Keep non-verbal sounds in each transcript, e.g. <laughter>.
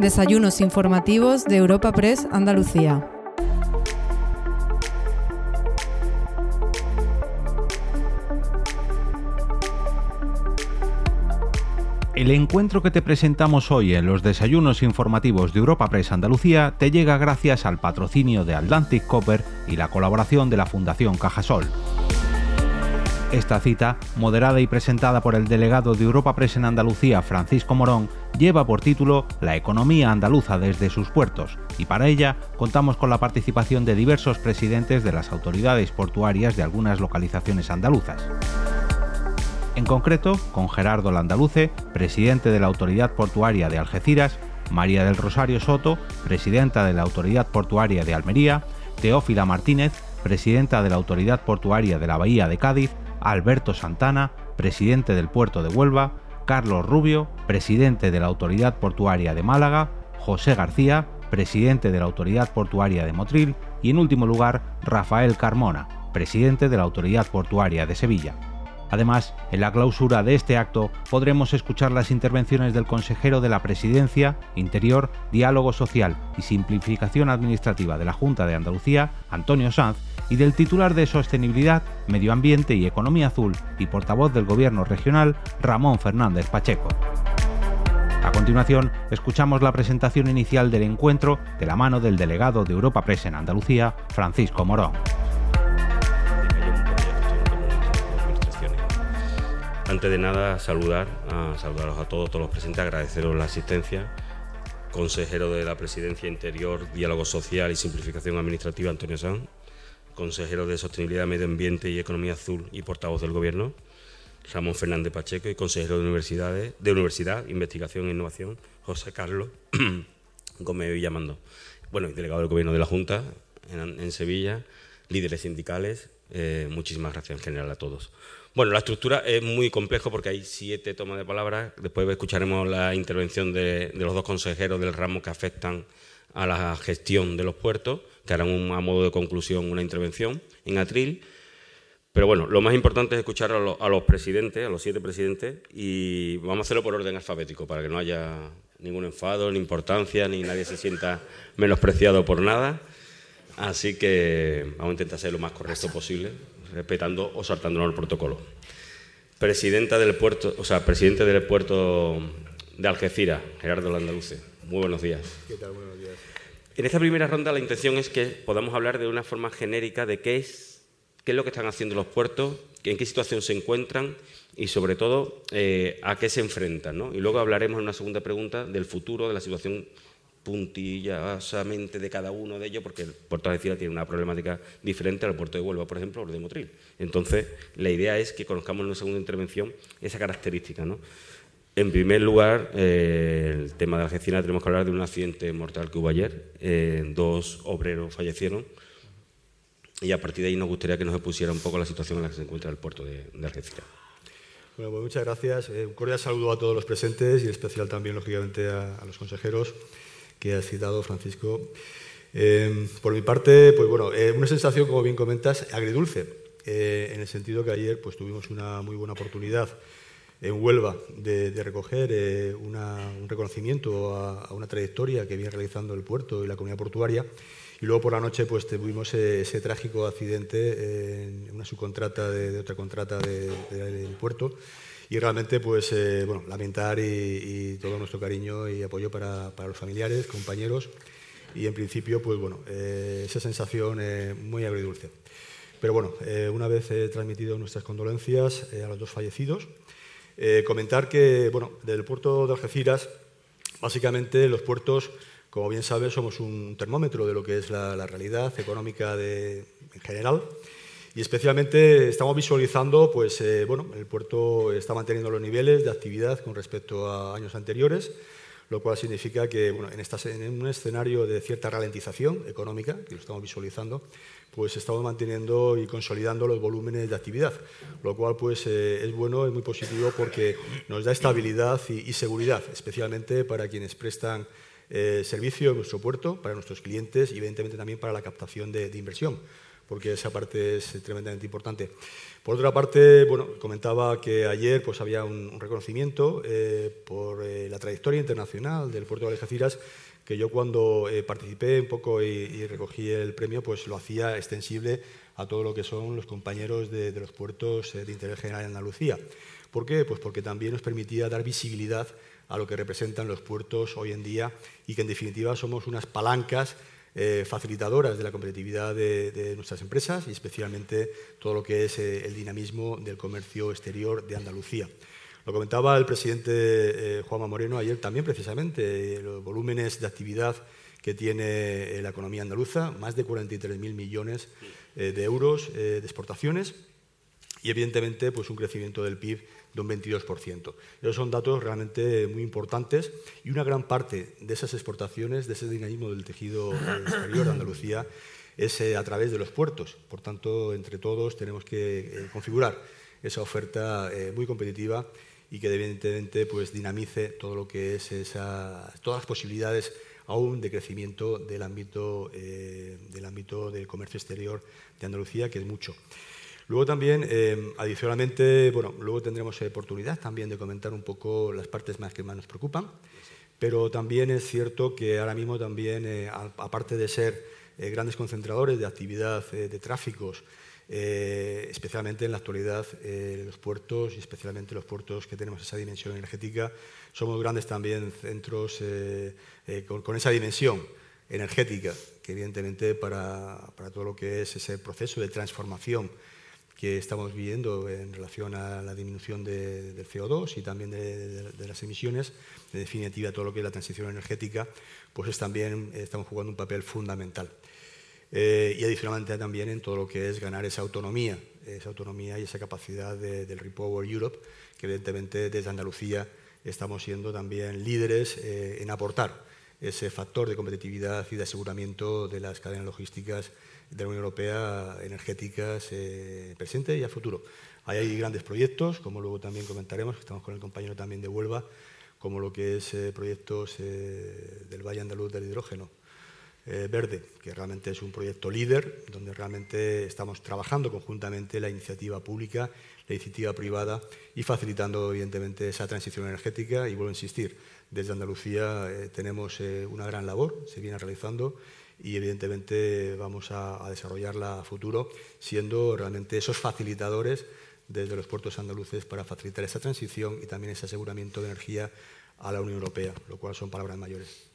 Desayunos informativos de Europa Press Andalucía. El encuentro que te presentamos hoy en los desayunos informativos de Europa Press Andalucía te llega gracias al patrocinio de Atlantic Copper y la colaboración de la Fundación Cajasol. Esta cita, moderada y presentada por el delegado de Europa Press en Andalucía, Francisco Morón, lleva por título La economía andaluza desde sus puertos, y para ella contamos con la participación de diversos presidentes de las autoridades portuarias de algunas localizaciones andaluzas. En concreto, con Gerardo Landaluce, presidente de la Autoridad Portuaria de Algeciras, María del Rosario Soto, presidenta de la Autoridad Portuaria de Almería, Teófila Martínez, presidenta de la Autoridad Portuaria de la Bahía de Cádiz, Alberto Santana, presidente del puerto de Huelva, Carlos Rubio, presidente de la Autoridad Portuaria de Málaga, José García, presidente de la Autoridad Portuaria de Motril y en último lugar Rafael Carmona, presidente de la Autoridad Portuaria de Sevilla. Además, en la clausura de este acto podremos escuchar las intervenciones del consejero de la Presidencia, Interior, Diálogo Social y Simplificación Administrativa de la Junta de Andalucía, Antonio Sanz, y del titular de Sostenibilidad, Medio Ambiente y Economía Azul y portavoz del Gobierno Regional, Ramón Fernández Pacheco. A continuación, escuchamos la presentación inicial del encuentro de la mano del delegado de Europa Press en Andalucía, Francisco Morón. Antes de nada, saludar, a saludaros a todos, todos los presentes, agradeceros la asistencia. Consejero de la Presidencia Interior, Diálogo Social y Simplificación Administrativa, Antonio Sanz. Consejero de Sostenibilidad, Medio Ambiente y Economía Azul y portavoz del Gobierno, Ramón Fernández Pacheco. Y consejero de, Universidades, de Universidad, Investigación e Innovación, José Carlos <clears throat> Gómez Villamando. Bueno, y delegado del Gobierno de la Junta en, Sevilla, líderes sindicales. Eh, muchísimas gracias en general a todos. Bueno, la estructura es muy complejo porque hay siete tomas de palabras. Después escucharemos la intervención de, los dos consejeros del ramo que afectan a la gestión de los puertos, que harán a modo de conclusión una intervención en atril. Pero bueno, lo más importante es escuchar a, a, los presidentes, a los siete presidentes, y vamos a hacerlo por orden alfabético, para que no haya ningún enfado, ni importancia, ni nadie se sienta menospreciado por nada. Así que vamos a intentar ser lo más correcto posible respetando o saltándonos el protocolo. Presidenta del puerto, o sea, presidente del puerto de Algeciras, Gerardo Landaluce. Muy buenos días. ¿Qué tal? Buenos días. En esta primera ronda la intención es que podamos hablar de una forma genérica de qué es, qué es lo que están haciendo los puertos, en qué situación se encuentran y sobre todo eh, a qué se enfrentan. ¿no? Y luego hablaremos en una segunda pregunta del futuro, de la situación puntillosamente de cada uno de ellos, porque el puerto de Algeciras tiene una problemática diferente al puerto de Huelva, por ejemplo, o de Motril. Entonces, la idea es que conozcamos en una segunda intervención esa característica. ¿no? En primer lugar, eh, el tema de Algeciras, tenemos que hablar de un accidente mortal que hubo ayer. Eh, dos obreros fallecieron. Y a partir de ahí nos gustaría que nos expusiera un poco la situación en la que se encuentra el puerto de, Algeciras. Bueno, pues muchas gracias. Eh, un cordial saludo a todos los presentes y en especial también, lógicamente, a los consejeros que has citado, Francisco. Eh, por mi parte, pues bueno, eh, una sensación, como bien comentas, agridulce, eh, en el sentido que ayer pues, tuvimos una muy buena oportunidad en Huelva de, recoger un reconocimiento a, una trayectoria que viene realizando el puerto y la comunidad portuaria. Y luego por la noche pues, tuvimos ese, trágico accidente en una subcontrata de, otra contrata del puerto y realmente pues eh, bueno, lamentar y, todo nuestro cariño y apoyo para, para, los familiares, compañeros y en principio pues bueno, eh, esa sensación eh, muy agridulce. Pero bueno, una vez transmitido nuestras condolencias a los dos fallecidos, comentar que bueno, del puerto de Algeciras, básicamente los puertos, como bien sabes, somos un termómetro de lo que es la, la realidad económica de, en general. Y especialmente estamos visualizando, pues, eh, bueno, el puerto está manteniendo los niveles de actividad con respecto a años anteriores, lo cual significa que, bueno, en, en un escenario de cierta ralentización económica, que lo estamos visualizando, pues estamos manteniendo y consolidando los volúmenes de actividad, lo cual pues eh, es bueno, es muy positivo porque nos da estabilidad y, seguridad, especialmente para quienes prestan eh, servicio en nuestro puerto, para nuestros clientes y evidentemente también para la captación de inversión porque esa parte es tremendamente importante. Por otra parte, bueno, comentaba que ayer pues, había un, reconocimiento eh, por eh, la trayectoria internacional del puerto de Algeciras, que yo cuando eh, participé un poco y, recogí el premio, pues lo hacía extensible a todo lo que son los compañeros de, de los puertos de interés general en Andalucía. ¿Por qué? Pues porque también nos permitía dar visibilidad a lo que representan los puertos hoy en día y que en definitiva somos unas palancas eh, facilitadoras de la competitividad de, nuestras empresas y especialmente todo lo que es eh, el dinamismo del comercio exterior de Andalucía. Lo comentaba el presidente eh, Juanma Moreno ayer también precisamente, los volúmenes de actividad que tiene la economía andaluza, más de 43.000 millones de euros de exportaciones y evidentemente pues un crecimiento del PIB de un 22%. Esos son datos realmente muy importantes y una gran parte de esas exportaciones, de ese dinamismo del tejido exterior de Andalucía, es eh, a través de los puertos. Por tanto, entre todos tenemos que eh, configurar esa oferta eh, muy competitiva y que evidentemente pues, dinamice todo lo que es esa, todas las posibilidades aún de crecimiento del ámbito, del ámbito del comercio exterior de Andalucía, que es mucho. Luego también, eh, adicionalmente, bueno, luego tendremos oportunidad también de comentar un poco las partes más que más nos preocupan, pero también es cierto que ahora mismo también, eh, aparte de ser eh, grandes concentradores de actividad de tráficos, especialmente en la actualidad los puertos y especialmente los puertos que tenemos esa dimensión energética, somos grandes también centros con, con, esa dimensión energética, que evidentemente para, para todo lo que es ese proceso de transformación que estamos viviendo en relación a la disminución del CO2 y también de, las emisiones, en definitiva todo lo que es la transición energética, pues es también estamos jugando un papel fundamental. Eh, y adicionalmente también en todo lo que es ganar esa autonomía, esa autonomía y esa capacidad del Repower Europe, que evidentemente desde Andalucía estamos siendo también líderes eh, en aportar ese factor de competitividad y de aseguramiento de las cadenas logísticas de la Unión Europea energéticas eh, presente y a futuro. Hay grandes proyectos, como luego también comentaremos, estamos con el compañero también de Huelva, como lo que es eh, proyectos eh, del Valle Andaluz del Hidrógeno Verde, que realmente es un proyecto líder, donde realmente estamos trabajando conjuntamente la iniciativa pública, la iniciativa privada y facilitando, evidentemente, esa transición energética. Y vuelvo a insistir, desde Andalucía tenemos una gran labor, se viene realizando y evidentemente vamos a, desarrollarla a futuro siendo realmente esos facilitadores desde los puertos andaluces para facilitar esa transición y también ese aseguramiento de energía a la Unión Europea, lo cual son palabras mayores.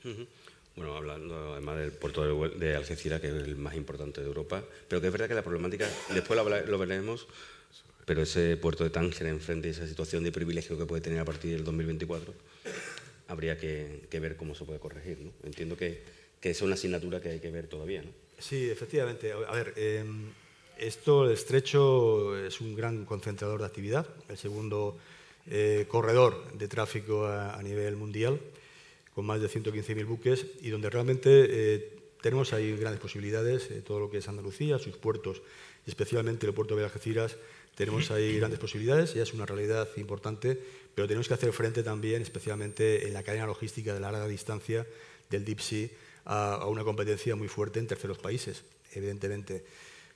Bueno, hablando además del puerto de Algeciras, que es el más importante de Europa, pero que es verdad que la problemática, después lo, veremos, pero ese puerto de Tánger enfrente de esa situación de privilegio que puede tener a partir del 2024, habría que, que ver cómo se puede corregir. ¿no? Entiendo que que es una asignatura que hay que ver todavía. ¿no? Sí, efectivamente. A ver, em, esto, el estrecho, es un gran concentrador de actividad, el segundo eh, corredor de tráfico a, nivel mundial, con más de 115.000 buques, y donde realmente eh, tenemos ahí grandes posibilidades, eh, todo lo que es Andalucía, sus puertos, y especialmente el puerto de Algeciras, tenemos ahí grandes posibilidades, ya es una realidad importante, pero tenemos que hacer frente también, especialmente en la cadena logística de larga distancia del Deep Sea, a, una competencia muy fuerte en terceros países, evidentemente.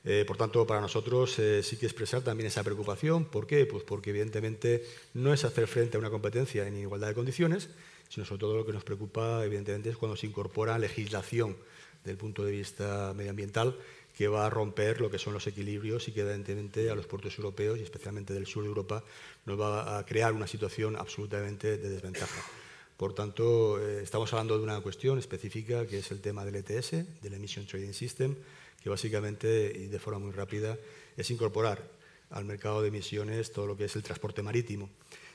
Eh, por tanto, para nosotros eh, sí que expresar también esa preocupación. ¿Por qué? Pues porque evidentemente no es hacer frente a una competencia en igualdad de condiciones, sino sobre todo lo que nos preocupa, evidentemente, es cuando se incorpora legislación del punto de vista medioambiental que va a romper lo que son los equilibrios y que evidentemente a los puertos europeos y especialmente del sur de Europa nos va a crear una situación absolutamente de desventaja. Por tanto, eh, estamos hablando de una cuestión específica que es el tema del ETS, del Emission Trading System, que básicamente y de forma muy rápida es incorporar al mercado de emisiones todo lo que es el transporte marítimo.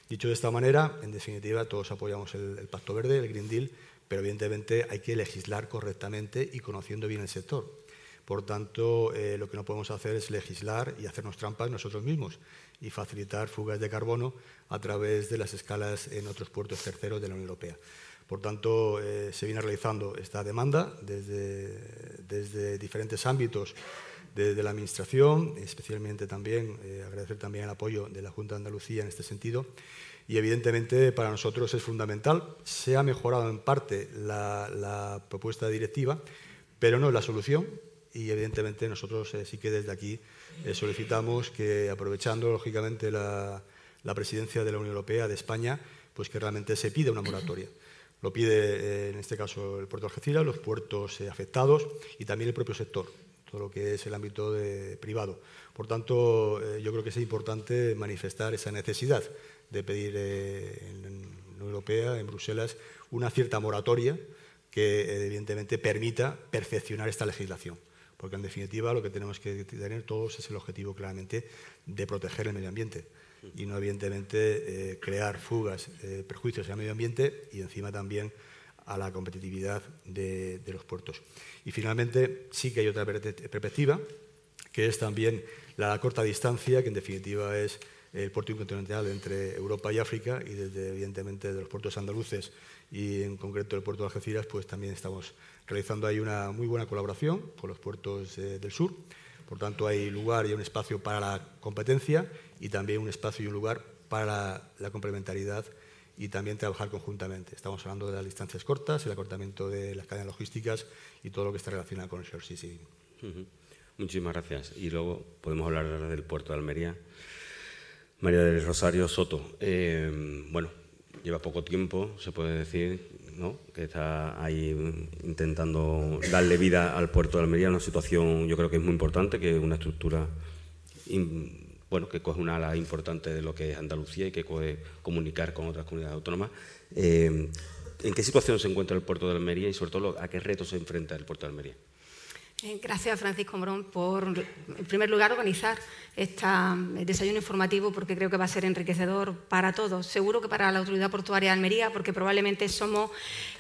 Dicho de esta manera, en definitiva, todos apoyamos el, Pacto Verde, el Green Deal, pero evidentemente hay que legislar correctamente y conociendo bien el sector. Por tanto, eh, lo que no podemos hacer es legislar y hacernos trampas nosotros mismos y facilitar fugas de carbono a través de las escalas en otros puertos terceros de la Unión Europea. Por tanto, eh, se viene realizando esta demanda desde, desde diferentes ámbitos de, la Administración, especialmente también eh, agradecer también el apoyo de la Junta de Andalucía en este sentido. Y evidentemente para nosotros es fundamental. Se ha mejorado en parte la, la propuesta directiva, pero no es la solución y evidentemente nosotros sí que desde aquí solicitamos que aprovechando lógicamente la, presidencia de la Unión Europea de España, pues que realmente se pida una moratoria. Lo pide, eh, en este caso, el puerto de Algeciras, los puertos eh, afectados y también el propio sector, todo lo que es el ámbito privado. Por tanto, eh, yo creo que es importante manifestar esa necesidad de pedir en la Unión Europea, en Bruselas, una cierta moratoria que, evidentemente, permita perfeccionar esta legislación. Porque, en definitiva, lo que tenemos que tener todos es el objetivo, claramente, de proteger el medio ambiente y no evidentemente eh, crear fugas, eh, perjuicios al medio ambiente y encima también a la competitividad de, los puertos. Y finalmente sí que hay otra perspectiva, que es también la corta distancia, que en definitiva es el puerto intercontinental entre Europa y África y desde evidentemente de los puertos andaluces y en concreto el puerto de Algeciras, pues también estamos realizando ahí una muy buena colaboración con los puertos eh, del sur. Por tanto, hay lugar y un espacio para la competencia y también un espacio y un lugar para la, complementariedad y también trabajar conjuntamente. Estamos hablando de las distancias cortas, el acortamiento de las cadenas logísticas y todo lo que está relacionado con el short sea Muchísimas gracias. Y luego podemos hablar del puerto de Almería. María del Rosario Soto. Eh, bueno, lleva poco tiempo, se puede decir, ¿no? que está ahí intentando darle vida al puerto de Almería, una situación yo creo que es muy importante, que es una estructura bueno, que coge una ala importante de lo que es Andalucía y que puede comunicar con otras comunidades autónomas. Eh, ¿En qué situación se encuentra el puerto de Almería y sobre todo a qué retos se enfrenta el puerto de Almería? Eh, gracias, Francisco Morón, por, en primer lugar, organizar este desayuno informativo porque creo que va a ser enriquecedor para todos. Seguro que para la Autoridad Portuaria de Almería, porque probablemente somos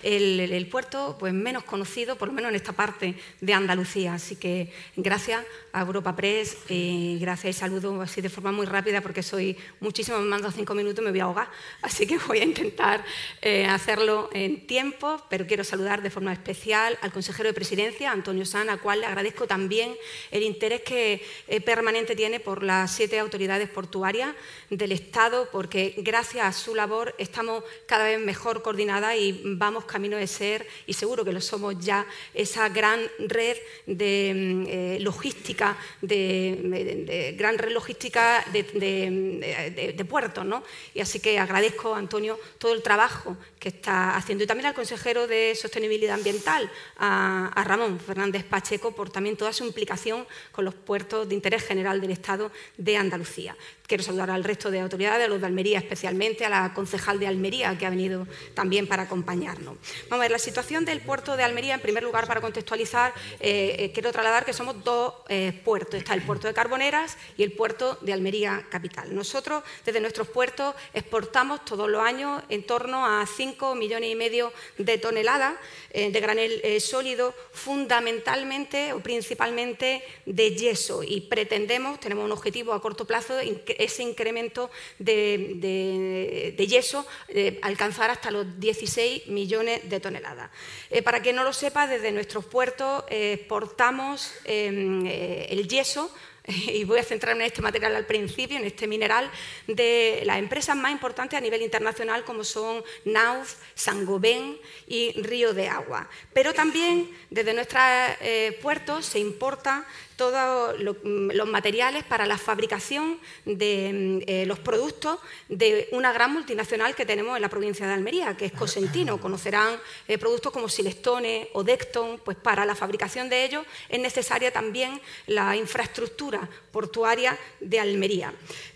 el, puerto pues, menos conocido, por lo menos en esta parte de Andalucía. Así que gracias a Europa Press, y gracias y saludo así de forma muy rápida porque soy muchísimo, me mando cinco minutos y me voy a ahogar. Así que voy a intentar eh, hacerlo en tiempo, pero quiero saludar de forma especial al consejero de presidencia, Antonio San, a cual le agradezco también el interés que eh, permanente tiene por las siete autoridades portuarias del Estado, porque gracias a su labor estamos cada vez mejor coordinadas y vamos camino de ser, y seguro que lo somos ya, esa gran red de mm, eh, logística, de, gran red logística de, puertos. ¿no? Y así que agradezco, Antonio, todo el trabajo que está haciendo. Y también al consejero de Sostenibilidad Ambiental, a, Ramón Fernández Pacheco, por también toda su implicación con los puertos de interés general del Estado de Andalucía. Quiero saludar al resto de autoridades, a los de Almería especialmente, a la concejal de Almería que ha venido también para acompañarnos. Vamos a ver, la situación del puerto de Almería, en primer lugar, para contextualizar, eh, eh, quiero trasladar que somos dos eh, puertos. Está el puerto de Carboneras y el puerto de Almería Capital. Nosotros, desde nuestros puertos, exportamos todos los años en torno a 5 millones y medio de toneladas de granel sólido, fundamentalmente o principalmente de yeso. Y pretendemos, tenemos un objetivo a corto plazo, ese incremento de, yeso eh, alcanzar hasta los 16 millones de toneladas. Eh, para quien no lo sepa, desde nuestros puertos eh, exportamos em, el yeso <laughs> y voy a centrarme en este material al principio, en este mineral, de las empresas más importantes a nivel internacional como son Nauf, Sangobén y Río de Agua. Pero también desde nuestros puertos se importa todos mm, los materiales para la fabricación de mm, eh, los productos de una gran multinacional que tenemos en la provincia de Almería, que es Cosentino. Conocerán eh, productos como Silestone o Decton, pues para la fabricación de ellos es necesaria también la infraestructura portuaria de Almería.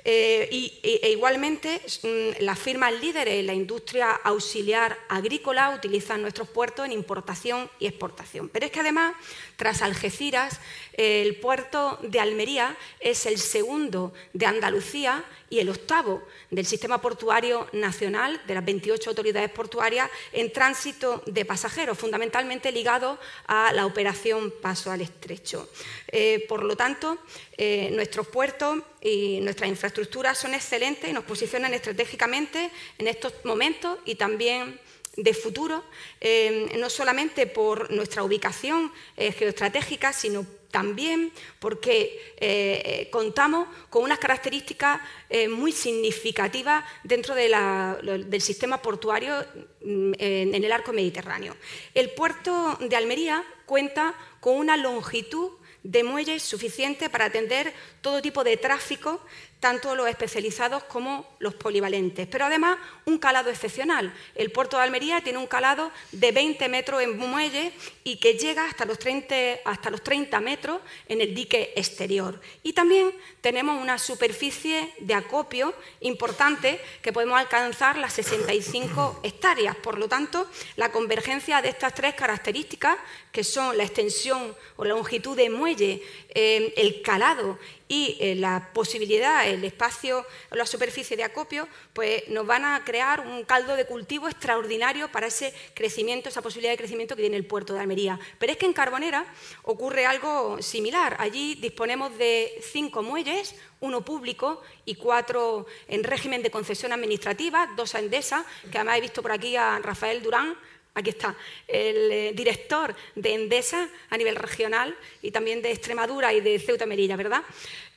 Eh, y, e igualmente, mm, las firmas líderes en la industria auxiliar agrícola utilizan nuestros puertos en importación y exportación. Pero es que además, tras Algeciras, el puerto de Almería es el segundo de Andalucía y el octavo del sistema portuario nacional, de las 28 autoridades portuarias, en tránsito de pasajeros, fundamentalmente ligado a la operación Paso al Estrecho. Eh, por lo tanto, eh, nuestros puertos y nuestras infraestructuras son excelentes y nos posicionan estratégicamente en estos momentos y también de futuro, eh, no solamente por nuestra ubicación geoestratégica, sino también porque eh, contamos con unas características eh, muy significativas dentro del sistema portuario mm, en, el arco mediterráneo. El puerto de Almería cuenta con una longitud de muelles suficiente para atender todo tipo de tráfico tanto los especializados como los polivalentes. Pero además un calado excepcional. El puerto de Almería tiene un calado de 20 metros en muelle y que llega hasta los 30, hasta los 30 metros en el dique exterior. Y también tenemos una superficie de acopio importante que podemos alcanzar las 65 hectáreas. Por lo tanto, la convergencia de estas tres características, que son la extensión o la longitud de muelle, eh, el calado y eh, la posibilidad, el espacio, la superficie de acopio, pues nos van a crear un caldo de cultivo extraordinario para ese crecimiento, esa posibilidad de crecimiento que tiene el puerto de Almería. Pero es que en Carbonera ocurre algo similar. Allí disponemos de cinco muelles, uno público y cuatro en régimen de concesión administrativa, dos a Endesa, que además he visto por aquí a Rafael Durán, Aquí está, el eh, director de Endesa a nivel regional y también de Extremadura y de Ceuta Melilla, ¿verdad?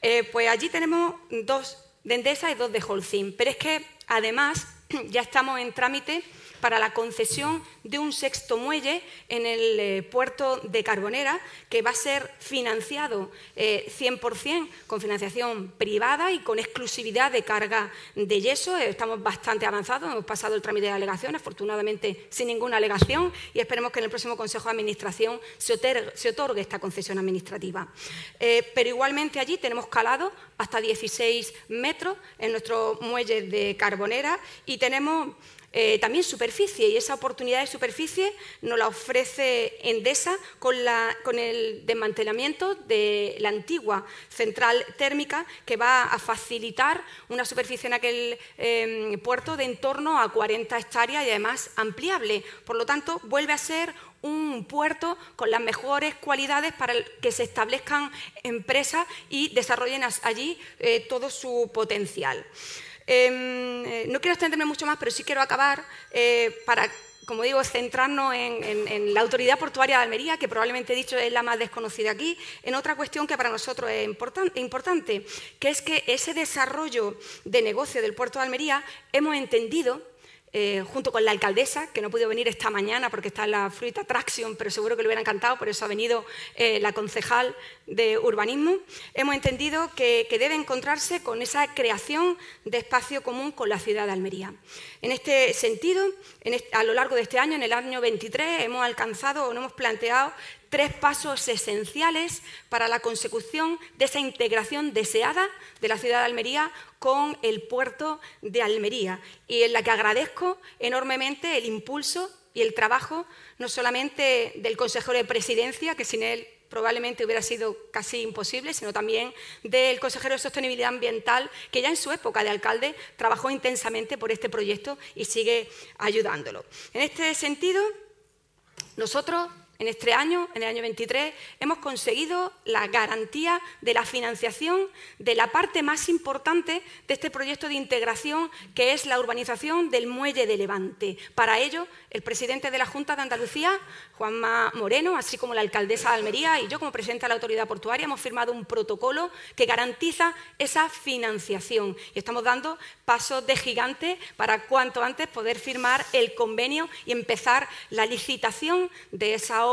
Eh, pues allí tenemos dos de Endesa y dos de Holcim. Pero es que además <clears throat> ya estamos en trámite para la concesión de un sexto muelle en el eh, puerto de Carbonera, que va a ser financiado 100% eh, con financiación privada y con exclusividad de carga de yeso. Estamos bastante avanzados, hemos pasado el trámite de alegación, afortunadamente sin ninguna alegación, y esperemos que en el próximo Consejo de Administración se otorgue, esta concesión administrativa. Eh, pero igualmente allí tenemos calado hasta 16 metros en nuestro muelle de Carbonera y tenemos eh, también superficie y esa oportunidad de superficie nos la ofrece Endesa con, el desmantelamiento de la antigua central térmica que va a facilitar una superficie en aquel em, puerto de en torno a 40 hectáreas y además ampliable. Por lo tanto, vuelve a ser un puerto con las mejores cualidades para que se establezcan empresas y desarrollen allí eh, todo su potencial. Em, eh, no quiero extenderme mucho más, pero sí quiero acabar eh, para como digo, centrarnos en, la autoridad portuaria de Almería, que probablemente he dicho es la más desconocida aquí, en otra cuestión que para nosotros es importante, que es que ese desarrollo de negocio del puerto de Almería hemos entendido eh, junto con la alcaldesa, que no pudo venir esta mañana porque está en la Fruit Attraction, pero seguro que le hubiera encantado, por eso ha venido eh, la concejal de urbanismo, hemos entendido que, debe encontrarse con esa creación de espacio común con la ciudad de Almería. En este sentido, a lo largo de este año, en el año 23, hemos alcanzado o nos hemos planteado tres pasos esenciales para la consecución de esa integración deseada de la ciudad de Almería con el puerto de Almería y en la que agradezco enormemente el impulso y el trabajo no solamente del consejero de presidencia, que sin él probablemente hubiera sido casi imposible, sino también del consejero de Sostenibilidad Ambiental, que ya en su época de alcalde trabajó intensamente por este proyecto y sigue ayudándolo. En este sentido, nosotros en este año, en el año 23, hemos conseguido la garantía de la financiación de la parte más importante de este proyecto de integración, que es la urbanización del muelle de Levante. Para ello, el presidente de la Junta de Andalucía, Juanma Moreno, así como la alcaldesa de Almería y yo como presidenta de la autoridad portuaria, hemos firmado un protocolo que garantiza esa financiación. Y estamos dando pasos de gigante para cuanto antes poder firmar el convenio y empezar la licitación de esa obra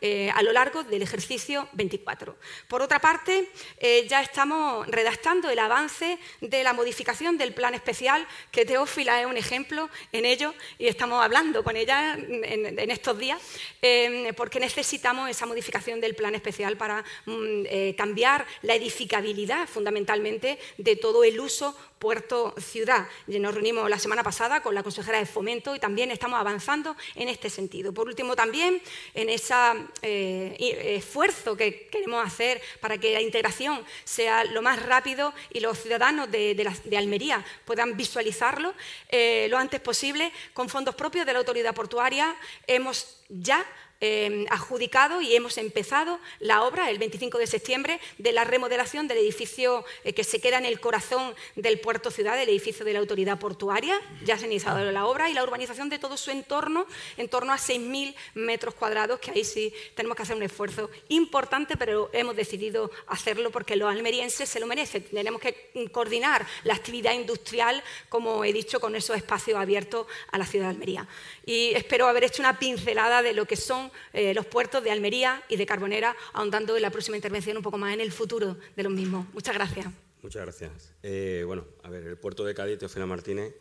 eh, a lo largo del ejercicio 24. Por otra parte, eh, ya estamos redactando el avance de la modificación del plan especial, que Teófila es un ejemplo en ello y estamos hablando con ella en, estos días, eh, porque necesitamos esa modificación del plan especial para mm, cambiar la edificabilidad fundamentalmente de todo el uso Puerto Ciudad. Nos reunimos la semana pasada con la consejera de Fomento y también estamos avanzando en este sentido. Por último, también en ese eh, esfuerzo que queremos hacer para que la integración sea lo más rápido y los ciudadanos de, Almería puedan visualizarlo eh, lo antes posible, con fondos propios de la autoridad portuaria hemos ya Em, adjudicado y hemos empezado la obra el 25 de septiembre de la remodelación del edificio eh, que se queda en el corazón del puerto ciudad, el edificio de la autoridad portuaria. Ya se ha iniciado la obra y la urbanización de todo su entorno, en torno a 6.000 metros cuadrados, que ahí sí tenemos que hacer un esfuerzo importante, pero hemos decidido hacerlo porque los almerienses se lo merecen. Tenemos que coordinar la actividad industrial, como he dicho, con esos espacios abiertos a la ciudad de Almería. Y espero haber hecho una pincelada de lo que son son eh, los puertos de Almería y de Carbonera, ahondando en la próxima intervención un poco más en el futuro de los mismos. Muchas gracias. Muchas gracias. Eh, bueno, a ver, el puerto de Cádiz, Teofila Martínez,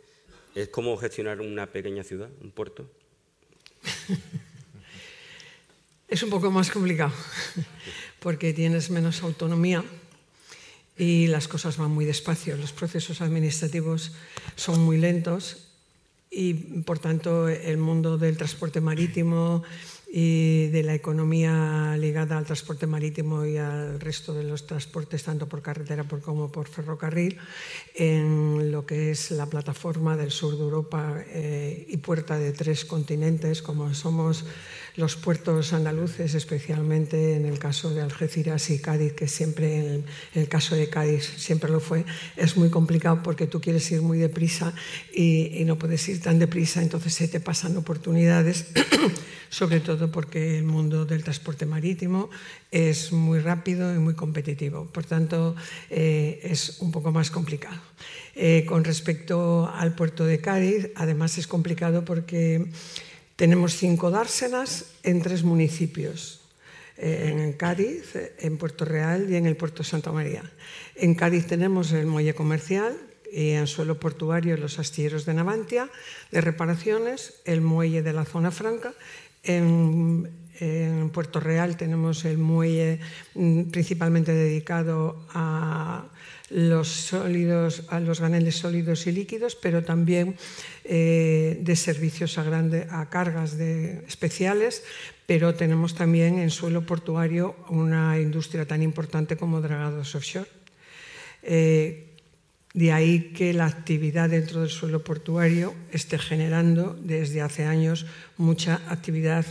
¿es como gestionar una pequeña ciudad, un puerto? <laughs> es un poco más complicado, <laughs> porque tienes menos autonomía y las cosas van muy despacio. Los procesos administrativos son muy lentos y, por tanto, el mundo del transporte marítimo y de la economía ligada al transporte marítimo y al resto de los transportes, tanto por carretera como por ferrocarril, en lo que es la plataforma del sur de Europa eh, y puerta de tres continentes, como somos los puertos andaluces, especialmente en el caso de Algeciras y Cádiz, que siempre en el, caso de Cádiz siempre lo fue, es muy complicado porque tú quieres ir muy deprisa y, no puedes ir tan deprisa, entonces se te pasan oportunidades, <coughs> sobre todo porque el mundo del transporte marítimo es muy rápido y muy competitivo. Por tanto, eh, es un poco más complicado. Eh, con respecto al puerto de Cádiz, además es complicado porque tenemos cinco dársenas en tres municipios, eh, en Cádiz, en Puerto Real y en el puerto Santa María. En Cádiz tenemos el muelle comercial y en suelo portuario los astilleros de Navantia, de reparaciones, el muelle de la zona franca. En, en Puerto Real tenemos el muelle mm, principalmente dedicado a los sólidos, los ganeles sólidos y líquidos, pero también eh, de servicios a cargas de, especiales, pero tenemos también en suelo portuario una industria tan importante como dragados offshore. Eh, de ahí que la actividad dentro del suelo portuario esté generando desde hace años mucha actividad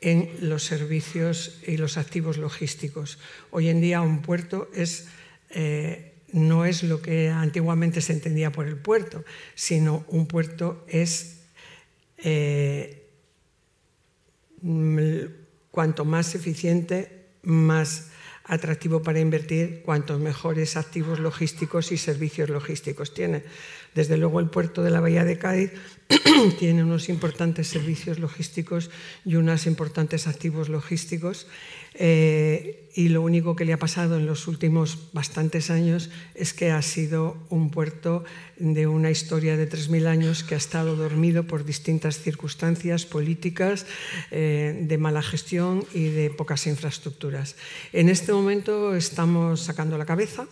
en los servicios y los activos logísticos. Hoy en día un puerto es eh, no es lo que antiguamente se entendía por el puerto, sino un puerto es eh, cuanto más eficiente, más atractivo para invertir, cuantos mejores activos logísticos y servicios logísticos tiene. Desde luego el puerto de la Bahía de Cádiz <clears throat> tiene unos importantes servicios logísticos y unos importantes activos logísticos eh, y lo único que le ha pasado en los últimos bastantes años es que ha sido un puerto de una historia de 3.000 años que ha estado dormido por distintas circunstancias políticas, eh, de mala gestión y de pocas infraestructuras. En este momento estamos sacando la cabeza.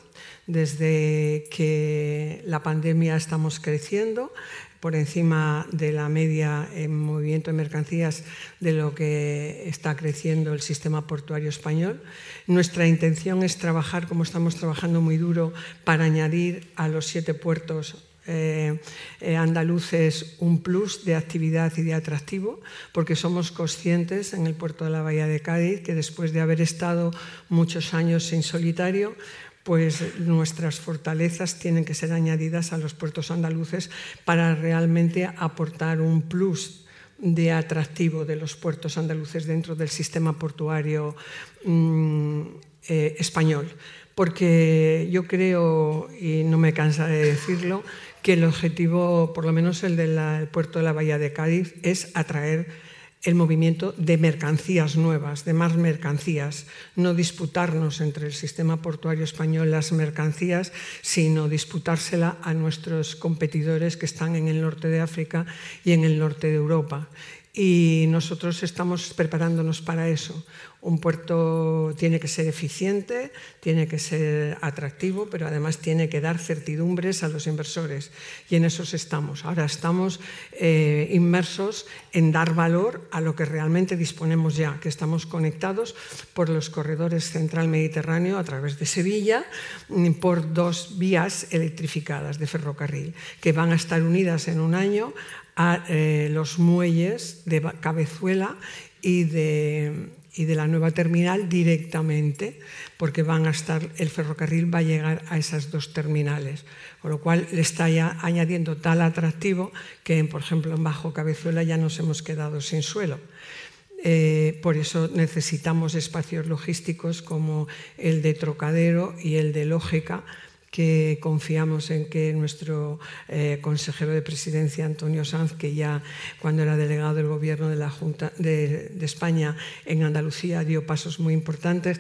Desde que la pandemia estamos creciendo, por encima de la media en movimiento de mercancías de lo que está creciendo el sistema portuario español. Nuestra intención es trabajar, como estamos trabajando muy duro, para añadir a los siete puertos eh, eh, andaluces un plus de actividad y de atractivo, porque somos conscientes en el puerto de la Bahía de Cádiz que después de haber estado muchos años en solitario, pues nuestras fortalezas tienen que ser añadidas a los puertos andaluces para realmente aportar un plus de atractivo de los puertos andaluces dentro del sistema portuario mm, eh, español. Porque yo creo, y no me cansa de decirlo, que el objetivo, por lo menos el del puerto de la Bahía de Cádiz, es atraer el movimiento de mercancías nuevas, de más mercancías, no disputarnos entre el sistema portuario español las mercancías, sino disputársela a nuestros competidores que están en el norte de África y en el norte de Europa. Y nosotros estamos preparándonos para eso. Un puerto tiene que ser eficiente, tiene que ser atractivo, pero además tiene que dar certidumbres a los inversores. Y en eso estamos. Ahora estamos eh, inmersos en dar valor a lo que realmente disponemos ya, que estamos conectados por los corredores central-mediterráneo a través de Sevilla, mm, por dos vías electrificadas de ferrocarril, que van a estar unidas en un año a eh, los muelles de Cabezuela y de, y de la nueva terminal directamente, porque van a estar, el ferrocarril va a llegar a esas dos terminales, con lo cual le está ya añadiendo tal atractivo que, por ejemplo, en Bajo Cabezuela ya nos hemos quedado sin suelo. Eh, por eso necesitamos espacios logísticos como el de Trocadero y el de Lógica, que confiamos en que nuestro eh, consejero de presidencia, Antonio Sanz, que ya cuando era delegado del gobierno de la Junta de, de España en Andalucía dio pasos muy importantes,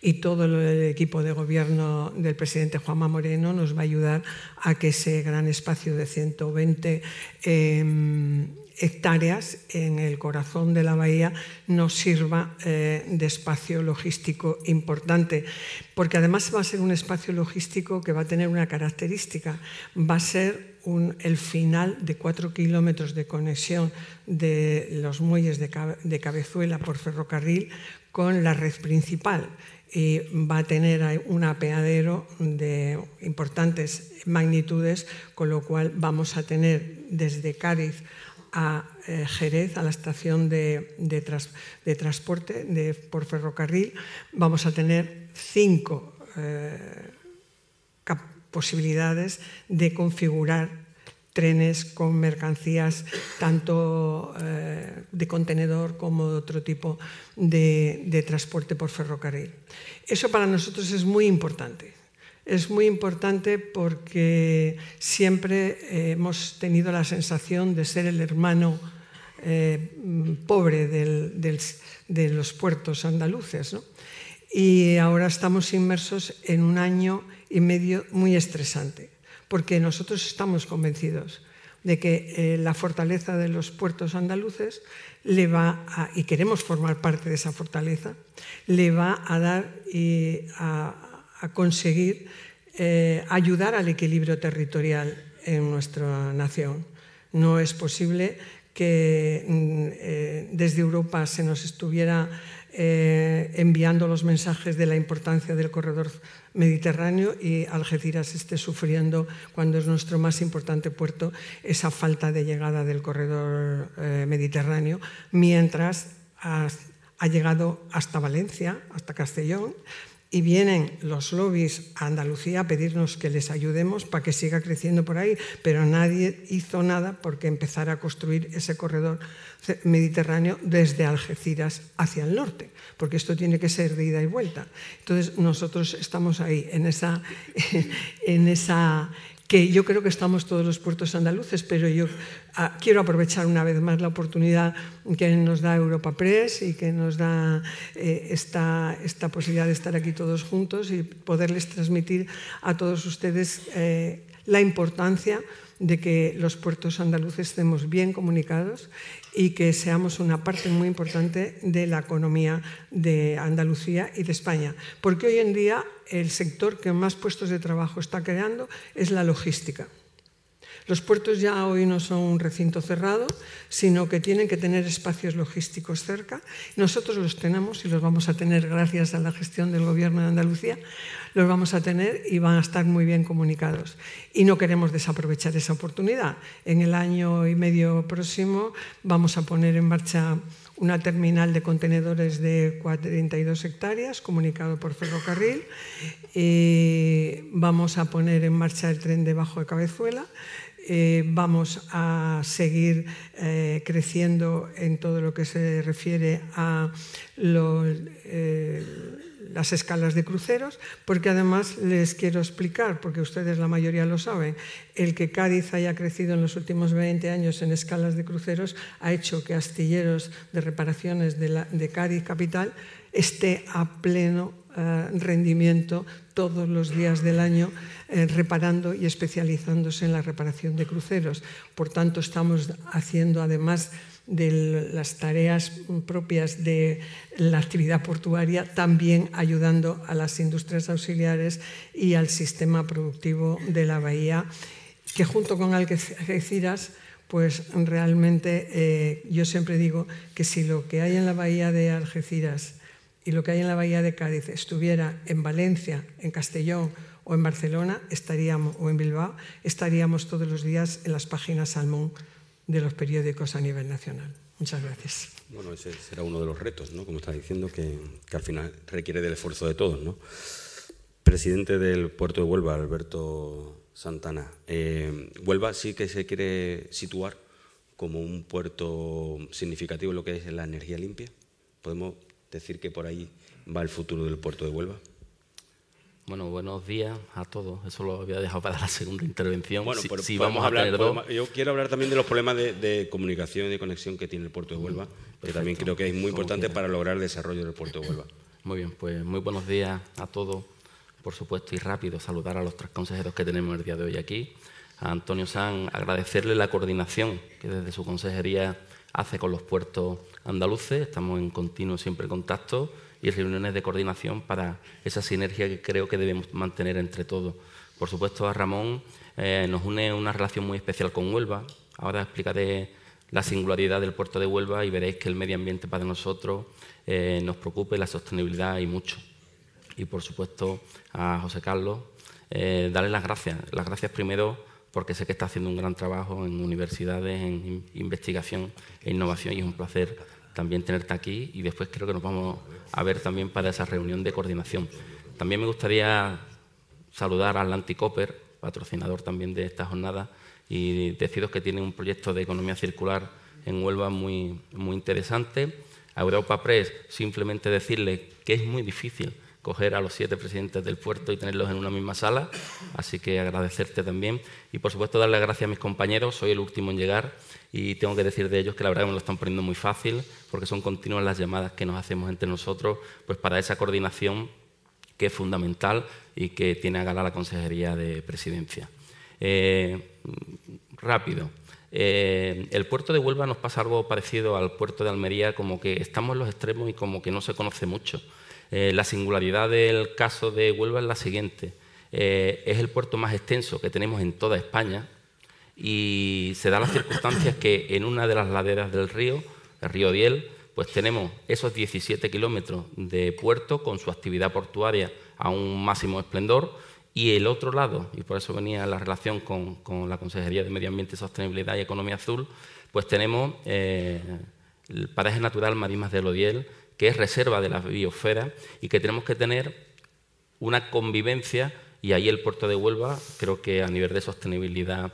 y todo el equipo de gobierno del presidente Juanma Moreno nos va a ayudar a que ese gran espacio de 120 eh, hectáreas en el corazón de la bahía nos sirva eh, de espacio logístico importante, porque además va a ser un espacio logístico que va a tener una característica, va a ser el final de cuatro kilómetros de conexión de los muelles de Cabezuela por ferrocarril con la red principal y va a tener un apeadero de importantes magnitudes, con lo cual vamos a tener desde Cádiz a eh, Jerez, a la estación de, de, de transporte por ferrocarril, vamos a tener cinco eh, posibilidades de configurar trenes con mercancías tanto eh, de contenedor como de otro tipo de, de transporte por ferrocarril. Eso para nosotros es muy importante es muy importante porque siempre eh, hemos tenido la sensación de ser el hermano eh, pobre de los puertos andaluces. ¿no? Y ahora estamos inmersos en un año y medio muy estresante, porque nosotros estamos convencidos de que eh, la fortaleza de los puertos andaluces le va a, y queremos formar parte de esa fortaleza, le va a dar y a, a conseguir eh, ayudar al equilibrio territorial en nuestra nación. No es posible que mm, eh, desde Europa se nos estuviera eh, enviando los mensajes de la importancia del corredor mediterráneo y Algeciras esté sufriendo, cuando es nuestro más importante puerto, esa falta de llegada del corredor mediterráneo, mientras ha llegado hasta Valencia, hasta Castellón, y vienen los lobbies a Andalucía a pedirnos que les ayudemos para que siga creciendo por ahí, pero nadie hizo nada porque empezara a construir ese corredor mediterráneo desde Algeciras hacia el norte, porque esto tiene que ser de ida y vuelta. Entonces nosotros estamos ahí, en esa, <laughs> en esa que yo creo que estamos todos los puertos andaluces, pero yo ah, quiero aprovechar una vez más la oportunidad que nos da Europa Press y que nos da eh, esta, esta, posibilidad de estar aquí todos juntos y poderles transmitir a todos ustedes eh, la importancia de que los puertos andaluces estemos bien comunicados y que seamos una parte muy importante de la economía de Andalucía y de España. Porque hoy en día el sector que más puestos de trabajo está creando es la logística. Los puertos ya hoy no son un recinto cerrado, sino que tienen que tener espacios logísticos cerca. Nosotros los tenemos y los vamos a tener gracias a la gestión del Gobierno de Andalucía. Los vamos a tener y van a estar muy bien comunicados. Y no queremos desaprovechar esa oportunidad. En el año y medio próximo vamos a poner en marcha una terminal de contenedores de 42 hectáreas, comunicado por ferrocarril. Vamos a poner en marcha el tren de Bajo de Cabezuela eh, vamos a seguir eh, creciendo en todo lo que se refiere a eh, las escalas de cruceros, porque además les quiero explicar, porque ustedes la mayoría lo saben, el que Cádiz haya crecido en los últimos 20 años en escalas de cruceros ha hecho que astilleros de reparaciones de Cádiz capital esté a pleno uh, rendimiento todos los días del año eh, reparando y especializándose en la reparación de cruceros. Por tanto, estamos haciendo, además de las tareas propias de la actividad portuaria, también ayudando a las industrias auxiliares y al sistema productivo de la bahía, que junto con Algeciras, pues realmente eh, yo siempre digo que si lo que hay en la bahía de Algeciras y lo que hay en la bahía de Cádiz estuviera en Valencia, en Castellón o en Barcelona estaríamos, o en Bilbao, estaríamos todos los días en las páginas salmón de los periódicos a nivel nacional. Muchas gracias. Bueno, ese será uno de los retos, ¿no? como está diciendo, que, al final requiere del esfuerzo de todos. ¿no? Presidente del puerto de Huelva, Alberto Santana. Eh, Huelva sí que se quiere situar como un puerto significativo en lo que es la energía limpia. ¿Podemos decir que por ahí va el futuro del puerto de Huelva? Bueno, buenos días a todos. Eso lo había dejado para la segunda intervención. Bueno, si, vamos a hablar. yo quiero hablar también de los problemas de, comunicación y de conexión que tiene el puerto de Huelva, que también creo que es muy importante para lograr el desarrollo del puerto de Huelva. <coughs> Muy bien, pues muy buenos días a todos. Por supuesto, y rápido saludar a los tres consejeros que tenemos el día de hoy aquí. A Antonio San, agradecerle la coordinación que desde su consejería hace con los puertos andaluces. Estamos en continuo siempre contacto y reuniones de coordinación para esa sinergia que creo que debemos mantener entre todos. Por supuesto, a Ramón eh, nos une una relación muy especial con Huelva. Ahora explicaré la singularidad del puerto de Huelva y veréis que el medio ambiente para nosotros eh, nos preocupa la sostenibilidad y mucho. Y por supuesto a José Carlos, eh, darle las gracias. Las gracias primero porque sé que está haciendo un gran trabajo en universidades, en investigación e innovación y es un placer también tenerte aquí y después creo que nos vamos a ver también para esa reunión de coordinación. También me gustaría saludar a Atlantic Copper, patrocinador también de esta jornada, y deciros que tiene un proyecto de economía circular en Huelva muy, muy interesante. A Europa Press simplemente decirle que es muy difícil coger a los siete presidentes del puerto y tenerlos en una misma sala, así que agradecerte también y por supuesto darle las gracias a mis compañeros, soy el último en llegar y tengo que decir de ellos que la verdad me lo están poniendo muy fácil porque son continuas las llamadas que nos hacemos entre nosotros pues para esa coordinación que es fundamental y que tiene a gala la Consejería de Presidencia. Eh, rápido. Eh, el puerto de Huelva nos pasa algo parecido al puerto de Almería, como que estamos en los extremos y como que no se conoce mucho. Eh, la singularidad del caso de Huelva es la siguiente. Eh, es el puerto más extenso que tenemos en toda España y se da las circunstancias que en una de las laderas del río, el río Diel, pues tenemos esos 17 kilómetros de puerto con su actividad portuaria a un máximo esplendor y el otro lado, y por eso venía la relación con, la Consejería de Medio Ambiente, Sostenibilidad y Economía Azul, pues tenemos eh, el paraje natural Marimas del Odiel, que es reserva de la biosfera y que tenemos que tener una convivencia y ahí el puerto de Huelva creo que a nivel de sostenibilidad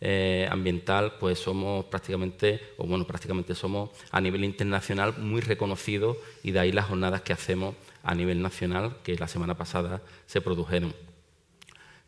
eh, ambiental pues somos prácticamente o bueno prácticamente somos a nivel internacional muy reconocidos y de ahí las jornadas que hacemos a nivel nacional que la semana pasada se produjeron.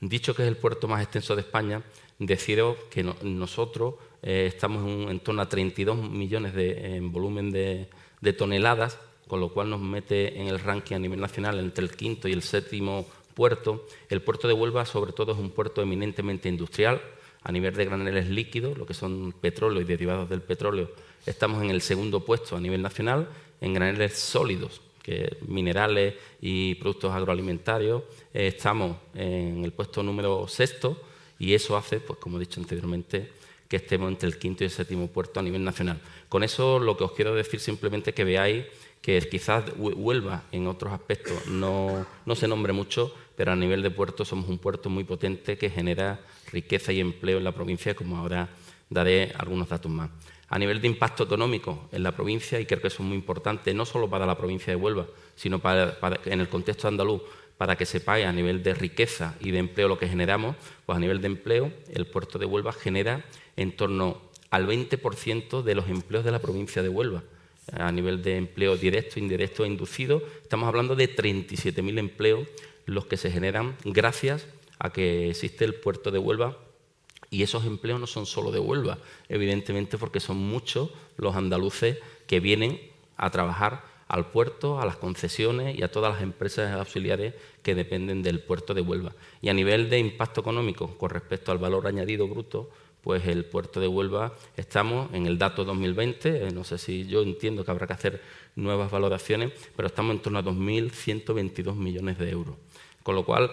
Dicho que es el puerto más extenso de España, decido que nosotros eh, estamos en, torno a 32 millones de, en volumen de, de toneladas con lo cual nos mete en el ranking a nivel nacional entre el quinto y el séptimo puerto. El puerto de Huelva, sobre todo, es un puerto eminentemente industrial. A nivel de graneles líquidos, lo que son petróleo y derivados del petróleo, estamos en el segundo puesto a nivel nacional. En graneles sólidos, que minerales y productos agroalimentarios, eh, estamos en el puesto número sexto y eso hace, pues como he dicho anteriormente, que estemos entre el quinto y el séptimo puerto a nivel nacional. Con eso lo que os quiero decir simplemente es que veáis que quizás Huelva en otros aspectos no, se nombre mucho, pero a nivel de puerto somos un puerto muy potente que genera riqueza y empleo en la provincia, como ahora daré algunos datos más. A nivel de impacto económico en la provincia, y creo que eso es muy importante, no solo para la provincia de Huelva, sino para, en el contexto andaluz, para que sepáis a nivel de riqueza y de empleo lo que generamos, pues a nivel de empleo, el puerto de Huelva genera en torno al 20% de los empleos de la provincia de Huelva a nivel de empleo directo, indirecto e inducido. Estamos hablando de 37.000 empleos los que se generan gracias a que existe el puerto de Huelva y esos empleos no son solo de Huelva, evidentemente porque son muchos los andaluces que vienen a trabajar al puerto, a las concesiones y a todas las empresas auxiliares que dependen del puerto de Huelva. Y a nivel de impacto económico con respecto al valor añadido bruto, pues el puerto de Huelva estamos en el dato 2020, eh, no sé si yo entiendo que habrá que hacer nuevas valoraciones, pero estamos en torno a 2.122 millones de euros. Con lo cual,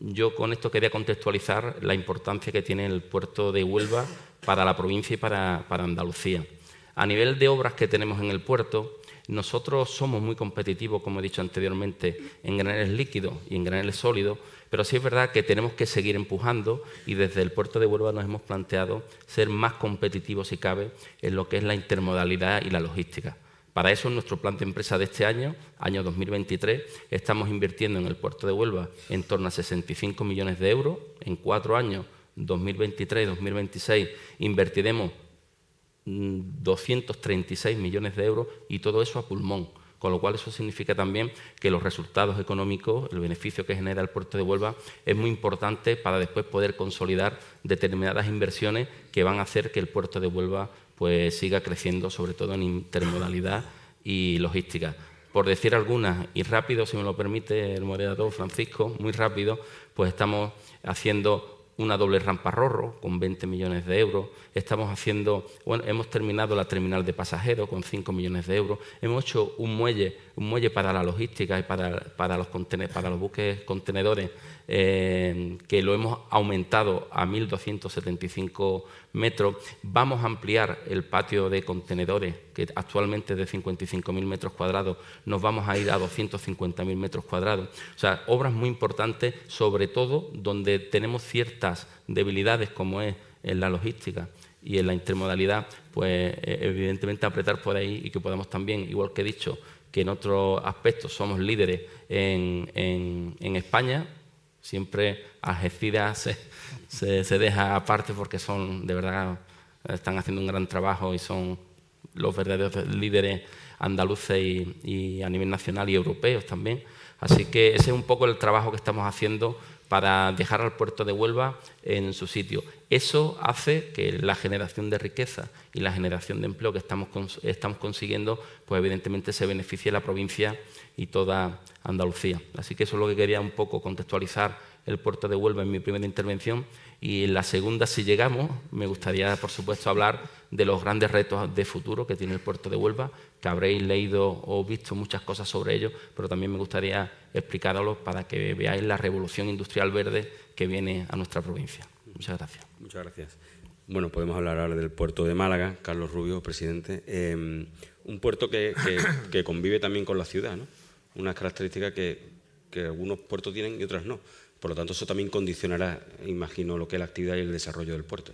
yo con esto quería contextualizar la importancia que tiene el puerto de Huelva para la provincia y para, para Andalucía. A nivel de obras que tenemos en el puerto, nosotros somos muy competitivos, como he dicho anteriormente, en graneles líquidos y en graneles sólidos, pero sí es verdad que tenemos que seguir empujando y desde el puerto de Huelva nos hemos planteado ser más competitivos, si cabe, en lo que es la intermodalidad y la logística. Para eso, en nuestro plan de empresa de este año, año 2023, estamos invirtiendo en el puerto de Huelva en torno a 65 millones de euros. En cuatro años, 2023 y 2026, invertiremos 236 mm, millones de euros y todo eso a pulmón Con lo cual eso significa también que los resultados económicos, el beneficio que genera el puerto de Huelva es muy importante para después poder consolidar determinadas inversiones que van a hacer que el puerto de Huelva pues, siga creciendo, sobre todo en intermodalidad y logística. Por decir algunas, y rápido, si me lo permite el moderador Francisco, muy rápido, pues estamos haciendo una doble rampa Rorro con 20 millones de euros. Estamos haciendo, bueno, hemos terminado la terminal de pasajeros con 5 millones de euros. Hemos hecho un muelle, un muelle para la logística y para, para, los, para los buques contenedores eh, que lo hemos aumentado a 1.275 metros. Vamos a ampliar el patio de contenedores, que actualmente es de 55.000 metros cuadrados, nos vamos a ir a 250.000 metros cuadrados. O sea, obras muy importantes, sobre todo donde tenemos ciertas debilidades, como es en la logística y en la intermodalidad, pues eh, evidentemente apretar por ahí y que podamos también, igual que he dicho, que en otros aspectos somos líderes en, en España, Siempre Algeciras <laughs> se, se, deja aparte porque son, de verdad, están haciendo un gran trabajo y son los verdaderos líderes andaluces y, a nivel nacional y europeos también. Así que ese es un poco el trabajo que estamos haciendo para dejar al puerto de Huelva en su sitio. Eso hace que la generación de riqueza y la generación de empleo que estamos, estamos consiguiendo, pues evidentemente se beneficie la provincia y toda Andalucía. Así que eso es lo que quería un poco contextualizar el puerto de Huelva en mi primera intervención. Y en la segunda, si llegamos, me gustaría, por supuesto, hablar de los grandes retos de futuro que tiene el puerto de Huelva, que habréis leído o visto muchas cosas sobre ello, pero también me gustaría explicarlo para que veáis la revolución industrial verde que viene a nuestra provincia. Muchas gracias. Muchas gracias. Bueno, podemos hablar ahora del puerto de Málaga, Carlos Rubio, presidente. Eh, un puerto que, que convive también con la ciudad, ¿no? Unas características que, algunos puertos tienen y otras no. Por lo tanto, eso también condicionará, imagino, lo que es la actividad y el desarrollo del puerto.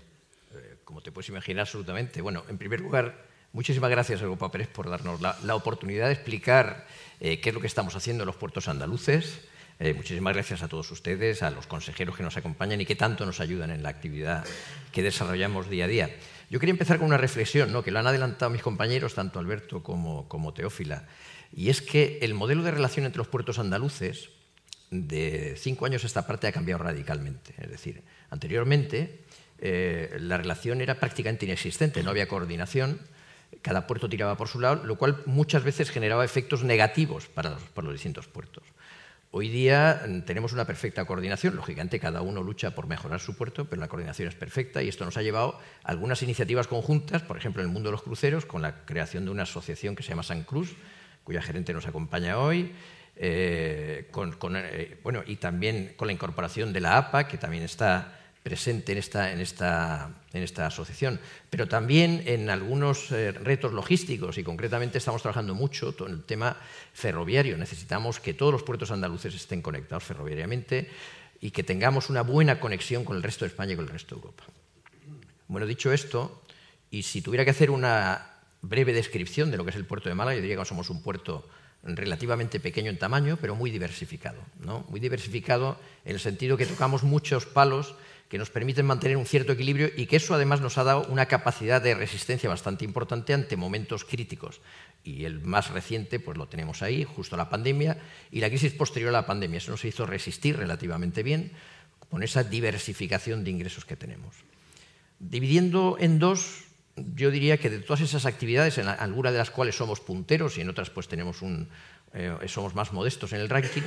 Eh, como te puedes imaginar, absolutamente. Bueno, en primer lugar, muchísimas gracias a Europa Pérez por darnos la, oportunidad de explicar eh, qué es lo que estamos haciendo en los puertos andaluces. Eh, muchísimas gracias a todos ustedes, a los consejeros que nos acompañan y que tanto nos ayudan en la actividad que desarrollamos día a día. Yo quería empezar con una reflexión, ¿no? que lo han adelantado mis compañeros, tanto Alberto como, como Teófila. Y es que el modelo de relación entre los puertos andaluces de cinco años a esta parte ha cambiado radicalmente. Es decir, anteriormente eh, la relación era prácticamente inexistente, no había coordinación, cada puerto tiraba por su lado, lo cual muchas veces generaba efectos negativos para los, para los distintos puertos. Hoy día mm, tenemos una perfecta coordinación, lógicamente cada uno lucha por mejorar su puerto, pero la coordinación es perfecta y esto nos ha llevado a algunas iniciativas conjuntas, por ejemplo en el mundo de los cruceros, con la creación de una asociación que se llama San Cruz, cuya gerente nos acompaña hoy, eh, eh, bueno, y también con la incorporación de la APA, que también está presente en esta, asociación, pero también en algunos eh, retos logísticos y concretamente estamos trabajando mucho en el tema ferroviario. Necesitamos que todos los puertos andaluces estén conectados ferroviariamente y que tengamos una buena conexión con el resto de España y con el resto de Europa. Bueno, dicho esto, y si tuviera que hacer una breve descripción de lo que es el puerto de Málaga. Yo diría que somos un puerto relativamente pequeño en tamaño, pero muy diversificado. ¿no? Muy diversificado en el sentido que tocamos muchos palos que nos permiten mantener un cierto equilibrio y que eso además nos ha dado una capacidad de resistencia bastante importante ante momentos críticos. Y el más reciente, pues lo tenemos ahí, justo la pandemia y la crisis posterior a la pandemia. Eso nos hizo resistir relativamente bien con esa diversificación de ingresos que tenemos. Dividiendo en dos yo diría que de todas esas actividades, en algunas de las cuales somos punteros y en otras pues tenemos un, eh, somos más modestos en el ranking,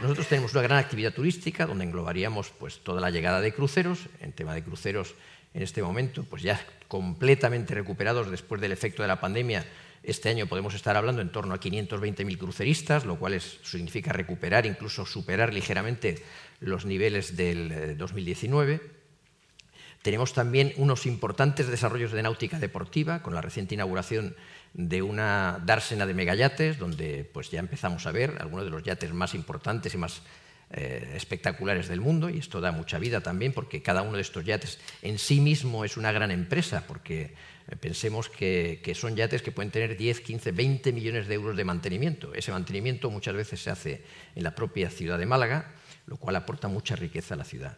nosotros tenemos una gran actividad turística donde englobaríamos pues, toda la llegada de cruceros. En tema de cruceros, en este momento, pues ya completamente recuperados después del efecto de la pandemia, este año podemos estar hablando en torno a 520.000 cruceristas, lo cual significa recuperar, incluso superar ligeramente los niveles del 2019. Tenemos también unos importantes desarrollos de náutica deportiva, con la reciente inauguración de una dársena de megayates, donde pues, ya empezamos a ver algunos de los yates más importantes y más eh, espectaculares del mundo, y esto da mucha vida también, porque cada uno de estos yates en sí mismo es una gran empresa, porque eh, pensemos que, que, son yates que pueden tener 10, 15, 20 millones de euros de mantenimiento. Ese mantenimiento muchas veces se hace en la propia ciudad de Málaga, lo cual aporta mucha riqueza a la ciudad.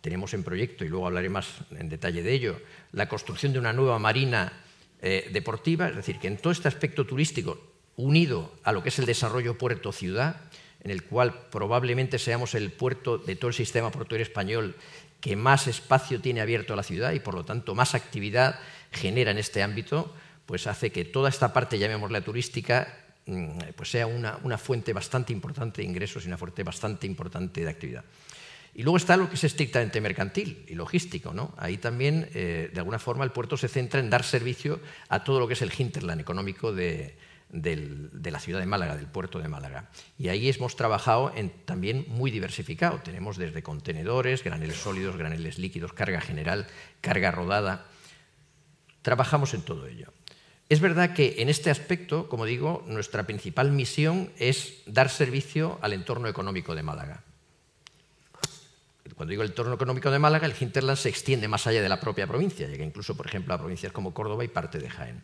Tenemos en proyecto, y luego hablaré más en detalle de ello, la construcción de una nueva marina eh, deportiva, es decir, que en todo este aspecto turístico unido a lo que es el desarrollo puerto-ciudad, en el cual probablemente seamos el puerto de todo el sistema portuario español que más espacio tiene abierto a la ciudad y por lo tanto más actividad genera en este ámbito, pues hace que toda esta parte, llamémosla turística, mm, pues sea una, fuente bastante importante de ingresos y una fuente bastante importante de actividad. Y luego está lo que es estrictamente mercantil y logístico. ¿no? Ahí también, eh, de alguna forma, el puerto se centra en dar servicio a todo lo que es el hinterland económico de, la ciudad de Málaga, del puerto de Málaga. Y ahí hemos trabajado en, también muy diversificado. Tenemos desde contenedores, graneles sólidos, graneles líquidos, carga general, carga rodada. Trabajamos en todo ello. Es verdad que en este aspecto, como digo, nuestra principal misión es dar servicio al entorno económico de Málaga. Cuando digo el entorno económico de Málaga, el hinterland se extiende más allá de la propia provincia, llega incluso, por ejemplo, a provincias como Córdoba y parte de Jaén.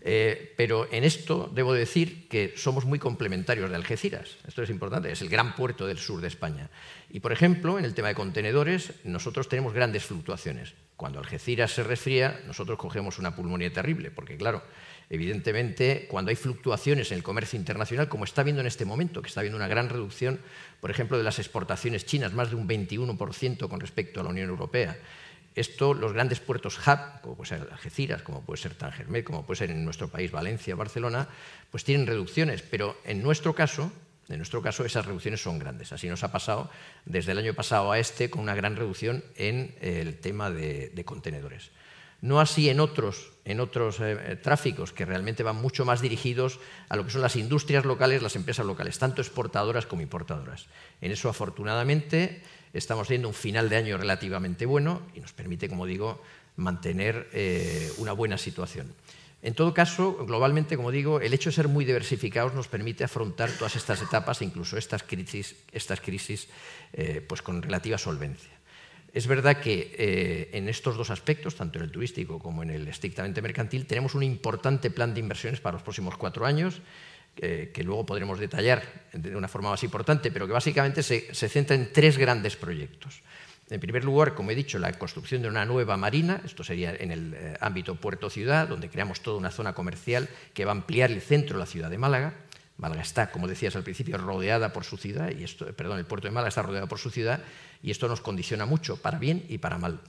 Eh, pero en esto debo decir que somos muy complementarios de Algeciras. Esto es importante, es el gran puerto del sur de España. Y, por ejemplo, en el tema de contenedores, nosotros tenemos grandes fluctuaciones. Cuando Algeciras se resfría, nosotros cogemos una pulmonía terrible, porque, claro, evidentemente, cuando hay fluctuaciones en el comercio internacional, como está viendo en este momento, que está habiendo una gran reducción, por ejemplo, de las exportaciones chinas, más de un 21% con respecto a la Unión Europea, esto, los grandes puertos hub, como puede ser Algeciras, como puede ser Tangermet, como puede ser en nuestro país Valencia, Barcelona, pues tienen reducciones, pero en nuestro caso, en nuestro caso esas reducciones son grandes. Así nos ha pasado desde el año pasado a este con una gran reducción en el tema de, contenedores. No así en otros, en otros eh, tráficos que realmente van mucho más dirigidos a lo que son las industrias locales, las empresas locales, tanto exportadoras como importadoras. En eso, afortunadamente, estamos viendo un final de año relativamente bueno y nos permite, como digo, mantener eh, una buena situación. En todo caso, globalmente, como digo, el hecho de ser muy diversificados nos permite afrontar todas estas etapas incluso estas crisis, estas crisis eh, pues con relativa solvencia. Es verdad que eh, en estos dos aspectos, tanto en el turístico como en el estrictamente mercantil, tenemos un importante plan de inversiones para los próximos cuatro años que luego podremos detallar de una forma más importante, pero que básicamente se, centra en tres grandes proyectos. En primer lugar, como he dicho, la construcción de una nueva marina, esto sería en el eh, ámbito puerto-ciudad, donde creamos toda una zona comercial que va a ampliar el centro de la ciudad de Málaga. Málaga está, como decías al principio, rodeada por su ciudad, y esto, perdón, el puerto de Málaga está rodeado por su ciudad, y esto nos condiciona mucho, para bien y para mal.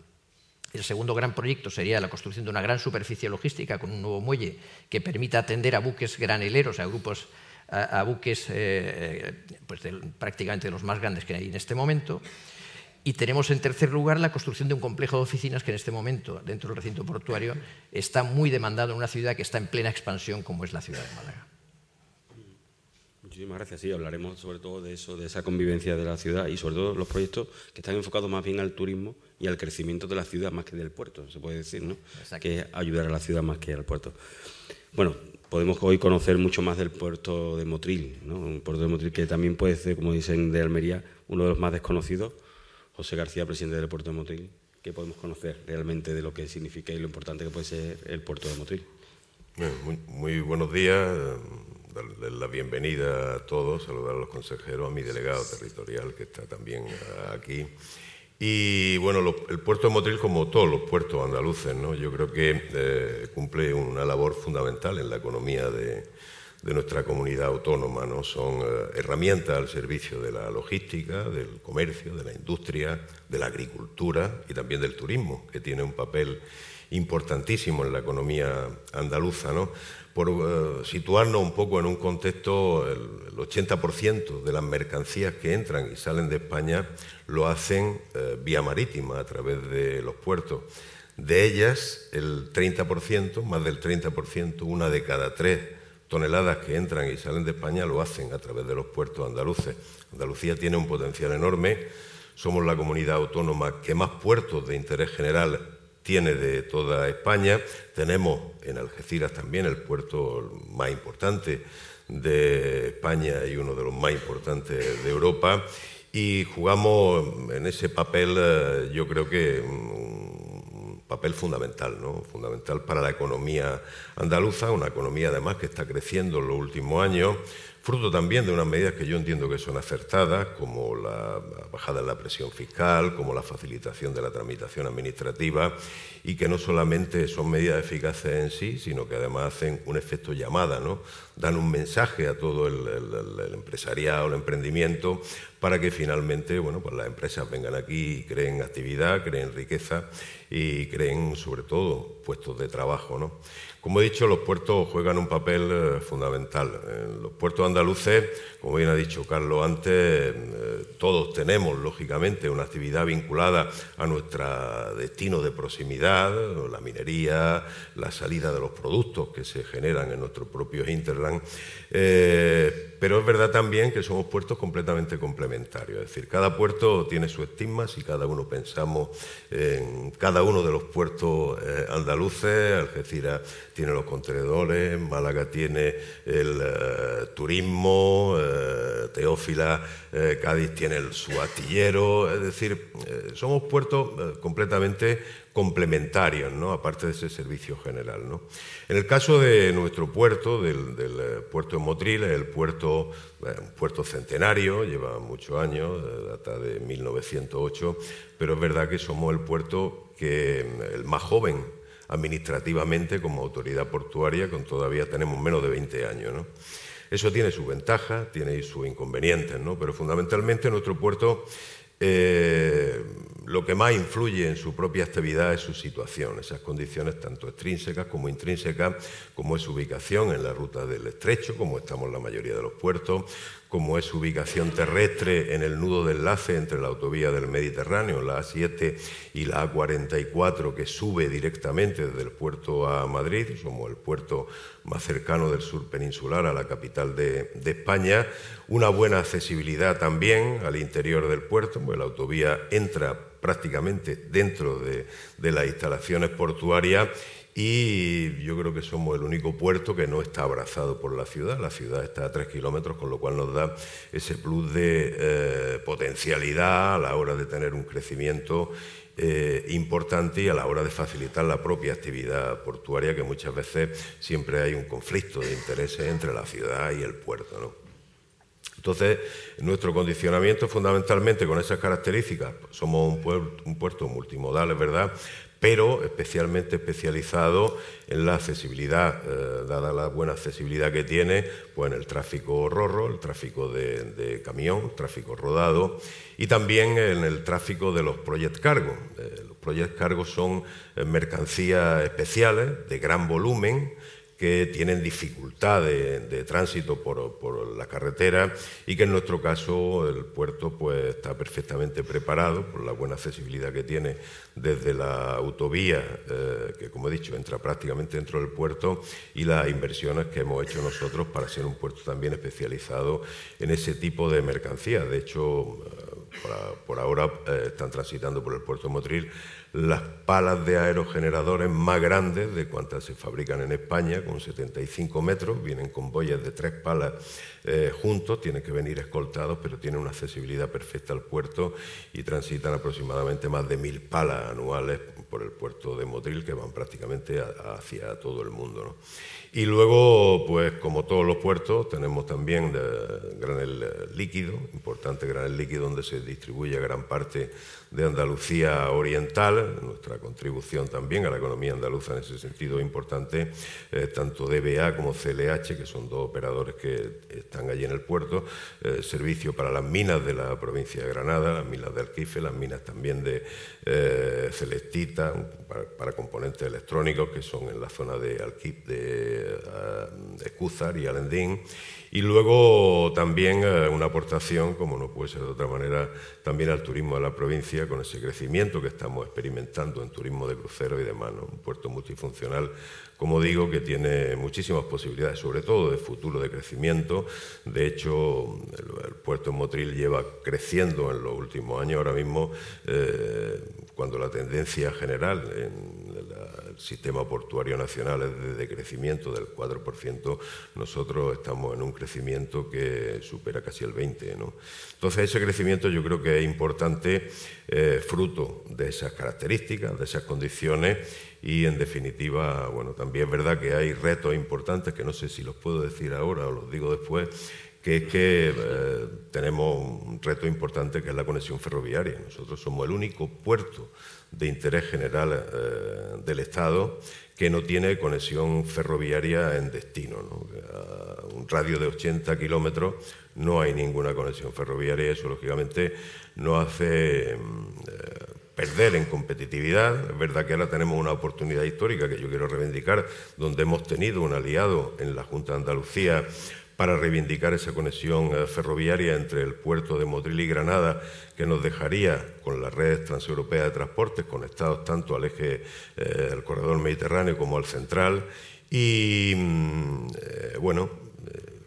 El segundo gran proyecto sería la construcción de una gran superficie logística con un nuevo muelle que permita atender a buques graneleros, a grupos, a, buques eh, pues prácticamente los más grandes que hay en este momento. Y tenemos en tercer lugar la construcción de un complejo de oficinas que en este momento, dentro del recinto portuario, está muy demandado en una ciudad que está en plena expansión como es la ciudad de Málaga. Muchísimas gracias. Sí, hablaremos sobre todo de eso, de esa convivencia de la ciudad y sobre todo los proyectos que están enfocados más bien al turismo y al crecimiento de la ciudad más que del puerto, se puede decir, ¿no? Que ayudar a la ciudad más que al puerto. Bueno, podemos hoy conocer mucho más del puerto de Motril, ¿no? Un puerto de Motril que también puede ser, como dicen de Almería, uno de los más desconocidos. José García, presidente del puerto de Motril, ¿qué podemos conocer realmente de lo que significa y lo importante que puede ser el puerto de Motril? Muy, muy buenos días darle la bienvenida a todos, saludar a los consejeros, a mi delegado territorial que está también aquí. Y bueno, el puerto de Motril, como todos los puertos andaluces, ¿no? yo creo que eh, cumple una labor fundamental en la economía de, nuestra comunidad autónoma. ¿no? Son eh, herramientas al servicio de la logística, del comercio, de la industria, de la agricultura y también del turismo, que tiene un papel importantísimo en la economía andaluza. ¿no? Por eh, situarnos un poco en un contexto, el, 80% de las mercancías que entran y salen de España lo hacen eh, vía marítima, a través de los puertos. De ellas, el 30%, más del 30%, una de cada tres toneladas que entran y salen de España lo hacen a través de los puertos andaluces. Andalucía tiene un potencial enorme, somos la comunidad autónoma que más puertos de interés general tiene de toda España. Tenemos en Algeciras también el puerto más importante de España y uno de los más importantes de Europa. Y jugamos en ese papel, eh, yo creo que un papel fundamental, ¿no? fundamental para la economía andaluza, una economía además que está creciendo en los últimos años, fruto también de unas medidas que yo entiendo que son acertadas, como la bajada en la presión fiscal, como la facilitación de la tramitación administrativa, y que no solamente son medidas eficaces en sí, sino que además hacen un efecto llamada, ¿no? dan un mensaje a todo el, empresariado, el emprendimiento, para que finalmente bueno, pues las empresas vengan aquí y creen actividad, creen riqueza y creen sobre todo puestos de trabajo. ¿no? Como he dicho, los puertos juegan un papel eh, fundamental. En los puertos andaluces, como bien ha dicho Carlos antes, eh, todos tenemos, lógicamente, una actividad vinculada a nuestro destino de proximidad, la minería, la salida de los productos que se generan en nuestros propios hinterland. Eh, pero es verdad también que somos puertos completamente complementarios. Es decir, cada puerto tiene su estigma, si cada uno pensamos en cada uno de los puertos andaluces, Algeciras tiene los contenedores, Málaga tiene el eh, turismo, eh, Teófila, eh, Cádiz tiene el, su astillero, es decir, somos puertos completamente complementarios, ¿no? aparte de ese servicio general. ¿no? En el caso de nuestro puerto, del, puerto de Motril, el puerto, un puerto centenario, lleva muchos años, data de 1908, pero es verdad que somos el puerto que el más joven administrativamente como autoridad portuaria, con todavía tenemos menos de 20 años. Eso tiene sus ventajas, tiene sus inconvenientes, ¿no? pero fundamentalmente nuestro puerto eh, lo que más influye en su propia actividad es su situación, esas condiciones tanto extrínsecas como intrínsecas, como es su ubicación en la ruta del estrecho, como estamos la mayoría de los puertos, como es su ubicación terrestre en el nudo de enlace entre la autovía del Mediterráneo, la A7 y la A44, que sube directamente desde el puerto a Madrid, somos el puerto más cercano del sur peninsular a la capital de, España, una buena accesibilidad también al interior del puerto, pues la autovía entra prácticamente dentro de, de las instalaciones portuarias y yo creo que somos el único puerto que no está abrazado por la ciudad. La ciudad está a tres kilómetros, con lo cual nos da ese plus de eh, potencialidad a la hora de tener un crecimiento eh, importante y a la hora de facilitar la propia actividad portuaria, que muchas veces siempre hay un conflicto de intereses entre la ciudad y el puerto. Entonces, nuestro condicionamiento fundamentalmente con esas características, somos un puerto, un puerto multimodal, es verdad, pero especialmente especializado en la accesibilidad, eh, dada la buena accesibilidad que tiene, pues en el tráfico rorro, el tráfico de, camión, tráfico rodado y también en el tráfico de los project cargo. Eh, los project cargo son eh, mercancías especiales de gran volumen que tienen dificultad de, tránsito por, la carretera y que en nuestro caso el puerto pues, está perfectamente preparado por la buena accesibilidad que tiene desde la autovía, eh, que como he dicho entra prácticamente dentro del puerto, y las inversiones que hemos hecho nosotros para ser un puerto también especializado en ese tipo de mercancías. De hecho, eh, por, ahora eh, están transitando por el puerto Motril las palas de aerogeneradores más grandes de cuantas se fabrican en España, con 75 metros, vienen con boyas de tres palas eh, juntos, tienen que venir escoltados, pero tienen una accesibilidad perfecta al puerto y transitan aproximadamente más de mil palas anuales por el puerto de Motril, que van prácticamente hacia todo el mundo. Y luego, pues como todos los puertos, tenemos también granel líquido, importante granel líquido donde se distribuye gran parte de Andalucía Oriental, nuestra contribución también a la economía andaluza en ese sentido importante, eh, tanto DBA como CLH, que son dos operadores que están allí en el puerto, eh, servicio para las minas de la provincia de Granada, las minas de Alquife, las minas también de eh, Celestita, para, componentes electrónicos que son en la zona de Alquip, de Escúzar y Alendín, y luego también eh, una aportación, como no puede ser de otra manera, también al turismo de la provincia con ese crecimiento que estamos experimentando en turismo de crucero y demás. Un puerto multifuncional, como digo, que tiene muchísimas posibilidades, sobre todo de futuro de crecimiento. De hecho, el, puerto en Motril lleva creciendo en los últimos años. Ahora mismo, eh, cuando la tendencia general en sistema portuario nacional es de decrecimiento del 4%, nosotros estamos en un crecimiento que supera casi el 20%. ¿no? Entonces, ese crecimiento yo creo que es importante, eh, fruto de esas características, de esas condiciones y, en definitiva, bueno, también es verdad que hay retos importantes que no sé si los puedo decir ahora o los digo después, que es que eh, tenemos un reto importante que es la conexión ferroviaria. Nosotros somos el único puerto de interés general eh, del Estado que no tiene conexión ferroviaria en destino. A un radio de 80 kilómetros no hay ninguna conexión ferroviaria eso, lógicamente, nos hace mm, perder en competitividad. Es verdad que ahora tenemos una oportunidad histórica que yo quiero reivindicar, donde hemos tenido un aliado en la Junta de Andalucía para reivindicar esa conexión eh, ferroviaria entre el puerto de Motril y Granada, que nos dejaría con las redes transeuropeas de transportes conectados tanto al eje eh, del corredor mediterráneo como al central. Y mm, eh, bueno,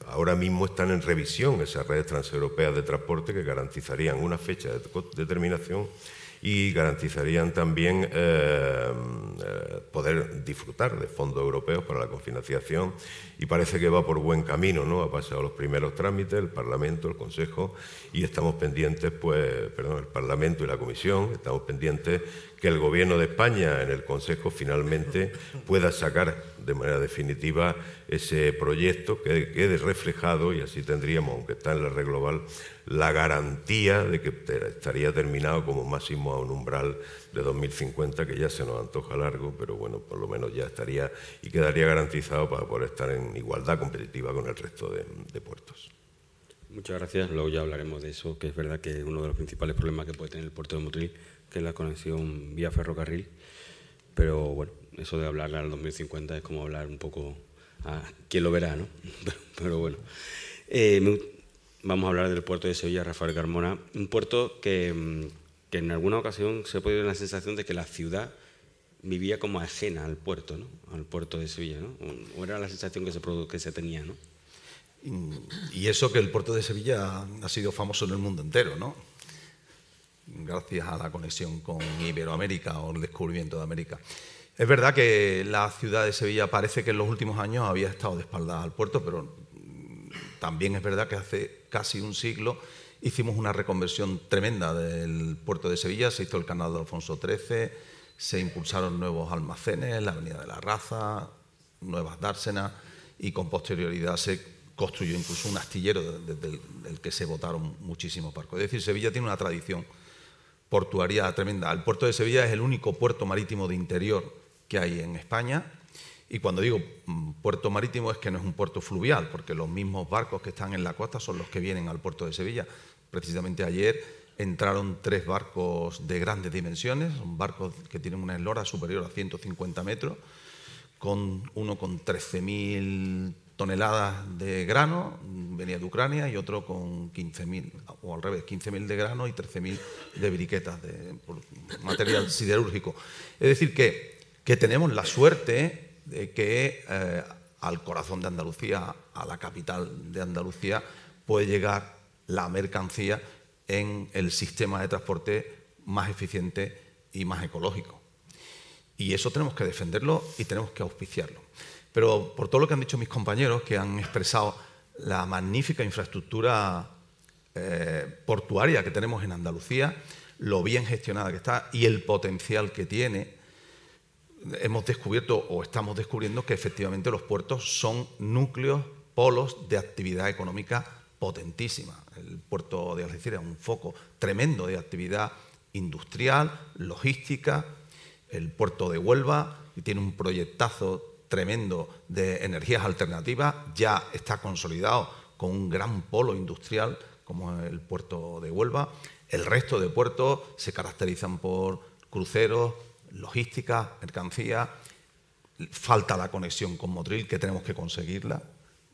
ahora mismo están en revisión esas redes transeuropeas de transporte que garantizarían una fecha de determinación y garantizarían también eh, eh, poder disfrutar de fondos europeos para la cofinanciación y parece que va por buen camino, ¿no? Ha pasado los primeros trámites, el Parlamento, el Consejo y estamos pendientes, pues, perdón, el Parlamento y la Comisión, estamos pendientes que el Gobierno de España en el Consejo finalmente pueda sacar de manera definitiva ese proyecto, que quede reflejado y así tendríamos, aunque está en la red global, la garantía de que estaría terminado como máximo a un umbral de 2050, que ya se nos antoja largo, pero bueno, por lo menos ya estaría y quedaría garantizado para poder estar en igualdad competitiva con el resto de, puertos. Muchas gracias. Luego ya hablaremos de eso, que es verdad que uno de los principales problemas que puede tener el puerto de Motril que es la conexión vía ferrocarril. Pero bueno, eso de hablar al 2050 es como hablar un poco a quién lo verá, ¿no? <laughs> Pero, bueno. Eh, vamos a hablar del puerto de Sevilla, Rafael Carmona. Un puerto que, mm, que en alguna ocasión se puede dar la sensación de que la ciudad vivía como ajena al puerto, ¿no? Al puerto de Sevilla, ¿no? O era la sensación que se, que se tenía, ¿no? Y eso que el puerto de Sevilla ha sido famoso en el mundo entero, ¿no? Gracias a la conexión con Iberoamérica o el descubrimiento de América. Es verdad que la ciudad de Sevilla parece que en los últimos años había estado de espaldas al puerto, pero también es verdad que hace casi un siglo hicimos una reconversión tremenda del puerto de Sevilla, se hizo el canal de Alfonso XIII, se impulsaron nuevos almacenes, la Avenida de la Raza, nuevas dársenas y con posterioridad se construyó incluso un astillero del, que se votaron muchísimos barcos. Es decir, Sevilla tiene una tradición portuaria tremenda. El puerto de Sevilla es el único puerto marítimo de interior que hay en España. Y cuando digo mm, puerto marítimo es que no es un puerto fluvial, porque los mismos barcos que están en la costa son los que vienen al puerto de Sevilla. Precisamente ayer entraron tres barcos de grandes dimensiones, son barcos que tienen una eslora superior a 150 metros, con uno con 13.000 toneladas de grano, venía de Ucrania, y otro con 15.000, o al revés, 15.000 de grano y 13.000 de briquetas, de material siderúrgico. Es decir, que, que tenemos la suerte de que eh, al corazón de Andalucía, a la capital de Andalucía, puede llegar la mercancía en el sistema de transporte más eficiente y más ecológico. Y eso tenemos que defenderlo y tenemos que auspiciarlo. Pero por todo lo que han dicho mis compañeros, que han expresado la magnífica infraestructura eh, portuaria que tenemos en Andalucía, lo bien gestionada que está y el potencial que tiene, hemos descubierto o estamos descubriendo que efectivamente los puertos son núcleos, polos de actividad económica potentísima. El puerto de Algeciras es un foco tremendo de actividad industrial, logística, el puerto de Huelva tiene un proyectazo tremendo de energías alternativas, ya está consolidado con un gran polo industrial como el puerto de Huelva. El resto de puertos se caracterizan por cruceros, logística, mercancía. Falta la conexión con Motril, que tenemos que conseguirla,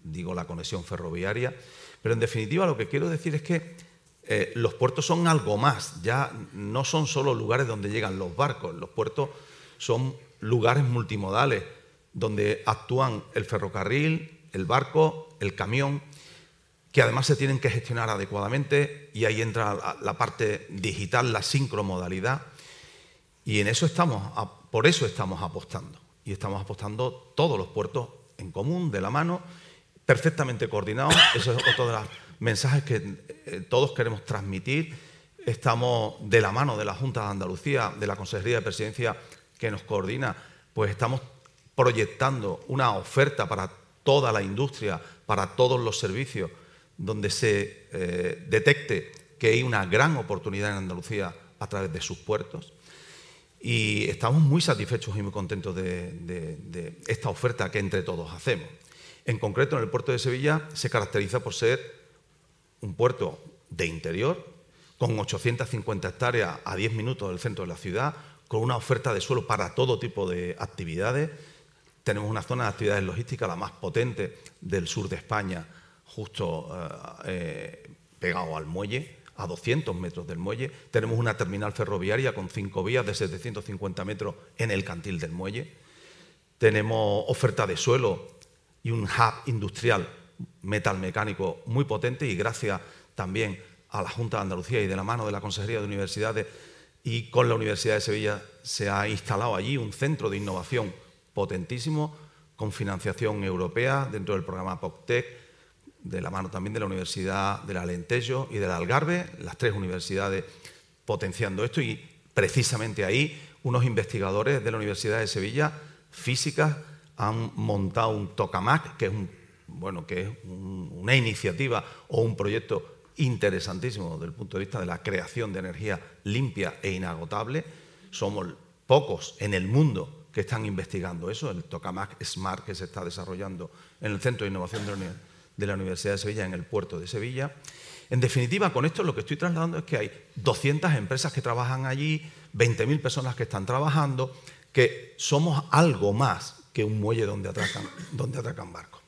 digo la conexión ferroviaria. Pero en definitiva lo que quiero decir es que eh, los puertos son algo más, ya no son solo lugares donde llegan los barcos, los puertos son lugares multimodales donde actúan el ferrocarril, el barco, el camión, que además se tienen que gestionar adecuadamente y ahí entra la parte digital, la sincromodalidad. Y en eso estamos, por eso estamos apostando. Y estamos apostando todos los puertos en común, de la mano, perfectamente coordinados. Eso es otro de los mensajes que eh, todos queremos transmitir. Estamos de la mano de la Junta de Andalucía, de la Consejería de Presidencia que nos coordina, pues estamos proyectando una oferta para toda la industria, para todos los servicios donde se eh, detecte que hay una gran oportunidad en Andalucía a través de sus puertos. Y estamos muy satisfechos y muy contentos de, esta oferta que entre todos hacemos. En concreto, en el puerto de Sevilla se caracteriza por ser un puerto de interior, con 850 hectáreas a 10 minutos del centro de la ciudad, con una oferta de suelo para todo tipo de actividades. Tenemos una zona de actividades logísticas, la más potente del sur de España, justo eh, eh, pegado al muelle, a 200 metros del muelle. Tenemos una terminal ferroviaria con cinco vías de 750 metros en el cantil del muelle. Tenemos oferta de suelo y un hub industrial metalmecánico muy potente y gracias también a la Junta de Andalucía y de la mano de la Consejería de Universidades y con la Universidad de Sevilla se ha instalado allí un centro de innovación potentísimo con financiación europea dentro del programa POCTEC de la mano también de la Universidad del Alentejo y del Algarve, las tres universidades potenciando esto y precisamente ahí unos investigadores de la Universidad de Sevilla, físicas, han montado un tokamak, que es, bueno, que es una iniciativa o un proyecto interesantísimo desde el punto de vista de la creación de energía limpia e inagotable. Somos pocos en el mundo que están investigando eso, el tokamak Smart que se está desarrollando en el Centro de Innovación de la Universidad de Sevilla en el puerto de Sevilla. En definitiva, con esto lo que estoy trasladando es que hay 200 empresas que trabajan allí, 20.000 personas que están trabajando, que somos algo más que un muelle donde atracan, donde atracan barcos.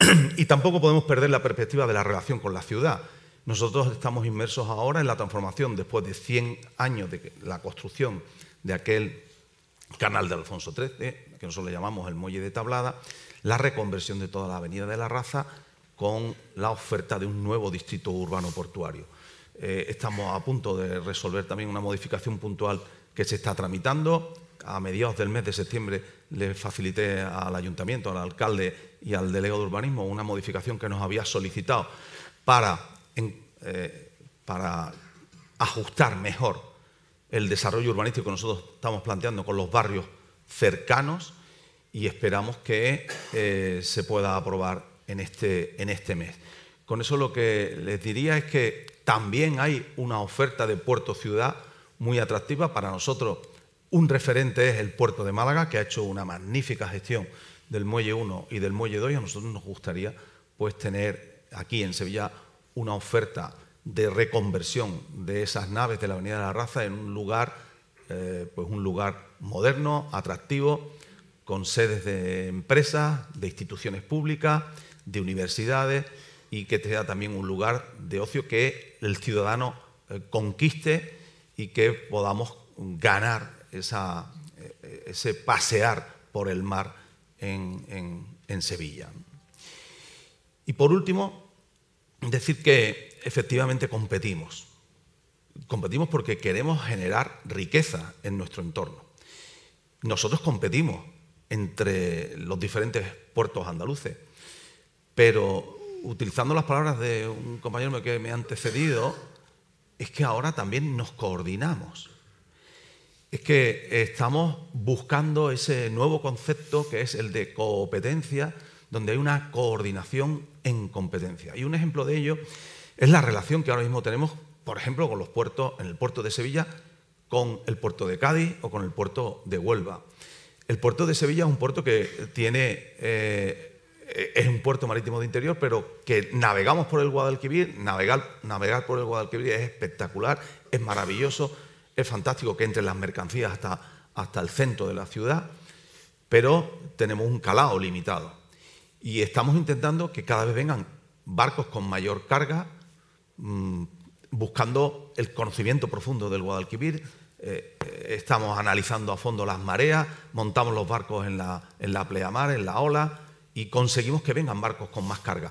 <clears throat> y tampoco podemos perder la perspectiva de la relación con la ciudad. Nosotros estamos inmersos ahora en la transformación, después de 100 años de la construcción de aquel canal de Alfonso XIII, que nosotros le llamamos el muelle de Tablada, la reconversión de toda la avenida de la Raza con la oferta de un nuevo distrito urbano portuario. Eh, estamos a punto de resolver también una modificación puntual que se está tramitando. A mediados del mes de septiembre le facilité al ayuntamiento, al alcalde y al delegado de urbanismo una modificación que nos había solicitado para, eh, para ajustar mejor el desarrollo urbanístico que nosotros estamos planteando con los barrios cercanos y esperamos que eh, se pueda aprobar en este, en este mes. Con eso lo que les diría es que también hay una oferta de puerto ciudad muy atractiva para nosotros. Un referente es el puerto de Málaga, que ha hecho una magnífica gestión del muelle 1 y del muelle 2 y a nosotros nos gustaría pues tener aquí en Sevilla una oferta de reconversión de esas naves de la Avenida de la Raza en un lugar, eh, pues un lugar moderno, atractivo, con sedes de empresas, de instituciones públicas, de universidades y que sea también un lugar de ocio que el ciudadano eh, conquiste y que podamos ganar esa, eh, ese pasear por el mar en, en Sevilla. Y por último, decir que efectivamente competimos. Competimos porque queremos generar riqueza en nuestro entorno. Nosotros competimos entre los diferentes puertos andaluces. Pero utilizando las palabras de un compañero que me ha antecedido, es que ahora también nos coordinamos. Es que estamos buscando ese nuevo concepto que es el de competencia, donde hay una coordinación en competencia. Y un ejemplo de ello es la relación que ahora mismo tenemos, por ejemplo, con los puertos, en el puerto de Sevilla, con el puerto de Cádiz o con el puerto de Huelva. El puerto de Sevilla es un puerto que tiene, eh, es un puerto marítimo de interior, pero que navegamos por el Guadalquivir, navegar, navegar por el Guadalquivir es espectacular, es maravilloso, es fantástico que entren las mercancías hasta, hasta el centro de la ciudad, pero tenemos un calado limitado. Y estamos intentando que cada vez vengan barcos con mayor carga, mm, buscando el conocimiento profundo del Guadalquivir, eh, estamos analizando a fondo las mareas, montamos los barcos en la, en la pleamar, en la ola, y conseguimos que vengan barcos con más carga.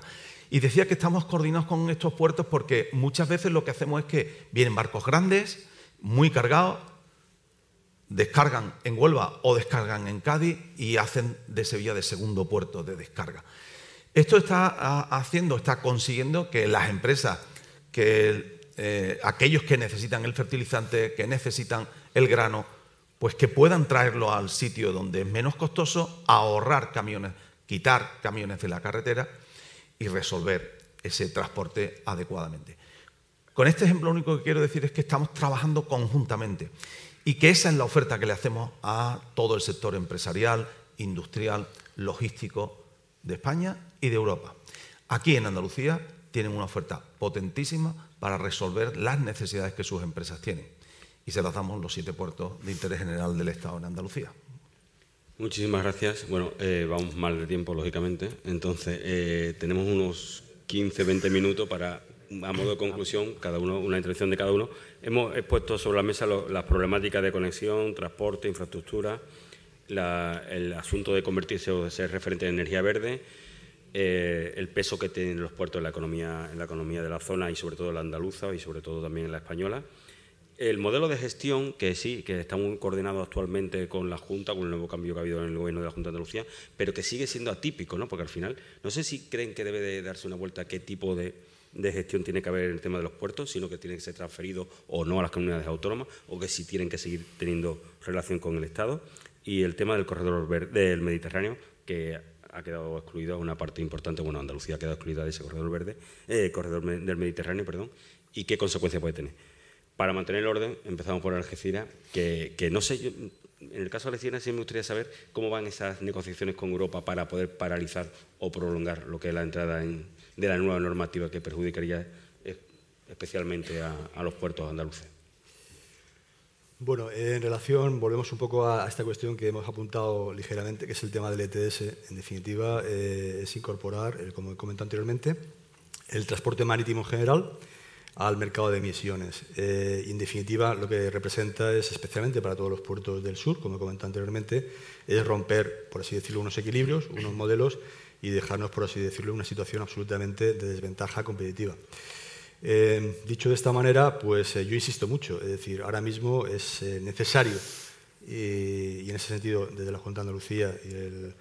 Y decía que estamos coordinados con estos puertos porque muchas veces lo que hacemos es que vienen barcos grandes, muy cargados, descargan en Huelva o descargan en Cádiz y hacen de Sevilla de segundo puerto de descarga. Esto está ah, haciendo, está consiguiendo que las empresas, que eh, aquellos que necesitan el fertilizante, que necesitan el grano, pues que puedan traerlo al sitio donde es menos costoso, ahorrar camiones, quitar camiones de la carretera y resolver ese transporte adecuadamente. Con este ejemplo lo único que quiero decir es que estamos trabajando conjuntamente y que esa es la oferta que le hacemos a todo el sector empresarial, industrial, logístico de España y de Europa. Aquí en Andalucía tienen una oferta potentísima para resolver las necesidades que sus empresas tienen. Y se las los siete puertos de interés general del Estado en Andalucía. Muchísimas gracias. Bueno, eh, vamos mal de tiempo, lógicamente. Entonces, eh, tenemos unos 15, 20 minutos para, a modo de conclusión, cada uno, una intervención de cada uno. Hemos puesto sobre la mesa las problemáticas de conexión, transporte, infraestructura, el asunto de convertirse o de ser referente en energía verde, eh, el peso que tienen los puertos en la, economía, en la economía de la zona y sobre todo la andaluza y sobre todo también en la española. El modelo de gestión, que sí, que está muy coordinado actualmente con la Junta, con el nuevo cambio que ha habido en el gobierno de la Junta de Andalucía, pero que sigue siendo atípico, ¿no? Porque al final, no sé si creen que debe de darse una vuelta a qué tipo de, de gestión tiene que haber en el tema de los puertos, sino que tiene que ser transferido o no a las comunidades autónomas, o que si tienen que seguir teniendo relación con el Estado. Y el tema del corredor del Mediterráneo, que ha quedado excluido una parte importante, bueno, Andalucía ha quedado excluida de ese corredor verde, eh, corredor del Mediterráneo, perdón, y qué consecuencias puede tener. Para mantener el orden, empezamos por Algeciras, que, no sé, yo, en el caso de Algeciras sí me gustaría saber cómo van esas negociaciones con Europa para poder paralizar o prolongar lo que es la entrada de la nueva normativa que perjudicaría especialmente a los puertos andaluces. Bueno, en relación, volvemos un poco a, esta cuestión que hemos apuntado ligeramente, que es el tema del ETS. En definitiva, eh, es incorporar, como he comentado anteriormente, el transporte marítimo en general al mercado de emisiones. Eh, en definitiva, lo que representa es, especialmente para todos los puertos del sur, como he comentado anteriormente, es romper, por así decirlo, unos equilibrios, unos modelos y dejarnos, por así decirlo, una situación absolutamente de desventaja competitiva. Eh, dicho de esta manera, pues eh, yo insisto mucho, es decir, ahora mismo es eh, necesario, y, en ese sentido, desde la Junta de Andalucía y el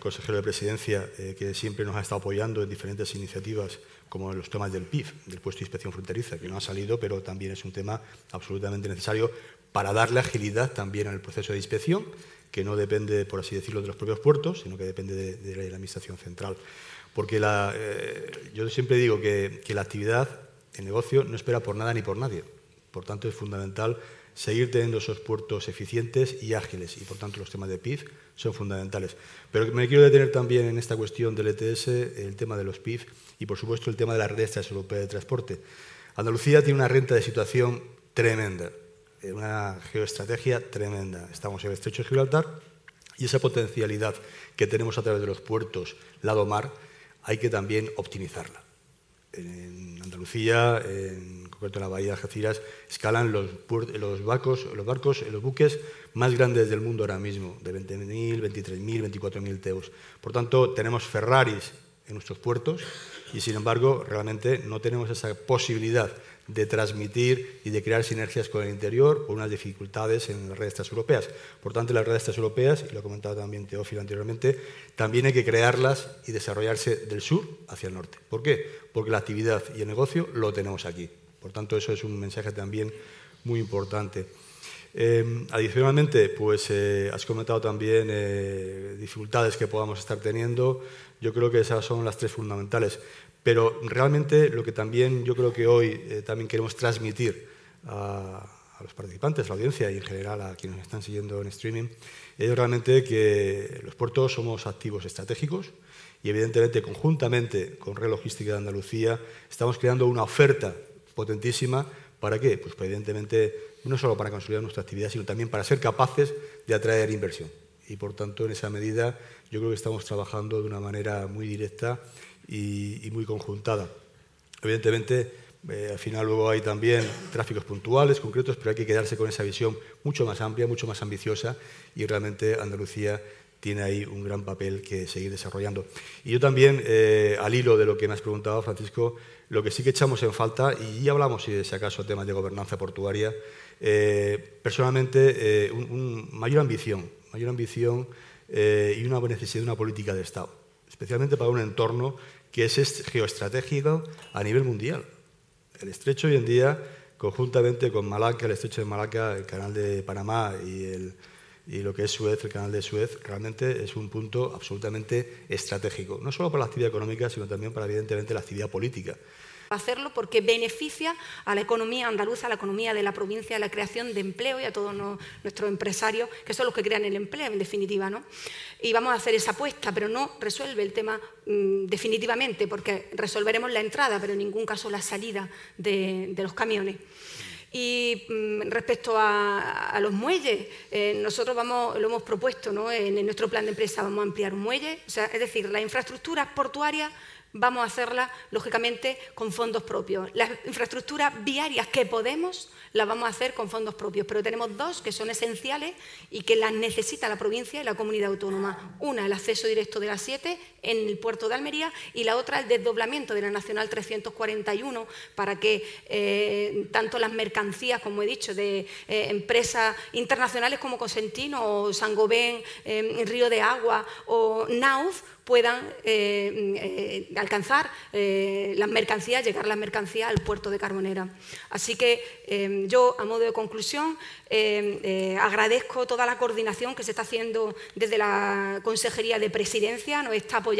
consejero de Presidencia, que siempre nos ha estado apoyando en diferentes iniciativas, como los temas del PIF, del puesto de inspección fronteriza, que no ha salido, pero también es un tema absolutamente necesario para darle agilidad también al proceso de inspección, que no depende, por así decirlo, de los propios puertos, sino que depende de, la Administración Central. Porque yo siempre digo que la actividad el negocio no espera por nada ni por nadie. Por tanto, es fundamental seguir teniendo esos puertos eficientes y ágiles y, por tanto, los temas de PIF son fundamentales. Pero me quiero detener también en esta cuestión del ETS, el tema de los PIF y, por supuesto, el tema de la red europea de transporte. Andalucía tiene una renta de situación tremenda, eh, una geoestrategia tremenda. Estamos en el estrecho de Gibraltar y esa potencialidad que tenemos a través de los puertos lado mar hay que también optimizarla en Andalucía, en concreto en la bahía de Algeciras, escalan los, los, barcos, los barcos, los buques más grandes del mundo ahora mismo, de 20.000, 23.000, 24.000 teus. Por tanto, tenemos Ferraris en nuestros puertos y, sin embargo, realmente no tenemos esa posibilidad de transmitir y de crear sinergias con el interior por unas dificultades en las redes transeuropeas. Por tanto, las redes transeuropeas, y lo ha comentado también Teófilo anteriormente, también hay que crearlas y desarrollarse del sur hacia el norte. ¿Por qué? Porque la actividad y el negocio lo tenemos aquí. Por tanto, eso es un mensaje también muy importante. Em, adicionalmente, pues eh, has comentado también eh, dificultades que podamos estar teniendo. Yo creo que esas son las tres fundamentales. Pero realmente lo que también yo creo que hoy eh, también queremos transmitir a, los participantes, a la audiencia y en general a quienes están siguiendo en streaming, es realmente que los puertos somos activos estratégicos y evidentemente conjuntamente con Red Logística de Andalucía estamos creando una oferta potentísima. ¿Para qué? Pues evidentemente no solo para consolidar nuestra actividad, sino también para ser capaces de atraer inversión. Y por tanto, en esa medida, yo creo que estamos trabajando de una manera muy directa y, muy conjuntada. Evidentemente, eh, al final luego hay también tráficos puntuales, concretos, pero hay que quedarse con esa visión mucho más amplia, mucho más ambiciosa y realmente Andalucía tiene ahí un gran papel que seguir desarrollando. Y yo también, eh, al hilo de lo que me has preguntado, Francisco, lo que sí que echamos en falta, y ya hablamos, si es acaso, temas de gobernanza portuaria, eh, personalmente, un, mayor ambición, mayor ambición y una necesidad de una política de Estado, especialmente para un entorno que es geoestratégico a nivel mundial. El estrecho hoy en día, conjuntamente con Malaca, el estrecho de Malaca, el canal de Panamá y el, y lo que es Suez, el canal de Suez, realmente es un punto absolutamente estratégico, no solo para la actividad económica, sino también para, evidentemente, la actividad política hacerlo porque beneficia a la economía andaluza, a la economía de la provincia, a la creación de empleo y a todos nuestros empresarios, que son los que crean el empleo, en definitiva. ¿no? Y vamos a hacer esa apuesta, pero no resuelve el tema mm, definitivamente, porque resolveremos la entrada, pero en ningún caso la salida de, los camiones. Y mm, respecto a, los muelles, eh, nosotros vamos, lo hemos propuesto ¿no? en, nuestro plan de empresa, vamos a ampliar un muelle, es decir, la infraestructura portuaria vamos a hacerla, lógicamente, con fondos propios. Las infraestructuras viarias que podemos las vamos a hacer con fondos propios, pero tenemos dos que son esenciales y que las necesita la provincia y la comunidad autónoma. Una, el acceso directo de la 7 en el puerto de Almería y la otra, el desdoblamiento de la Nacional 341 para que eh, tanto las mercancías, como he dicho, de eh, empresas internacionales como Cosentino o Sangobén, eh, Río de Agua o Nauf, puedan eh, alcanzar las mercancías, llegar las mercancías al puerto de Carbonera. Así que yo, a modo de conclusión, agradezco toda la coordinación que se está haciendo desde la Consejería de Presidencia, nos está apoyando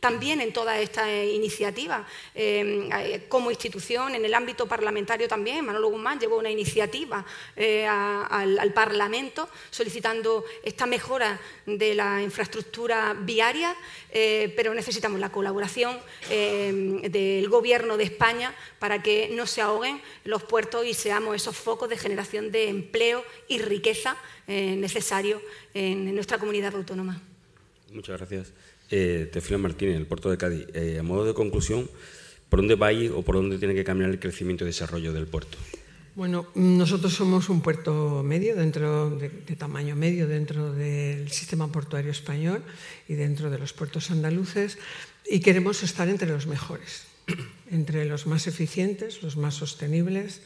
también en toda esta iniciativa como institución, en el ámbito parlamentario también. Manolo Guzmán llevó una iniciativa al, al Parlamento solicitando esta mejora de la infraestructura viaria eh, pero necesitamos la colaboración eh, del Gobierno de España para que no se ahoguen los puertos y seamos esos focos de generación de empleo y riqueza eh, necesarios en, nuestra comunidad autónoma. Muchas gracias. Eh, Martínez, el puerto de Cádiz. a modo de conclusión, ¿por dónde va a ir o por dónde tiene que cambiar el crecimiento y desarrollo del puerto? Bueno, nosotros somos un puerto medio, dentro de, tamaño medio dentro del sistema portuario español y dentro de los puertos andaluces y queremos estar entre los mejores, entre los más eficientes, los más sostenibles,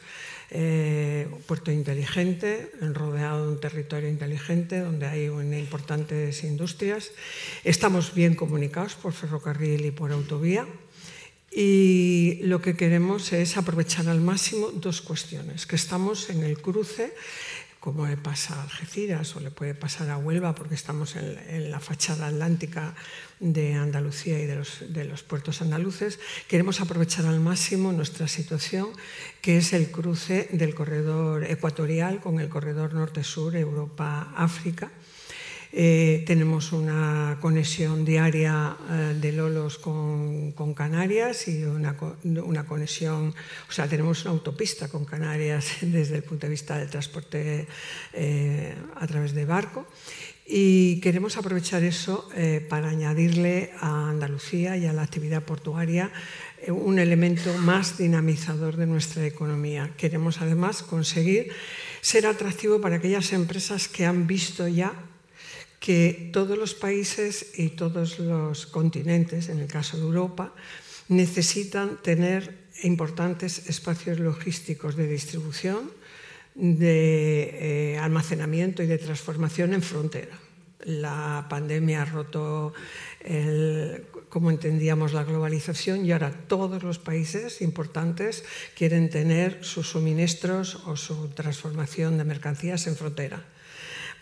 eh, puerto inteligente, rodeado de un territorio inteligente donde hay importantes industrias. Estamos bien comunicados por ferrocarril y por autovía y lo que queremos es aprovechar al máximo dos cuestiones, que estamos en el cruce, como le pasa a Algeciras o le puede pasar a Huelva, porque estamos en, la fachada atlántica de Andalucía y de los, de los puertos andaluces, queremos aprovechar al máximo nuestra situación, que es el cruce del corredor ecuatorial con el corredor norte-sur, Europa-África eh, tenemos una conexión diaria eh, de Lolos con, Canarias y una, conexión, o sea, tenemos una autopista con Canarias <laughs> desde el punto de vista del transporte eh, a través de barco. Y queremos aprovechar eso para añadirle a Andalucía y a la actividad portuaria un elemento más dinamizador de nuestra economía. Queremos además conseguir ser atractivo para aquellas empresas que han visto ya que todos los países y todos los continentes, en el caso de Europa, necesitan tener importantes espacios logísticos de distribución, de eh, almacenamiento y de transformación en frontera. La pandemia ha roto el, como entendíamos la globalización y ahora todos los países importantes quieren tener sus suministros o su transformación de mercancías en frontera.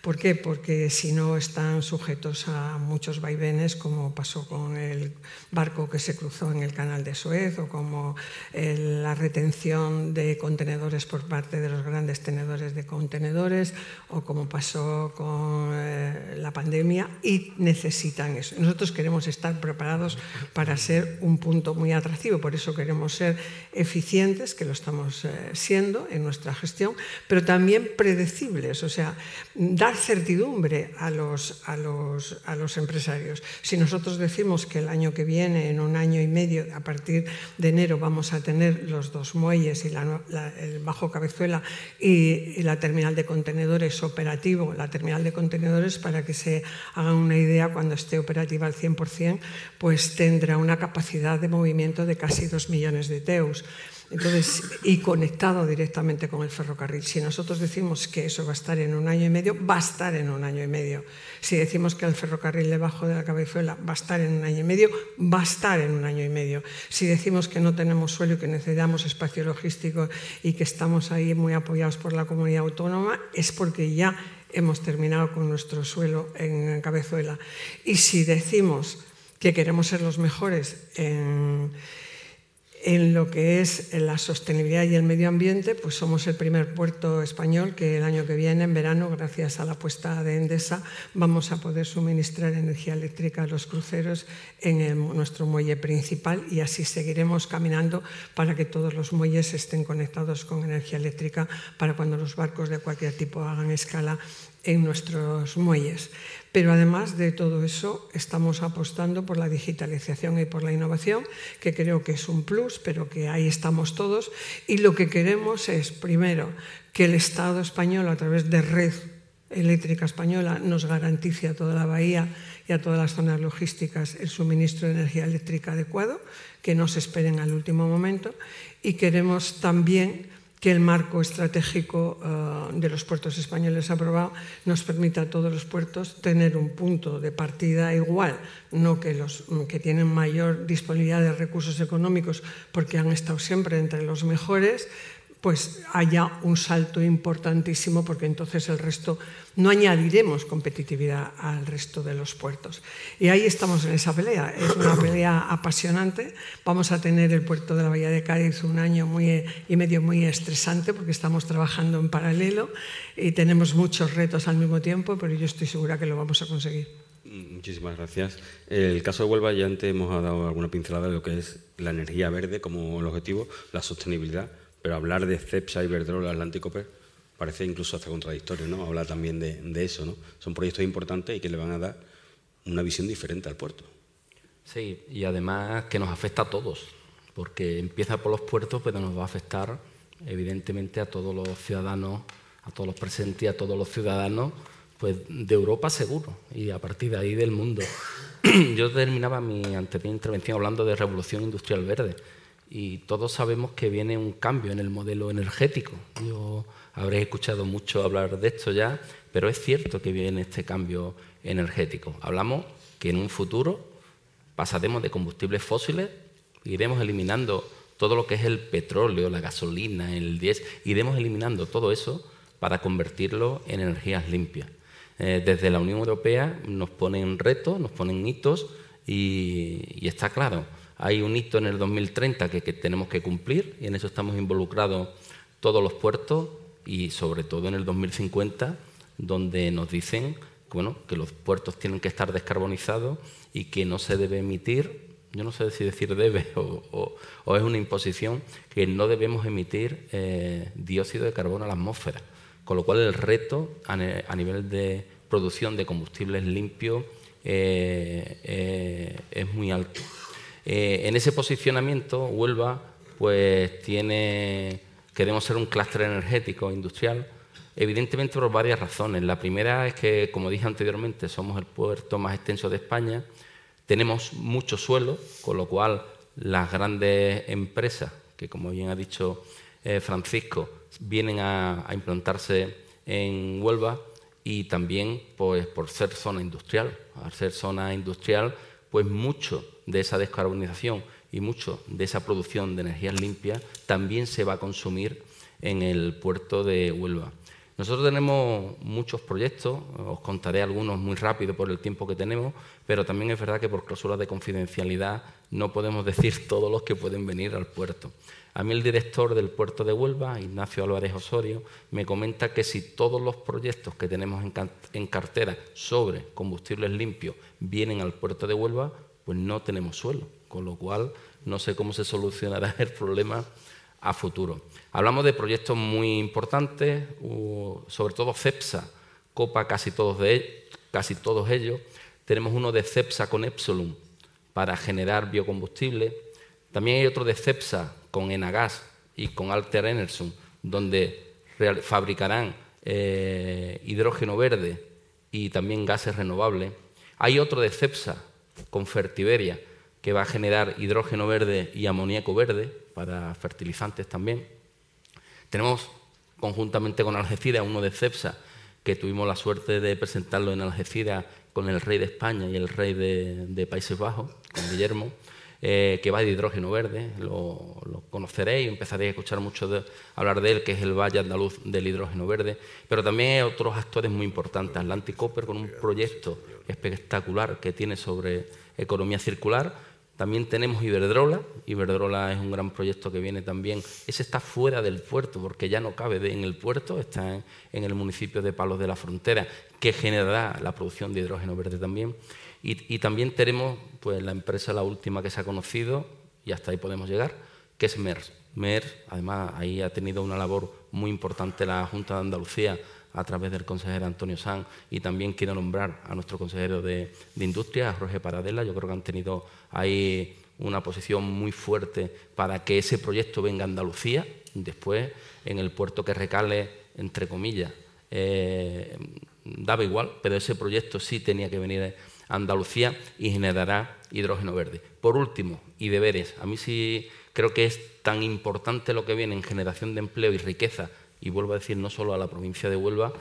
¿Por qué? Porque si no están sujetos a muchos vaivenes, como pasó con el barco que se cruzó en el canal de Suez o como la retención de contenedores por parte de los grandes tenedores de contenedores o como pasó con eh, la pandemia y necesitan eso. Nosotros queremos estar preparados para ser un punto muy atractivo, por eso queremos ser eficientes, que lo estamos eh, siendo en nuestra gestión, pero también predecibles, o sea, dar certidumbre a los, a, los, a los empresarios. Si nosotros decimos que el año que viene, en un año y medio, a partir de enero, vamos a tener los dos muelles y el Bajo Cabezuela y, la terminal de contenedores operativo, la terminal de contenedores, para que se hagan una idea, cuando esté operativa al 100%, pues tendrá una capacidad de movimiento de casi dos millones de teus. Entonces, y conectado directamente con el ferrocarril. Si nosotros decimos que eso va a estar en un año y medio, va a estar en un año y medio. Si decimos que el ferrocarril debajo de la cabezuela va a estar en un año y medio, va a estar en un año y medio. Si decimos que no tenemos suelo y que necesitamos espacio logístico y que estamos ahí muy apoyados por la comunidad autónoma, es porque ya hemos terminado con nuestro suelo en Cabezuela. Y si decimos que queremos ser los mejores en en lo que es la sostenibilidad y el medio ambiente, pues somos el primer puerto español que el año que viene, en verano, gracias a la apuesta de Endesa, vamos a poder suministrar energía eléctrica a los cruceros en nuestro muelle principal y así seguiremos caminando para que todos los muelles estén conectados con energía eléctrica para cuando los barcos de cualquier tipo hagan escala en nuestros muelles. Pero además de todo eso, estamos apostando por la digitalización y por la innovación, que creo que es un plus, pero que ahí estamos todos. Y lo que queremos es, primero, que el Estado español, a través de red eléctrica española, nos garantice a toda la bahía y a todas las zonas logísticas el suministro de energía eléctrica adecuado, que no se esperen al último momento. Y queremos también que el marco estratégico uh, de los puertos españoles aprobado nos permita a todos los puertos tener un punto de partida igual, no que los que tienen mayor disponibilidad de recursos económicos porque han estado siempre entre los mejores, pues haya un salto importantísimo porque entonces el resto no añadiremos competitividad al resto de los puertos. Y ahí estamos en esa pelea. Es una <coughs> pelea apasionante. Vamos a tener el puerto de la Bahía de Cádiz un año muy, y medio muy estresante porque estamos trabajando en paralelo y tenemos muchos retos al mismo tiempo, pero yo estoy segura que lo vamos a conseguir. Muchísimas gracias. El caso de Huelva ya antes hemos dado alguna pincelada de lo que es la energía verde como el objetivo, la sostenibilidad pero hablar de CEPSA, Iberdrola, Atlántico pues, parece incluso hasta contradictorio, ¿no? Habla también de, eso, ¿no? Son proyectos importantes y que le van a dar una visión diferente al puerto. Sí, y además que nos afecta a todos, porque empieza por los puertos, pero nos va a afectar evidentemente a todos los ciudadanos, a todos los presentes y a todos los ciudadanos pues de Europa seguro y a partir de ahí del mundo. <clears throat> Yo terminaba mi anterior intervención hablando de revolución industrial verde y todos sabemos que viene un cambio en el modelo energético. Yo habré escuchado mucho hablar de esto ya, pero es cierto que viene este cambio energético. Hablamos que en un futuro pasaremos de combustibles fósiles, iremos eliminando todo lo que es el petróleo, la gasolina, el diésel, iremos eliminando todo eso para convertirlo en energías limpias. Eh, desde la Unión Europea nos ponen retos, nos ponen hitos y está claro hay un hito en el 2030 que, tenemos que cumplir y en eso estamos involucrados todos los puertos y sobre todo en el 2050 donde nos dicen bueno, que los puertos tienen que estar descarbonizados y que no se debe emitir, yo no sé si decir debe <laughs> o, es una imposición, que no debemos emitir eh, dióxido de carbono a la atmósfera. Con lo cual el reto a, nivel de producción de combustibles limpios eh, eh, es muy alto. Eh, en ese posicionamiento, Huelva pues, tiene, queremos ser un clúster energético industrial, evidentemente por varias razones. La primera es que, como dije anteriormente, somos el puerto más extenso de España, tenemos mucho suelo, con lo cual las grandes empresas, que como bien ha dicho eh, Francisco, vienen a, a, implantarse en Huelva y también pues, por ser zona industrial. Al ser zona industrial, pues mucho de esa descarbonización y mucho de esa producción de energías limpias también se va a consumir en el puerto de Huelva. Nosotros tenemos muchos proyectos, os contaré algunos muy rápido por el tiempo que tenemos, pero también es verdad que por cláusulas de confidencialidad no podemos decir <laughs> todos los que pueden venir al puerto. A mí el director del puerto de Huelva, Ignacio Álvarez Osorio, me comenta que si todos los proyectos que tenemos en cartera sobre combustibles limpios vienen al puerto de Huelva, pues no tenemos suelo, con lo cual no sé cómo se solucionará <laughs> el problema a futuro. Hablamos de proyectos muy importantes, sobre todo CEPSA, copa casi todos, de, casi todos ellos. Tenemos uno de CEPSA con Epsilon para generar biocombustible. También hay otro de CEPSA con Enagas y con Alter Enerson, donde fabricarán eh, hidrógeno verde y también gases renovables. Hay otro de CEPSA con Fertiberia, que va a generar hidrógeno verde y amoníaco verde para fertilizantes también. Tenemos conjuntamente con Algeciras uno de CEPSA, que tuvimos la suerte de presentarlo en Algeciras con el rey de España y el rey de, Países Bajos, con Guillermo. Eh, que va de hidrógeno verde, lo, conoceréis, empezaréis a escuchar mucho hablar de él, que es el Valle Andaluz del hidrógeno verde, pero también hay otros actores muy importantes, Atlantic Copper con un proyecto espectacular que tiene sobre economía circular, también tenemos Iberdrola. Iberdrola es un gran proyecto que viene también. Ese está fuera del puerto, porque ya no cabe en el puerto, está en, el municipio de Palos de la Frontera, que generará la producción de hidrógeno verde también. Y, también tenemos pues, la empresa, la última que se ha conocido, y hasta ahí podemos llegar, que es MERS. MERS, además, ahí ha tenido una labor muy importante la Junta de Andalucía a través del consejero Antonio Sanz y también quiero nombrar a nuestro consejero de, Industria, a Jorge Paradela. Yo creo que han tenido ahí una posición muy fuerte para que ese proyecto venga a Andalucía. Después, en el puerto que recale, entre comillas, eh, daba igual, pero ese proyecto sí tenía que venir Andalucía y generará hidrógeno verde. Por último, y deberes. A mí sí creo que es tan importante lo que viene en generación de empleo y riqueza y vuelvo a decir no solo a la provincia de Huelva,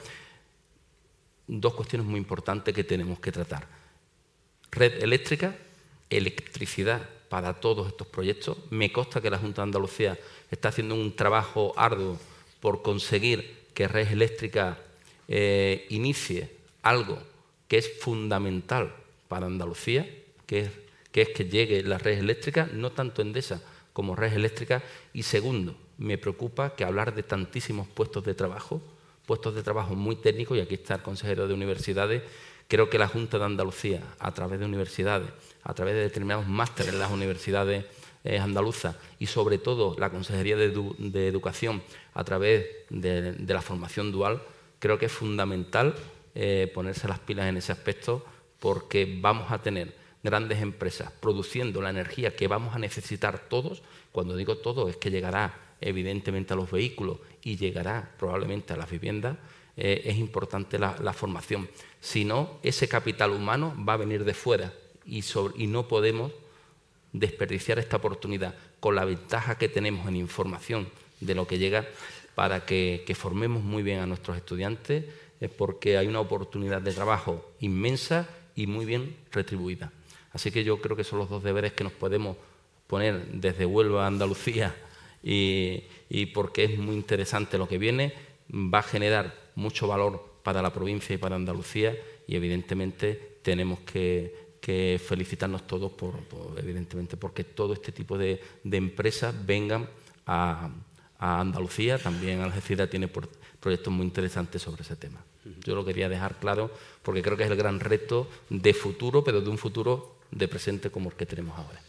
dos cuestiones muy importantes que tenemos que tratar. Red eléctrica, electricidad para todos estos proyectos. Me consta que la Junta de Andalucía está haciendo un trabajo arduo por conseguir que Red Eléctrica eh, inicie algo que es fundamental para Andalucía, que es, que es que llegue la red eléctrica, no tanto Endesa como red eléctrica, y segundo, me preocupa que hablar de tantísimos puestos de trabajo, puestos de trabajo muy técnicos, y aquí está el consejero de universidades, creo que la Junta de Andalucía, a través de universidades, a través de determinados másteres en las universidades eh, andaluzas y sobre todo la Consejería de, Educación, a través de, la formación dual, creo que es fundamental eh, ponerse las pilas en ese aspecto porque vamos a tener grandes empresas produciendo la energía que vamos a necesitar todos. Cuando digo todo es que llegará evidentemente a los vehículos y llegará probablemente a las viviendas, eh, es importante la, formación. Si no, ese capital humano va a venir de fuera y, no podemos desperdiciar esta oportunidad con la ventaja que tenemos en información de lo que llega para que, formemos muy bien a nuestros estudiantes, porque hay una oportunidad de trabajo inmensa y muy bien retribuida. Así que yo creo que son los dos deberes que nos podemos poner desde Huelva a Andalucía y, porque es muy interesante lo que viene, va a generar mucho valor para la provincia y para Andalucía y evidentemente tenemos que, felicitarnos todos por, evidentemente porque todo este tipo de, empresas vengan a, Andalucía, también Algeciras tiene proyectos muy interesantes sobre ese tema. Yo lo quería dejar claro porque creo que es el gran reto de futuro, pero de un futuro de presente como el que tenemos ahora.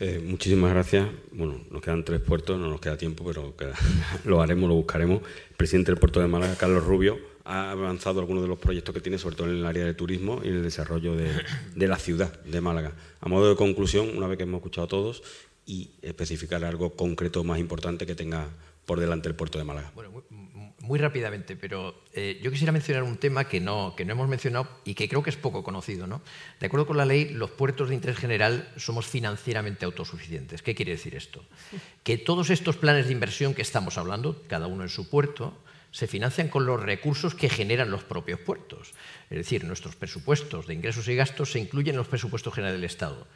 Eh, muchísimas gracias. Bueno, nos quedan tres puertos, no nos queda tiempo, pero <laughs> lo haremos, lo buscaremos. El presidente del puerto de Málaga, Carlos Rubio, ha avanzado algunos de los proyectos que tiene, sobre todo en el área de turismo y en el desarrollo de, la ciudad de Málaga. A modo de conclusión, una vez que hemos escuchado a todos, y especificar algo concreto más importante que tenga por delante el puerto de Málaga muy rápidamente, pero eh, yo quisiera mencionar un tema que no, que no hemos mencionado y que creo que es poco conocido. ¿no? De acuerdo con la ley, los puertos de interés general somos financieramente autosuficientes. ¿Qué quiere decir esto? Que todos estos planes de inversión que estamos hablando, cada uno en su puerto, se financian con los recursos que generan los propios puertos. Es decir, nuestros presupuestos de ingresos y gastos se incluyen en los presupuestos generales del Estado.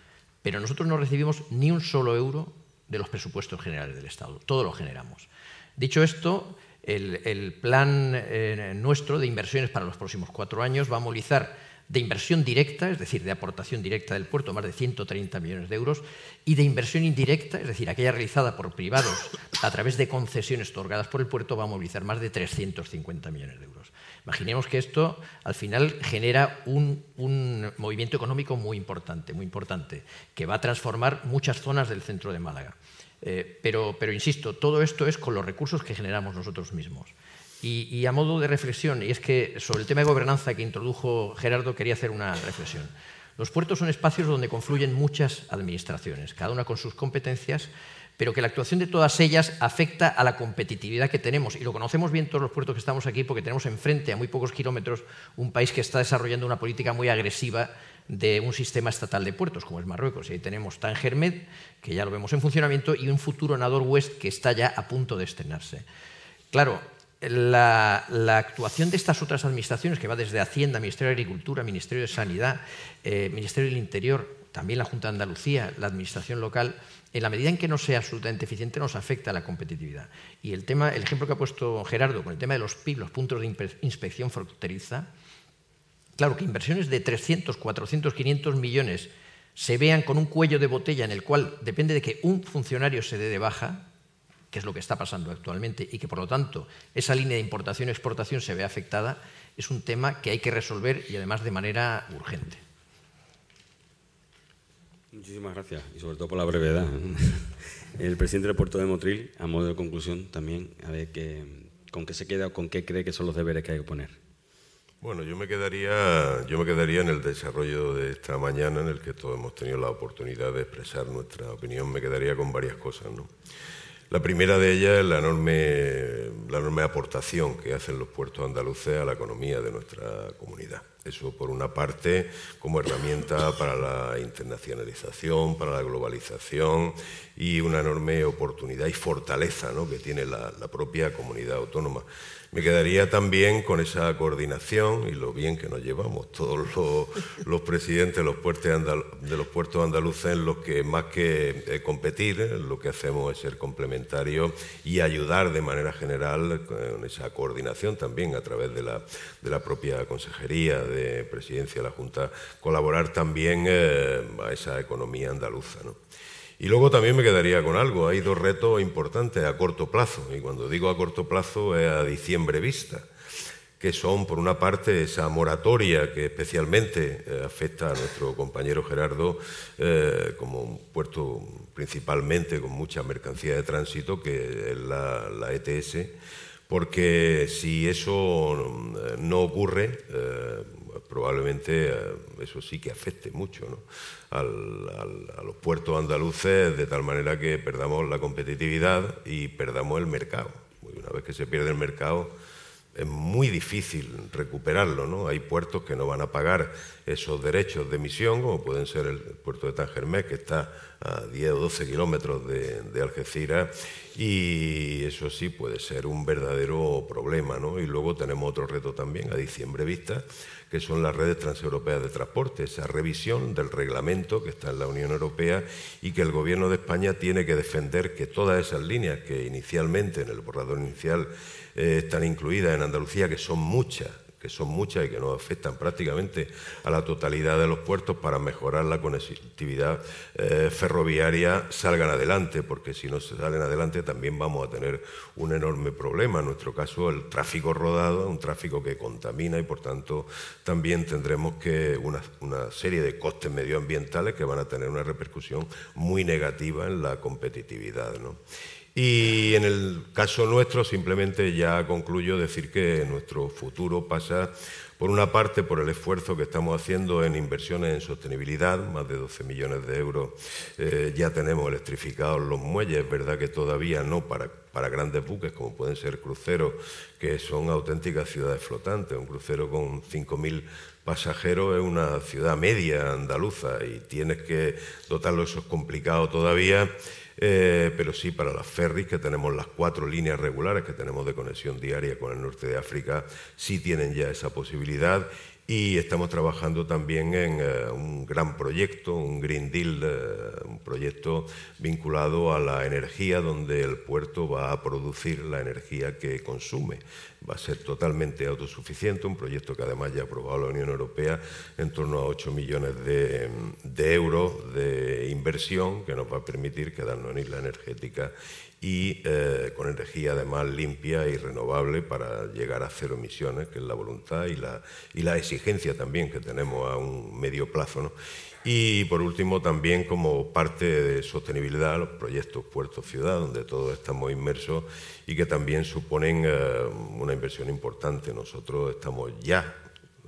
Pero nosotros no recibimos ni un solo euro de los presupuestos generales del Estado. Todo lo generamos. Dicho esto, el, plan eh, nuestro de inversiones para los próximos cuatro años va a movilizar de inversión directa, es decir, de aportación directa del puerto, más de 130 millones de euros, y de inversión indirecta, es decir, aquella realizada por privados a través de concesiones otorgadas por el puerto, va a movilizar más de 350 millones de euros. Imaginemos que esto al final genera un, un movimiento económico muy importante, muy importante, que va a transformar muchas zonas del centro de Málaga. Eh, pero, insisto, todo esto es con los recursos que generamos nosotros mismos. Y, a modo de reflexión, y es que sobre el tema de gobernanza que introdujo Gerardo, quería hacer una reflexión. Los puertos son espacios donde confluyen muchas administraciones, cada una con sus competencias, pero que la actuación de todas ellas afecta a la competitividad que tenemos. Y lo conocemos bien todos los puertos que estamos aquí, porque tenemos enfrente, a muy pocos kilómetros, un país que está desarrollando una política muy agresiva de un sistema estatal de puertos, como es Marruecos. Y ahí tenemos Tangermed, que ya lo vemos en funcionamiento, y un futuro Nador West que está ya a punto de estrenarse. Claro, la, actuación de estas otras administraciones, que va desde Hacienda, Ministerio de Agricultura, Ministerio de Sanidad, eh, Ministerio del Interior, también la Junta de Andalucía, la Administración local, en la medida en que no sea absolutamente eficiente, nos afecta a la competitividad. Y el, tema, el ejemplo que ha puesto Gerardo con el tema de los PIB, los puntos de inspección fronteriza, claro que inversiones de 300, 400, 500 millones se vean con un cuello de botella en el cual depende de que un funcionario se dé de baja, que es lo que está pasando actualmente, y que por lo tanto esa línea de importación-exportación se ve afectada, es un tema que hay que resolver y además de manera urgente. Muchísimas gracias y sobre todo por la brevedad. <laughs> El presidente del puerto de Motril, a modo de conclusión también, a ver qué, con qué se queda o con qué cree que son los deberes que hay que poner. Bueno, yo me quedaría, yo me quedaría en el desarrollo de esta mañana, en el que todos hemos tenido la oportunidad de expresar nuestra opinión. Me quedaría con varias cosas, ¿no? La primera de ellas es la enorme, la enorme aportación que hacen los puertos andaluces a la economía de nuestra comunidad. Eso, por una parte, como herramienta para la internacionalización, para la globalización y una enorme oportunidad y fortaleza ¿no? que tiene la, propia comunidad autónoma. Me quedaría también con esa coordinación y lo bien que nos llevamos todos los, presidentes de los, puertos andaluces en los que más que eh, competir, lo que hacemos es ser complementarios y ayudar de manera general con esa coordinación también a través de la, de la propia Consejería Presidencia de la Junta, colaborar también eh, a esa economía andaluza. ¿no? Y luego también me quedaría con algo. Hay dos retos importantes a corto plazo. Y cuando digo a corto plazo es a diciembre vista, que son, por una parte, esa moratoria que especialmente eh, afecta a nuestro compañero Gerardo eh, como un puerto principalmente con mucha mercancía de tránsito, que es la, ETS, porque si eso no ocurre, probablemente eso sí que afecte mucho a los puertos andaluces de tal manera que perdamos la competitividad y perdamos el mercado. Una vez que se pierde el mercado es muy difícil recuperarlo. ¿no? Hay puertos que no van a pagar esos derechos de emisión, como pueden ser el puerto de Tangermés, que está a 10 o 12 kilómetros de, de, Algeciras, y eso sí puede ser un verdadero problema. ¿no? Y luego tenemos otro reto también a diciembre vista, que son las redes transeuropeas de transporte, esa revisión del reglamento que está en la Unión Europea y que el Gobierno de España tiene que defender que todas esas líneas que inicialmente en el borrador inicial eh, están incluidas en Andalucía, que son muchas, que son muchas y que nos afectan prácticamente a la totalidad de los puertos para mejorar la conectividad eh, ferroviaria salgan adelante, porque si no salen adelante también vamos a tener un enorme problema. En nuestro caso, el tráfico rodado un tráfico que contamina y por tanto también tendremos que una, una serie de costes medioambientales que van a tener una repercusión muy negativa en la competitividad. ¿no? Y en el caso nuestro, simplemente ya concluyo decir que nuestro futuro pasa, por una parte, por el esfuerzo que estamos haciendo en inversiones en sostenibilidad, más de 12 millones de euros eh, ya tenemos electrificados los muelles, es verdad que todavía no para, para grandes buques como pueden ser cruceros, que son auténticas ciudades flotantes, un crucero con 5.000 pasajeros es una ciudad media andaluza y tienes que dotarlo, eso es complicado todavía. Eh, pero sí para las ferries, que tenemos las cuatro líneas regulares que tenemos de conexión diaria con el norte de África, sí tienen ya esa posibilidad. Y estamos trabajando también en eh, un gran proyecto, un Green Deal, eh, un proyecto vinculado a la energía, donde el puerto va a producir la energía que consume. Va a ser totalmente autosuficiente, un proyecto que además ya ha aprobado la Unión Europea en torno a 8 millones de, euros de inversión que nos va a permitir quedarnos en isla energética y eh, con energía además limpia y renovable para llegar a cero emisiones, que es la voluntad y la, y la exigencia también que tenemos a un medio plazo. ¿no? Y por último, también como parte de sostenibilidad, los proyectos Puerto Ciudad, donde todos estamos inmersos y que también suponen eh, una inversión importante. Nosotros estamos ya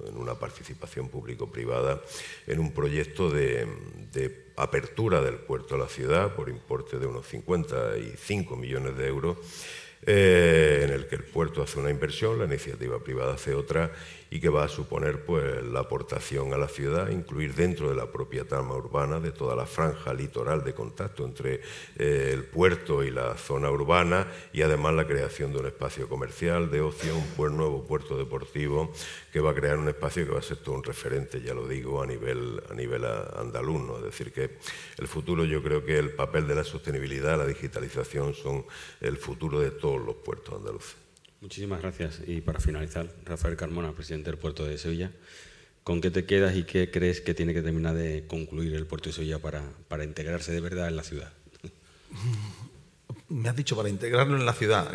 en una participación público-privada en un proyecto de, de, apertura del puerto a la ciudad por importe de unos 55 millones de euros eh, en el que el puerto hace una inversión, la iniciativa privada hace otra y que va a suponer pues, la aportación a la ciudad, incluir dentro de la propia trama urbana de toda la franja litoral de contacto entre eh, el puerto y la zona urbana y además la creación de un espacio comercial, de ocio, un nuevo puerto deportivo que va a crear un espacio que va a ser todo un referente, ya lo digo, a nivel, a nivel andaluz. Es decir, que el futuro, yo creo que el papel de la sostenibilidad, la digitalización son el futuro de todos los puertos andaluces. Muchísimas gracias. Y para finalizar, Rafael Carmona, presidente del puerto de Sevilla, ¿con qué te quedas y qué crees que tiene que terminar de concluir el puerto de Sevilla para, para integrarse de verdad en la ciudad? <laughs> Me has dicho para integrarlo en la ciudad.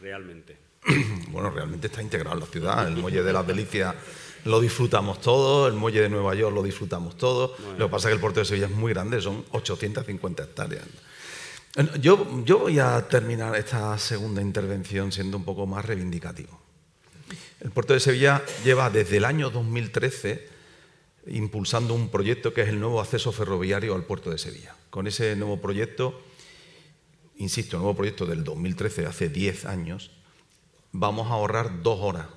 Realmente. <clears throat> Bueno, realmente está integrado en la ciudad. El muelle de las Delicias lo disfrutamos todos, el muelle de Nueva York lo disfrutamos todos. Lo que pasa es que el puerto de Sevilla es muy grande, son 850 hectáreas. Yo, voy a terminar esta segunda intervención siendo un poco más reivindicativo. El puerto de Sevilla lleva desde el año 2013 impulsando un proyecto que es el nuevo acceso ferroviario al puerto de Sevilla. Con ese nuevo proyecto, insisto, nuevo proyecto del 2013, hace 10 años, vamos a ahorrar dos horas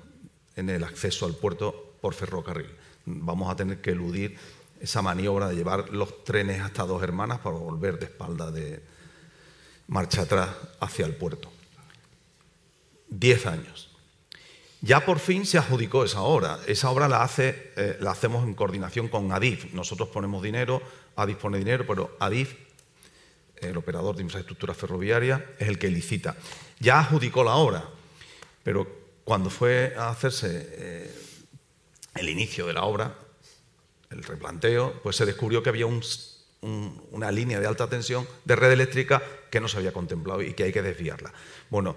en el acceso al puerto por ferrocarril. Vamos a tener que eludir esa maniobra de llevar los trenes hasta dos hermanas para volver de espalda de, marcha atrás hacia el puerto. Diez años. Ya por fin se adjudicó esa obra. Esa obra la, hace, eh, la hacemos en coordinación con ADIF. Nosotros ponemos dinero, ADIF pone dinero, pero ADIF, el operador de infraestructura ferroviaria, es el que licita. Ya adjudicó la obra, pero cuando fue a hacerse eh, el inicio de la obra, el replanteo, pues se descubrió que había un una línea de alta tensión de red eléctrica que no se había contemplado y que hay que desviarla. Bueno,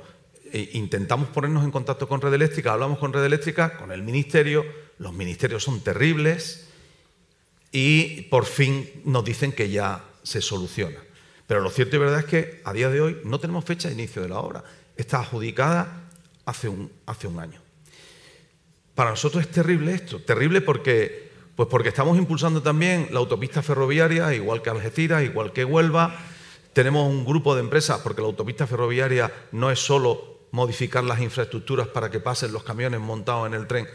e intentamos ponernos en contacto con red eléctrica, hablamos con red eléctrica, con el ministerio, los ministerios son terribles y por fin nos dicen que ya se soluciona. Pero lo cierto y verdad es que a día de hoy no tenemos fecha de inicio de la obra. Está adjudicada hace un, hace un año. Para nosotros es terrible esto, terrible porque pues porque estamos impulsando también la autopista ferroviaria, igual que Algeciras, igual que Huelva. Tenemos un grupo de empresas, porque la autopista ferroviaria no es solo modificar las infraestructuras para que pasen los camiones montados en el tren,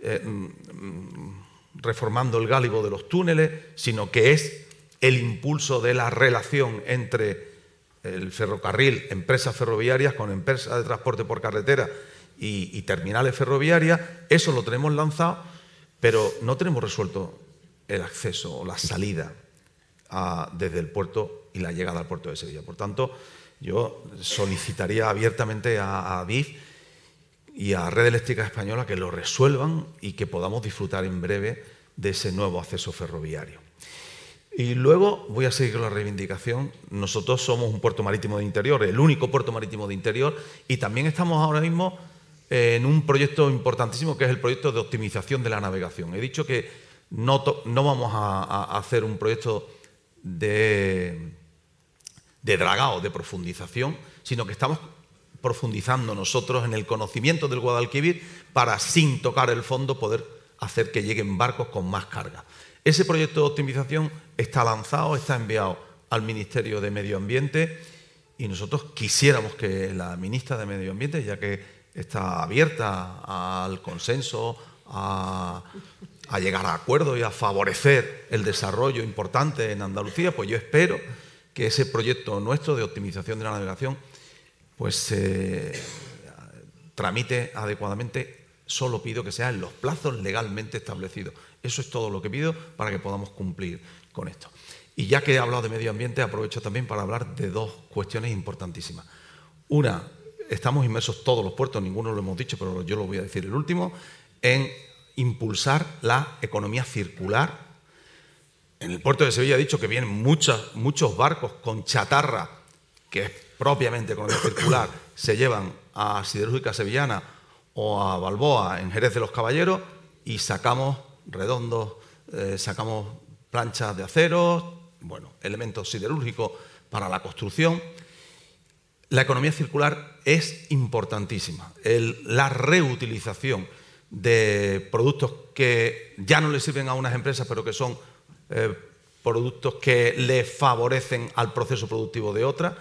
eh, mm, reformando el gálibo de los túneles, sino que es el impulso de la relación entre el ferrocarril, empresas ferroviarias con empresas de transporte por carretera y terminales ferroviarias. Eso lo tenemos lanzado pero no tenemos resuelto el acceso o la salida desde el puerto y la llegada al puerto de Sevilla. Por tanto, yo solicitaría abiertamente a, a y a Red Eléctrica Española que lo resuelvan y que podamos disfrutar en breve de ese nuevo acceso ferroviario. Y luego voy a seguir con la reivindicación. Nosotros somos un puerto marítimo de interior, el único puerto marítimo de interior, y también estamos ahora mismo en un proyecto importantísimo que es el proyecto de optimización de la navegación. He dicho que no, vamos a, hacer un proyecto de, de dragado, de profundización, sino que estamos profundizando nosotros en el conocimiento del Guadalquivir para, sin tocar el fondo, poder hacer que lleguen barcos con más carga. Ese proyecto de optimización está lanzado, está enviado al Ministerio de Medio Ambiente y nosotros quisiéramos que la ministra de Medio Ambiente, ya que está abierta al consenso, a, llegar a acuerdos y a favorecer el desarrollo importante en Andalucía, pues yo espero que ese proyecto nuestro de optimización de la navegación pues se tramite adecuadamente. Solo pido que sea en los plazos legalmente establecidos. Eso es todo lo que pido para que podamos cumplir con esto. Y ya que he hablado de medio ambiente, aprovecho también para hablar de dos cuestiones importantísimas. Una, estamos inmersos todos los puertos, ninguno lo hemos dicho, pero yo lo voy a decir el último, en impulsar la economía circular. En el puerto de Sevilla he dicho que vienen muchos barcos con chatarra, que es propiamente economía circular, <coughs> se llevan a Siderúrgica Sevillana o a Balboa en Jerez de los Caballeros y sacamos redondos, eh, sacamos planchas de acero, bueno, elementos siderúrgicos para la construcción la economía circular es importantísima. la reutilización de productos que ya no le sirven a unas empresas, pero que son eh, productos que le favorecen al proceso productivo de otras,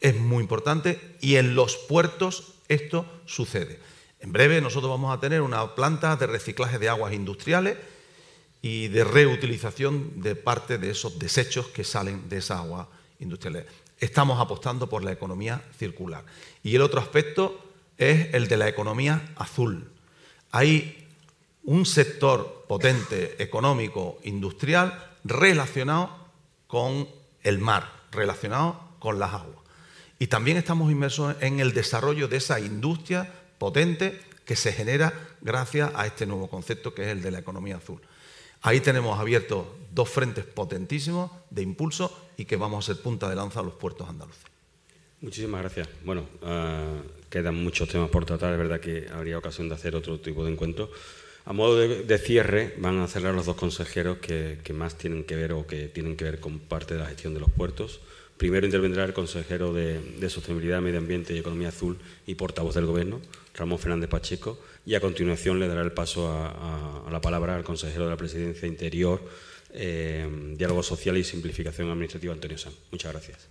es muy importante y en los puertos esto sucede. En breve nosotros vamos a tener una planta de reciclaje de aguas industriales y de reutilización de parte de esos desechos que salen de esa agua industrial. Estamos apostando por la economía circular. Y el otro aspecto es el de la economía azul. Hay un sector potente económico industrial relacionado con el mar, relacionado con las aguas. Y también estamos inmersos en el desarrollo de esa industria potente que se genera gracias a este nuevo concepto que es el de la economía azul. Ahí tenemos abiertos dos frentes potentísimos de impulso y que vamos a ser punta de lanza a los puertos andaluces. Muchísimas gracias. Bueno, uh, quedan muchos temas por tratar. Es verdad que habría ocasión de hacer otro tipo de encuentro. A modo de, cierre, van a cerrar los dos consejeros que, más tienen que ver o que tienen que ver con parte de la gestión de los puertos. Primero intervendrá el consejero de, Sostenibilidad, Medio Ambiente y Economía Azul y portavoz del Gobierno, Ramón Fernández Pacheco, y a continuación le dará el paso a, la palabra al consejero de la Presidencia Interior, eh, Diálogo Social y Simplificación Administrativa, Antonio Sanz. Muchas gracias.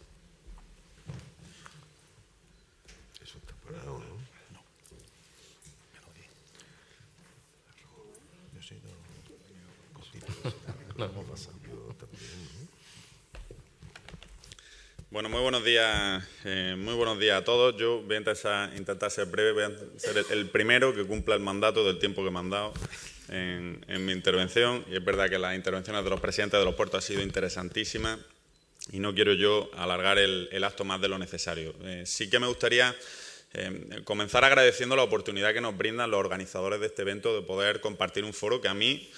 No, hemos pasado. Bueno, muy buenos días, eh, muy buenos días a todos. Yo voy a intentar, intentar ser breve, voy a ser el, el, primero que cumpla el mandato del tiempo que me han dado en, en, mi intervención. Y es verdad que las intervenciones de los presidentes de los puertos han sido interesantísimas y no quiero yo alargar el, el acto más de lo necesario. Eh, sí que me gustaría eh, comenzar agradeciendo la oportunidad que nos brindan los organizadores de este evento de poder compartir un foro que a mí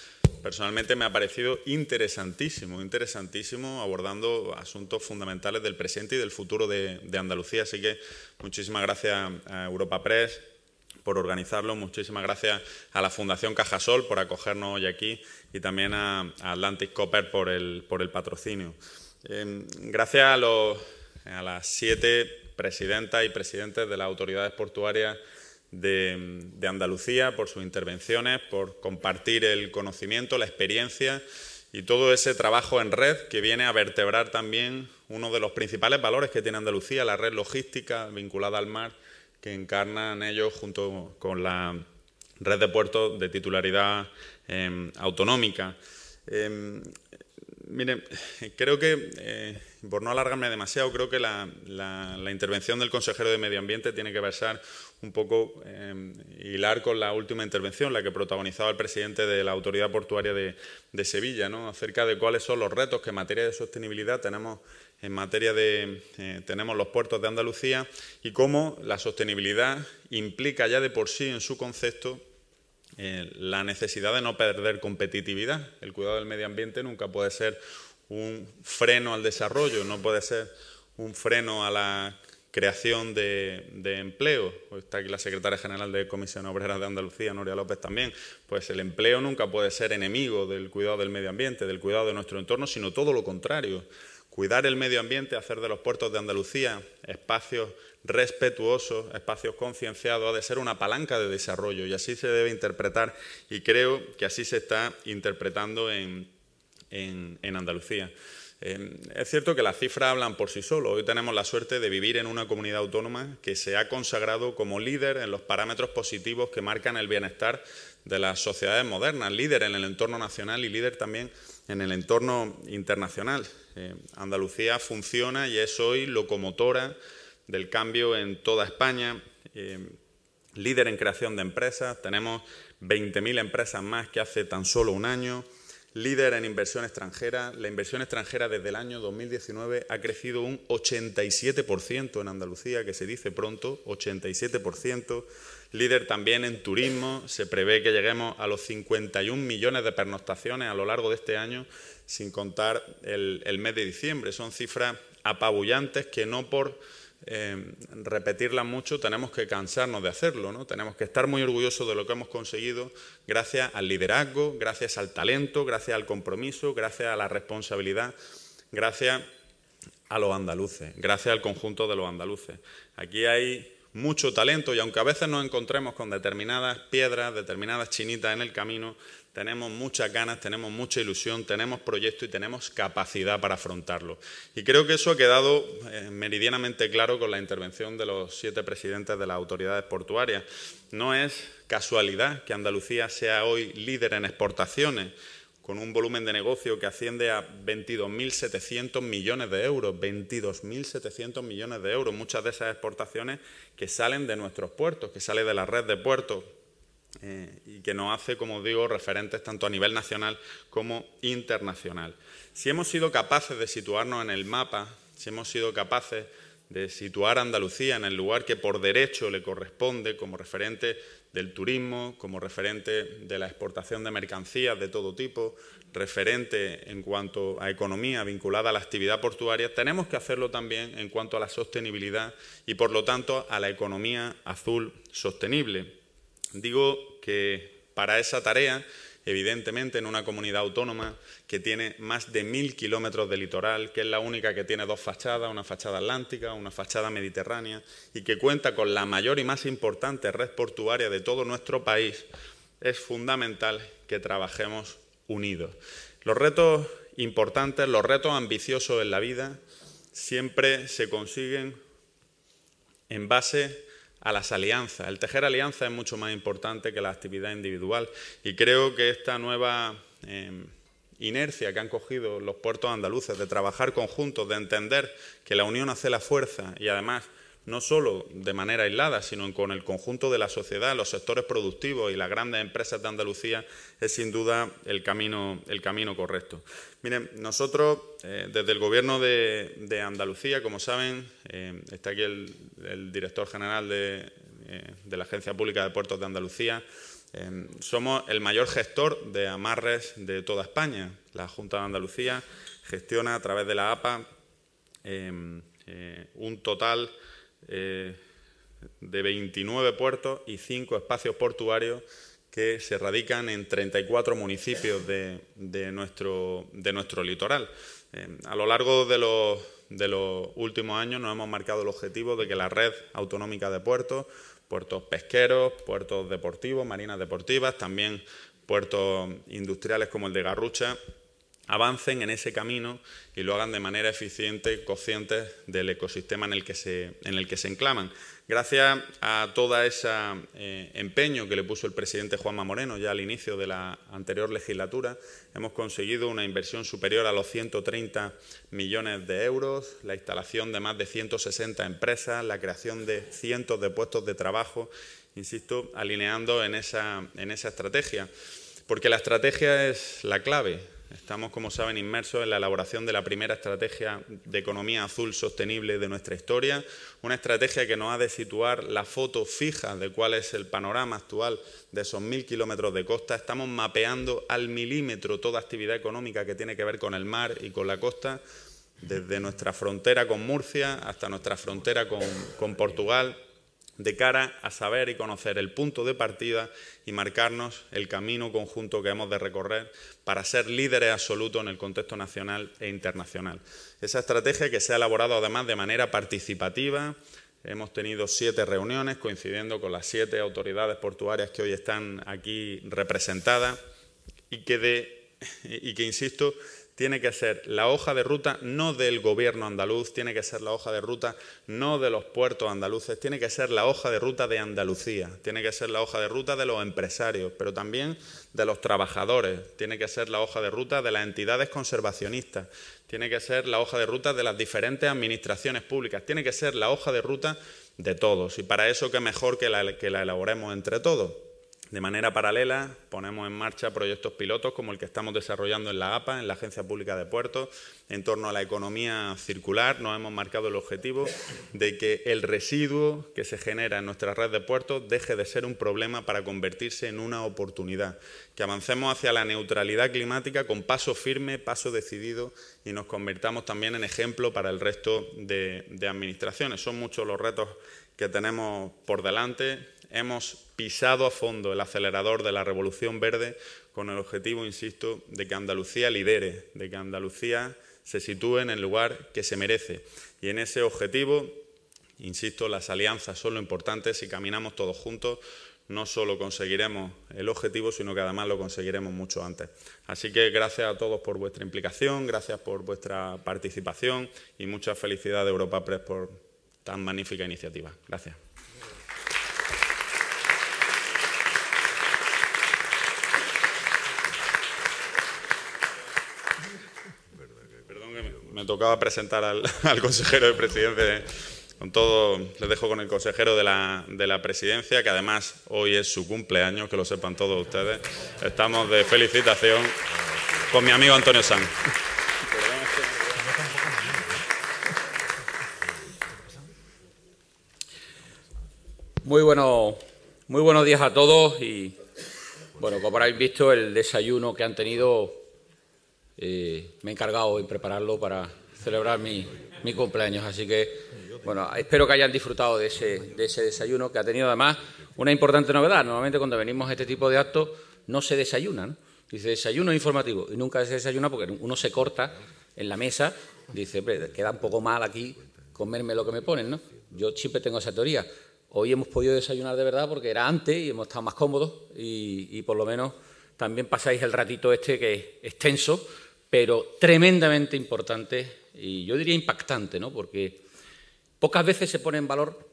personalmente me ha parecido interesantísimo, interesantísimo, abordando asuntos fundamentales del presente y del futuro de, Andalucía. Así que muchísimas gracias a Europa Press por organizarlo, muchísimas gracias a la Fundación Cajasol por acogernos hoy aquí y también a, a Atlantic Copper por el, por el patrocinio. Eh, gracias a, los, a las siete presidentas y presidentes de las autoridades portuarias de, Andalucía, por sus intervenciones, por compartir el conocimiento, la experiencia y todo ese trabajo en red que viene a vertebrar también uno de los principales valores que tiene Andalucía, la red logística vinculada al mar, que encarnan ellos junto con la red de puertos de titularidad eh, autonómica. Eh, miren, creo que, eh, por no alargarme demasiado, creo que la, la, la, intervención del consejero de Medio Ambiente tiene que versar un poco eh, hilar con la última intervención, la que protagonizaba el presidente de la Autoridad Portuaria de, de Sevilla, ¿no? acerca de cuáles son los retos que en materia de sostenibilidad tenemos en materia de eh, tenemos los puertos de Andalucía y cómo la sostenibilidad implica ya de por sí en su concepto eh, la necesidad de no perder competitividad. El cuidado del medio ambiente nunca puede ser un freno al desarrollo, no puede ser un freno a la creación de, empleo. Está aquí la secretaria general de Comisión Obrera de Andalucía, Noria López también. Pues el empleo nunca puede ser enemigo del cuidado del medio ambiente, del cuidado de nuestro entorno, sino todo lo contrario. Cuidar el medio ambiente, hacer de los puertos de Andalucía espacios respetuosos, espacios concienciados, ha de ser una palanca de desarrollo y así se debe interpretar y creo que así se está interpretando en, en, Andalucía. Eh, es cierto que las cifras hablan por sí solos. Hoy tenemos la suerte de vivir en una comunidad autónoma que se ha consagrado como líder en los parámetros positivos que marcan el bienestar de las sociedades modernas, líder en el entorno nacional y líder también en el entorno internacional. Eh, Andalucía funciona y es hoy locomotora del cambio en toda España, eh, líder en creación de empresas, tenemos 20.000 empresas más que hace tan solo un año, líder en inversión extranjera. La inversión extranjera desde el año 2019 ha crecido un 87% en Andalucía, que se dice pronto, 87%. Líder también en turismo, se prevé que lleguemos a los 51 millones de pernoctaciones a lo largo de este año, sin contar el, el mes de diciembre. Son cifras apabullantes que no por eh, repetirlas mucho tenemos que cansarnos de hacerlo, ¿no? tenemos que estar muy orgullosos de lo que hemos conseguido gracias al liderazgo, gracias al talento, gracias al compromiso, gracias a la responsabilidad, gracias a los andaluces, gracias al conjunto de los andaluces. Aquí hay mucho talento y aunque a veces nos encontremos con determinadas piedras, determinadas chinitas en el camino, tenemos muchas ganas, tenemos mucha ilusión, tenemos proyecto y tenemos capacidad para afrontarlo. Y creo que eso ha quedado eh, meridianamente claro con la intervención de los siete presidentes de las autoridades portuarias. No es casualidad que Andalucía sea hoy líder en exportaciones con un volumen de negocio que asciende a 22.700 millones de euros, 22.700 millones de euros, muchas de esas exportaciones que salen de nuestros puertos, que salen de la red de puertos eh, y que nos hace, como digo, referentes tanto a nivel nacional como internacional. Si hemos sido capaces de situarnos en el mapa, si hemos sido capaces de situar a Andalucía en el lugar que por derecho le corresponde como referente del turismo, como referente de la exportación de mercancías de todo tipo, referente en cuanto a economía vinculada a la actividad portuaria, tenemos que hacerlo también en cuanto a la sostenibilidad y, por lo tanto, a la economía azul sostenible. Digo que para esa tarea evidentemente en una comunidad autónoma que tiene más de mil kilómetros de litoral, que es la única que tiene dos fachadas, una fachada atlántica, una fachada mediterránea, y que cuenta con la mayor y más importante red portuaria de todo nuestro país, es fundamental que trabajemos unidos. Los retos importantes, los retos ambiciosos en la vida, siempre se consiguen en base a las alianzas. El tejer alianzas es mucho más importante que la actividad individual y creo que esta nueva em, inercia que han cogido los puertos andaluces de trabajar conjuntos, de entender que la unión hace la fuerza y además no solo de manera aislada, sino con el conjunto de la sociedad, los sectores productivos y las grandes empresas de Andalucía, es sin duda el camino, el camino correcto. Miren, nosotros eh, desde el Gobierno de, Andalucía, como saben, eh, está aquí el, director general eh, de, la Agencia Pública de Puertos de Andalucía, somos el mayor gestor de amarres de toda España. La Junta de Andalucía gestiona a través de la APA un total eh, de 29 puertos y 5 espacios portuarios que se radican en 34 municipios de, nuestro, de nuestro, litoral. Eh, a lo largo de los, de los, últimos años nos hemos marcado el objetivo de que la red autonómica de puertos, puertos pesqueros, puertos deportivos, marinas deportivas, también puertos industriales como el de Garrucha, avancen en ese camino y lo hagan de manera eficiente, conscientes del ecosistema en el que se, en el que se enclaman. Gracias a todo ese eh, empeño que le puso el presidente Juanma Moreno ya al inicio de la anterior legislatura, hemos conseguido una inversión superior a los 130 millones de euros, la instalación de más de 160 empresas, la creación de cientos de puestos de trabajo, insisto, alineando en esa, en esa estrategia. Porque la estrategia es la clave. Estamos, como saben, inmersos en la elaboración de la primera estrategia de economía azul sostenible de nuestra historia, una estrategia que nos ha de situar la foto fija de cuál es el panorama actual de esos mil kilómetros de costa. Estamos mapeando al milímetro toda actividad económica que tiene que ver con el mar y con la costa, desde nuestra frontera con Murcia hasta nuestra frontera con, con Portugal, de cara a saber y conocer el punto de partida y marcarnos el camino conjunto que hemos de recorrer para ser líderes absolutos en el contexto nacional e internacional. Esa estrategia que se ha elaborado además de manera participativa. Hemos tenido siete reuniones coincidiendo con las siete autoridades portuarias que hoy están aquí representadas y que, y que insisto, tiene que ser la hoja de ruta no del gobierno andaluz, tiene que ser la hoja de ruta no de los puertos andaluces, tiene que ser la hoja de ruta de Andalucía, tiene que ser la hoja de ruta de los empresarios, pero también de los trabajadores, tiene que ser la hoja de ruta de las entidades conservacionistas, tiene que ser la hoja de ruta de las diferentes administraciones públicas, tiene que ser la hoja de ruta de todos. Y para eso, qué mejor que la, que la elaboremos entre todos. De manera paralela, ponemos en marcha proyectos pilotos como el que estamos desarrollando en la APA, en la Agencia Pública de Puertos, en torno a la economía circular. Nos hemos marcado el objetivo de que el residuo que se genera en nuestra red de puertos deje de ser un problema para convertirse en una oportunidad. Que avancemos hacia la neutralidad climática con paso firme, paso decidido y nos convirtamos también en ejemplo para el resto de, de administraciones. Son muchos los retos que tenemos por delante hemos pisado a fondo el acelerador de la revolución verde con el objetivo, insisto, de que Andalucía lidere, de que Andalucía se sitúe en el lugar que se merece. Y en ese objetivo insisto, las alianzas son lo importante. Si caminamos todos juntos, no solo conseguiremos el objetivo, sino que además lo conseguiremos mucho antes. Así que gracias a todos por vuestra implicación, gracias por vuestra participación y muchas felicidades Europa Press por tan magnífica iniciativa. Gracias. Perdón que me tocaba presentar <laughs> al, consejero de presidencia con todo, les dejo con el consejero de la, de presidencia, que además hoy es su cumpleaños, que lo sepan todos ustedes. Estamos de felicitación con mi amigo Antonio Sanz. Muy, bueno, muy buenos días a todos y, bueno, como habréis visto, el desayuno que han tenido, eh, me he encargado en prepararlo para celebrar mi, mi cumpleaños, así que bueno, espero que hayan disfrutado de ese, de ese desayuno, que ha tenido además una importante novedad. Normalmente cuando venimos a este tipo de actos no se desayunan. Dice desayuno informativo y nunca se desayuna porque uno se corta en la mesa, dice, queda un poco mal aquí comerme lo que me ponen, ¿no? Yo siempre tengo esa teoría. Hoy hemos podido desayunar de verdad porque era antes y hemos estado más cómodos y por lo menos también pasáis el ratito este que es extenso, pero tremendamente importante y yo diría impactante, ¿no? Porque Pocas veces se pone en valor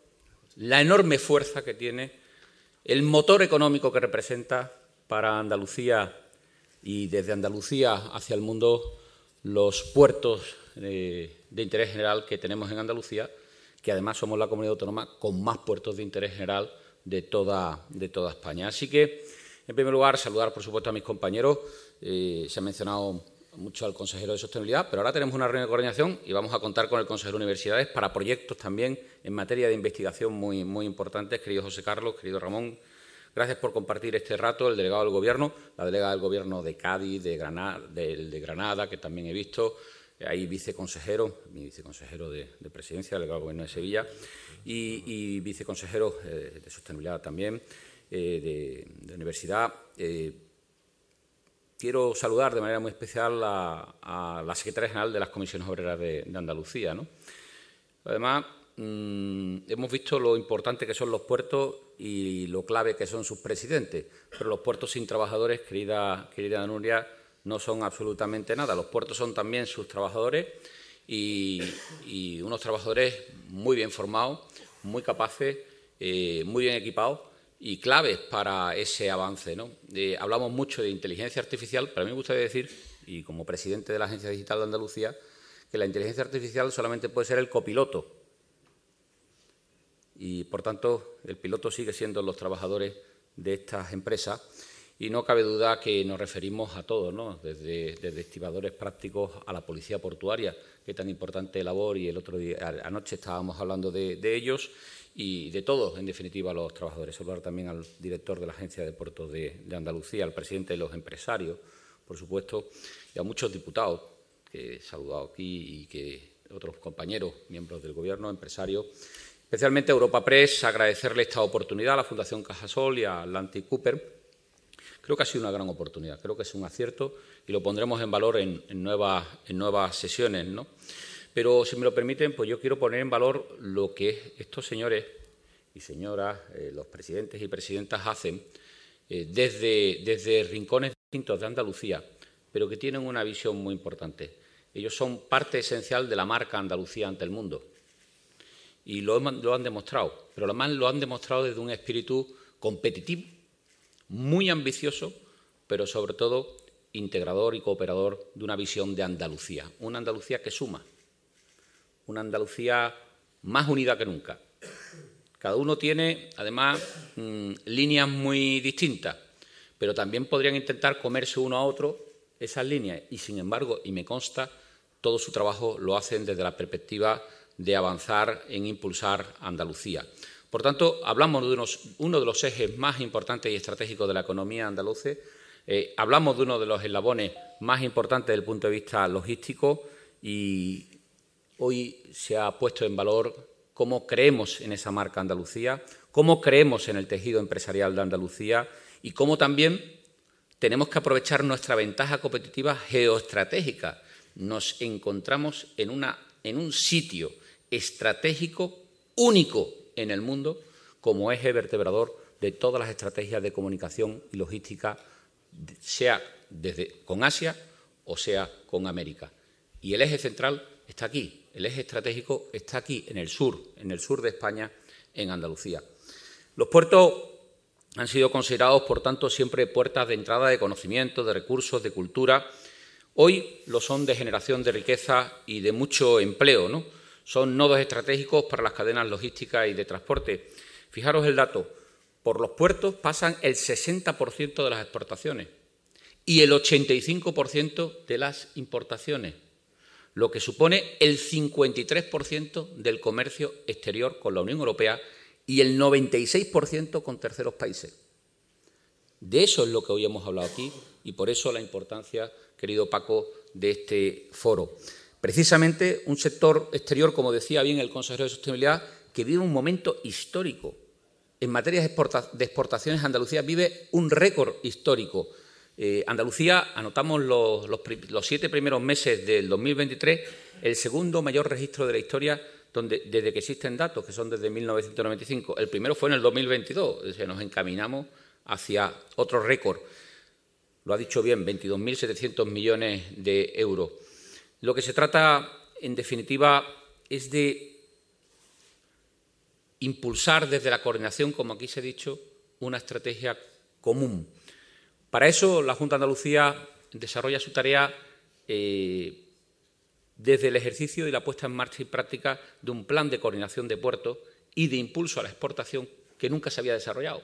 la enorme fuerza que tiene el motor económico que representa para Andalucía y desde Andalucía hacia el mundo los puertos de, interés general que tenemos en Andalucía, que además somos la comunidad autónoma con más puertos de interés general de toda, de toda España. Así que, en primer lugar, saludar, por supuesto, a mis compañeros. Eh, se ha mencionado mucho al consejero de sostenibilidad, pero ahora tenemos una reunión de coordinación y vamos a contar con el consejero de universidades para proyectos también en materia de investigación muy, muy importantes. Querido José Carlos, querido Ramón, gracias por compartir este rato. El delegado del Gobierno, la delegada del Gobierno de Cádiz, de Granada, de, Granada que también he visto, hay viceconsejero, mi viceconsejero de, Presidencia, delegado del Gobierno de Sevilla, y, viceconsejero eh, de Sostenibilidad también, eh, de, Universidad. Eh, quiero saludar de manera muy especial a, la secretaria general de las comisiones obreras de, Andalucía. Además, mm, hemos visto lo importante que son los puertos y lo clave que son sus presidentes, pero los puertos sin trabajadores, querida, querida Nuria, no son absolutamente nada. Los puertos son también sus trabajadores y, unos trabajadores muy bien formados, muy capaces, eh, muy bien equipados y claves para ese avance. ¿no? hablamos mucho de inteligencia artificial, pero a mí me gustaría decir, y como presidente de la Agencia Digital de Andalucía, que la inteligencia artificial solamente puede ser el copiloto. Y, por tanto, el piloto sigue siendo los trabajadores de estas empresas. Y no cabe duda que nos referimos a todos, ¿no? desde, desde estibadores prácticos a la policía portuaria, que tan importante labor, y el otro día, anoche estábamos hablando de, de ellos, y de todos, en definitiva, los trabajadores. Saludar también al director de la Agencia de Puertos de, Andalucía, al presidente de los empresarios, por supuesto, y a muchos diputados que he saludado aquí y que otros compañeros, miembros del Gobierno, empresarios. Especialmente a Europa Press, agradecerle esta oportunidad a la Fundación Cajasol y a Atlantic Cooper. Creo que ha sido una gran oportunidad, creo que es un acierto y lo pondremos en valor en, nuevas, en nuevas sesiones. ¿no? Pero si me lo permiten, pues yo quiero poner en valor lo que estos señores y señoras, eh, los presidentes y presidentas hacen eh, desde, rincones distintos de Andalucía, pero que tienen una visión muy importante. Ellos son parte esencial de la marca Andalucía ante el mundo. Y lo, lo han demostrado, pero además lo han demostrado desde un espíritu competitivo, muy ambicioso, pero sobre todo integrador y cooperador de una visión de Andalucía, una Andalucía que suma, una Andalucía más unida que nunca. Cada uno tiene, además, mm, líneas muy distintas, pero también podrían intentar comerse uno a otro esas líneas y, sin embargo, y me consta, todo su trabajo lo hacen desde la perspectiva de avanzar en impulsar Andalucía. Por tanto, hablamos de uno de los ejes más importantes y estratégicos de la economía andaluza, eh, hablamos de uno de los eslabones más importantes desde el punto de vista logístico y Hoy se ha puesto en valor cómo creemos en esa marca Andalucía, cómo creemos en el tejido empresarial de Andalucía y cómo también tenemos que aprovechar nuestra ventaja competitiva geoestratégica. Nos encontramos en, un sitio estratégico único en el mundo como eje vertebrador de todas las estrategias de comunicación y logística, sea desde, con Asia o sea con América. Y el eje central está aquí, el eje estratégico está aquí, en el sur, en el sur de España, en Andalucía. Los puertos han sido considerados, por tanto, siempre puertas de entrada de conocimiento, de recursos, de cultura. Hoy lo son de generación de riqueza y de mucho empleo. ¿no? Son nodos estratégicos para las cadenas logísticas y de transporte. Fijaros el dato, por los puertos pasan el 60% de las exportaciones y el 85% de las importaciones, lo que supone el 53% del comercio exterior con la Unión Europea y el 96% con terceros países. De eso es lo que hoy hemos hablado aquí y por eso la importancia, querido Paco, de este foro. Precisamente un sector exterior, como decía bien el consejero de Sostenibilidad, que vive un momento histórico. En materia de exportaciones, Andalucía vive un récord histórico. Eh, Andalucía, anotamos los, los siete primeros meses del 2023, el segundo mayor registro de la historia desde que existen datos, que son desde 1995. El primero fue en el 2022, es nos encaminamos hacia otro récord. Lo ha dicho bien, 22.700 millones de euros. Lo que se trata, en definitiva, es de impulsar desde la coordinación, como aquí se ha dicho, una estrategia común. Para eso, la Junta de Andalucía desarrolla su tarea eh, desde el ejercicio y la puesta en marcha y práctica de un plan de coordinación de puertos y de impulso a la exportación que nunca se había desarrollado.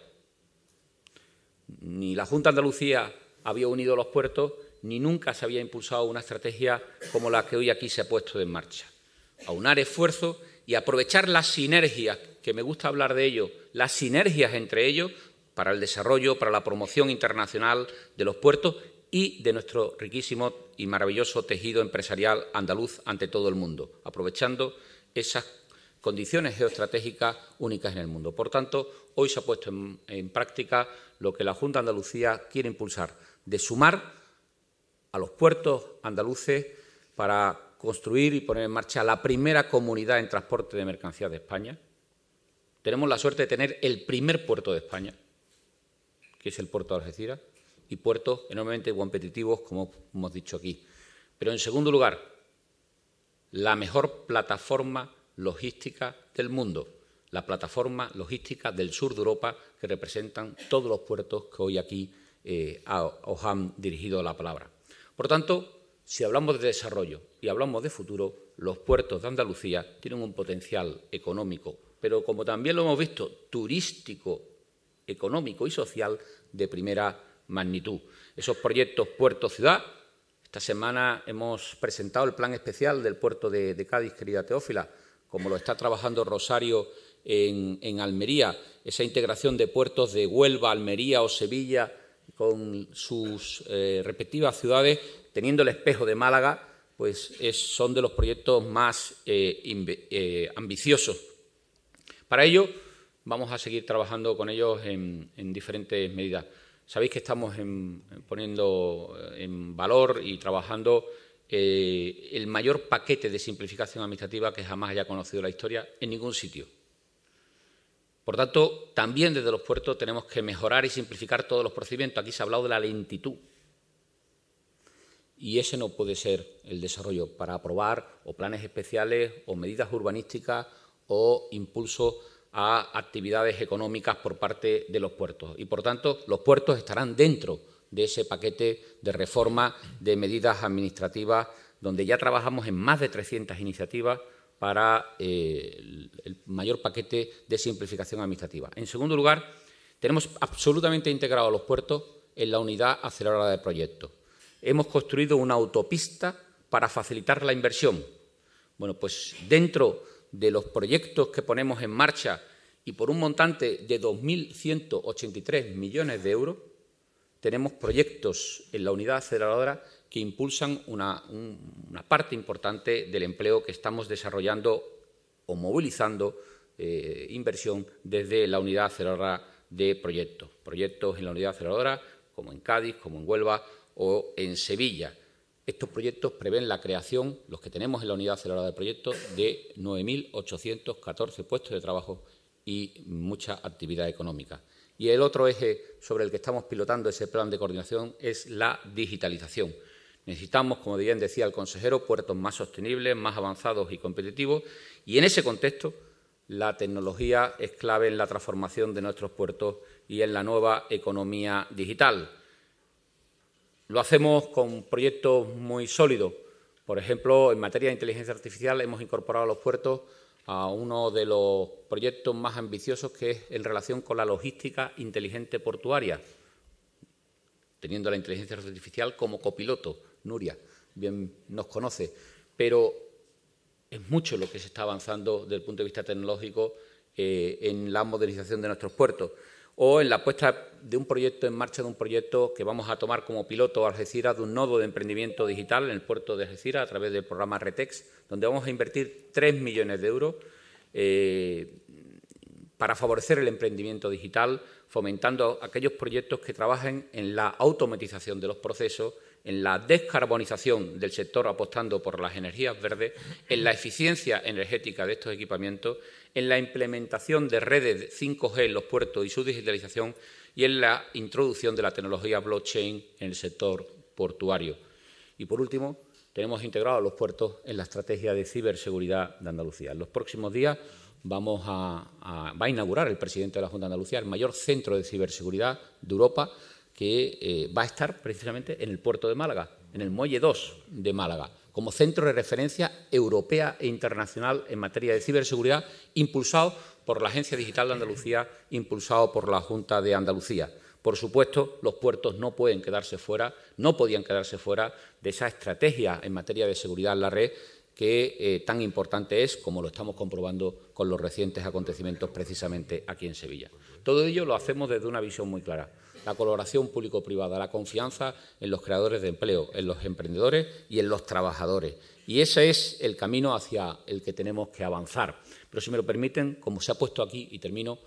Ni la Junta de Andalucía había unido los puertos, ni nunca se había impulsado una estrategia como la que hoy aquí se ha puesto en marcha. Aunar esfuerzos y aprovechar las sinergias, que me gusta hablar de ello, las sinergias entre ellos para el desarrollo, para la promoción internacional de los puertos y de nuestro riquísimo y maravilloso tejido empresarial andaluz ante todo el mundo, aprovechando esas condiciones geoestratégicas únicas en el mundo. Por tanto, hoy se ha puesto en, práctica lo que la Junta de Andalucía quiere impulsar, de sumar a los puertos andaluces para construir y poner en marcha la primera comunidad en transporte de mercancías de España. Tenemos la suerte de tener el primer puerto de España, que es el puerto de Algeciras, y puertos enormemente competitivos, como hemos dicho aquí. Pero, en segundo lugar, la mejor plataforma logística del mundo, la plataforma logística del sur de Europa que representan todos los puertos que hoy aquí eh, os han dirigido la palabra. Por tanto, si hablamos de desarrollo y hablamos de futuro, los puertos de Andalucía tienen un potencial económico, pero como también lo hemos visto, turístico, económico y social de primera magnitud. Esos proyectos puerto-ciudad, esta semana hemos presentado el plan especial del puerto de, Cádiz, querida Teófila, como lo está trabajando Rosario en, Almería, esa integración de puertos de Huelva, Almería o Sevilla con sus eh, respectivas ciudades, teniendo el espejo de Málaga, pues son de los proyectos más eh, eh, ambiciosos. Para ello, vamos a seguir trabajando con ellos en diferentes medidas. Sabéis que estamos poniendo eh, en valor y trabajando eh, el mayor paquete de simplificación administrativa que jamás haya conocido la historia en ningún sitio. Por tanto, también desde los puertos tenemos que mejorar y simplificar todos los procedimientos. Aquí se ha hablado de la lentitud. Y ese no puede ser el desarrollo para aprobar o planes especiales o medidas urbanísticas o impulso a actividades económicas por parte de los puertos. Y, por tanto, los puertos estarán dentro de ese paquete de reforma de medidas administrativas, donde ya trabajamos en más de 300 iniciativas para eh, el mayor paquete de simplificación administrativa. En segundo lugar, tenemos absolutamente integrados los puertos en la unidad aceleradora de proyectos. Hemos construido una autopista para facilitar la inversión. Bueno, pues dentro de los proyectos que ponemos en marcha y por un montante de 2.183 millones de euros, tenemos proyectos en la unidad aceleradora que impulsan una, parte importante del empleo que estamos desarrollando o movilizando eh, inversión desde la unidad aceleradora de proyectos. Proyectos en la unidad aceleradora como en Cádiz, como en Huelva o en Sevilla. Estos proyectos prevén la creación, los que tenemos en la unidad acelerada de proyectos, de 9.814 puestos de trabajo y mucha actividad económica. Y el otro eje sobre el que estamos pilotando ese plan de coordinación es la digitalización. Necesitamos, como bien decía el consejero, puertos más sostenibles, más avanzados y competitivos. Y en ese contexto, la tecnología es clave en la transformación de nuestros puertos y en la nueva economía digital. Lo hacemos con proyectos muy sólidos. Por ejemplo, en materia de inteligencia artificial hemos incorporado a los puertos a uno de los proyectos más ambiciosos que es en relación con la logística inteligente portuaria, teniendo la inteligencia artificial como copiloto. Nuria bien nos conoce, pero es mucho lo que se está avanzando desde el punto de vista tecnológico eh, en la modernización de nuestros puertos o en la puesta de un proyecto en marcha de un proyecto que vamos a tomar como piloto Algeciras de un nodo de emprendimiento digital en el puerto de Algeciras a través del programa Retex, donde vamos a invertir 3 millones de euros eh, para favorecer el emprendimiento digital, fomentando aquellos proyectos que trabajen en la automatización de los procesos, en la descarbonización del sector apostando por las energías verdes, en la eficiencia energética de estos equipamientos, en la implementación de redes 5G en los puertos y su digitalización y en la introducción de la tecnología blockchain en el sector portuario. Y por último, tenemos integrado a los puertos en la estrategia de ciberseguridad de Andalucía. En los próximos días vamos a, va a inaugurar el presidente de la Junta de Andalucía el mayor centro de ciberseguridad de Europa que eh, va a estar precisamente en el puerto de Málaga, en el Muelle 2 de Málaga, como centro de referencia europea e internacional en materia de ciberseguridad, impulsado por la Agencia Digital de Andalucía, impulsado por la Junta de Andalucía. Por supuesto, los puertos no pueden quedarse fuera, no podían quedarse fuera de esa estrategia en materia de seguridad en la red que eh, tan importante es como lo estamos comprobando con los recientes acontecimientos precisamente aquí en Sevilla. Todo ello lo hacemos desde una visión muy clara la colaboración público-privada, la confianza en los creadores de empleo, en los emprendedores y en los trabajadores. Y ese es el camino hacia el que tenemos que avanzar. Pero si me lo permiten, como se ha puesto aquí, y termino,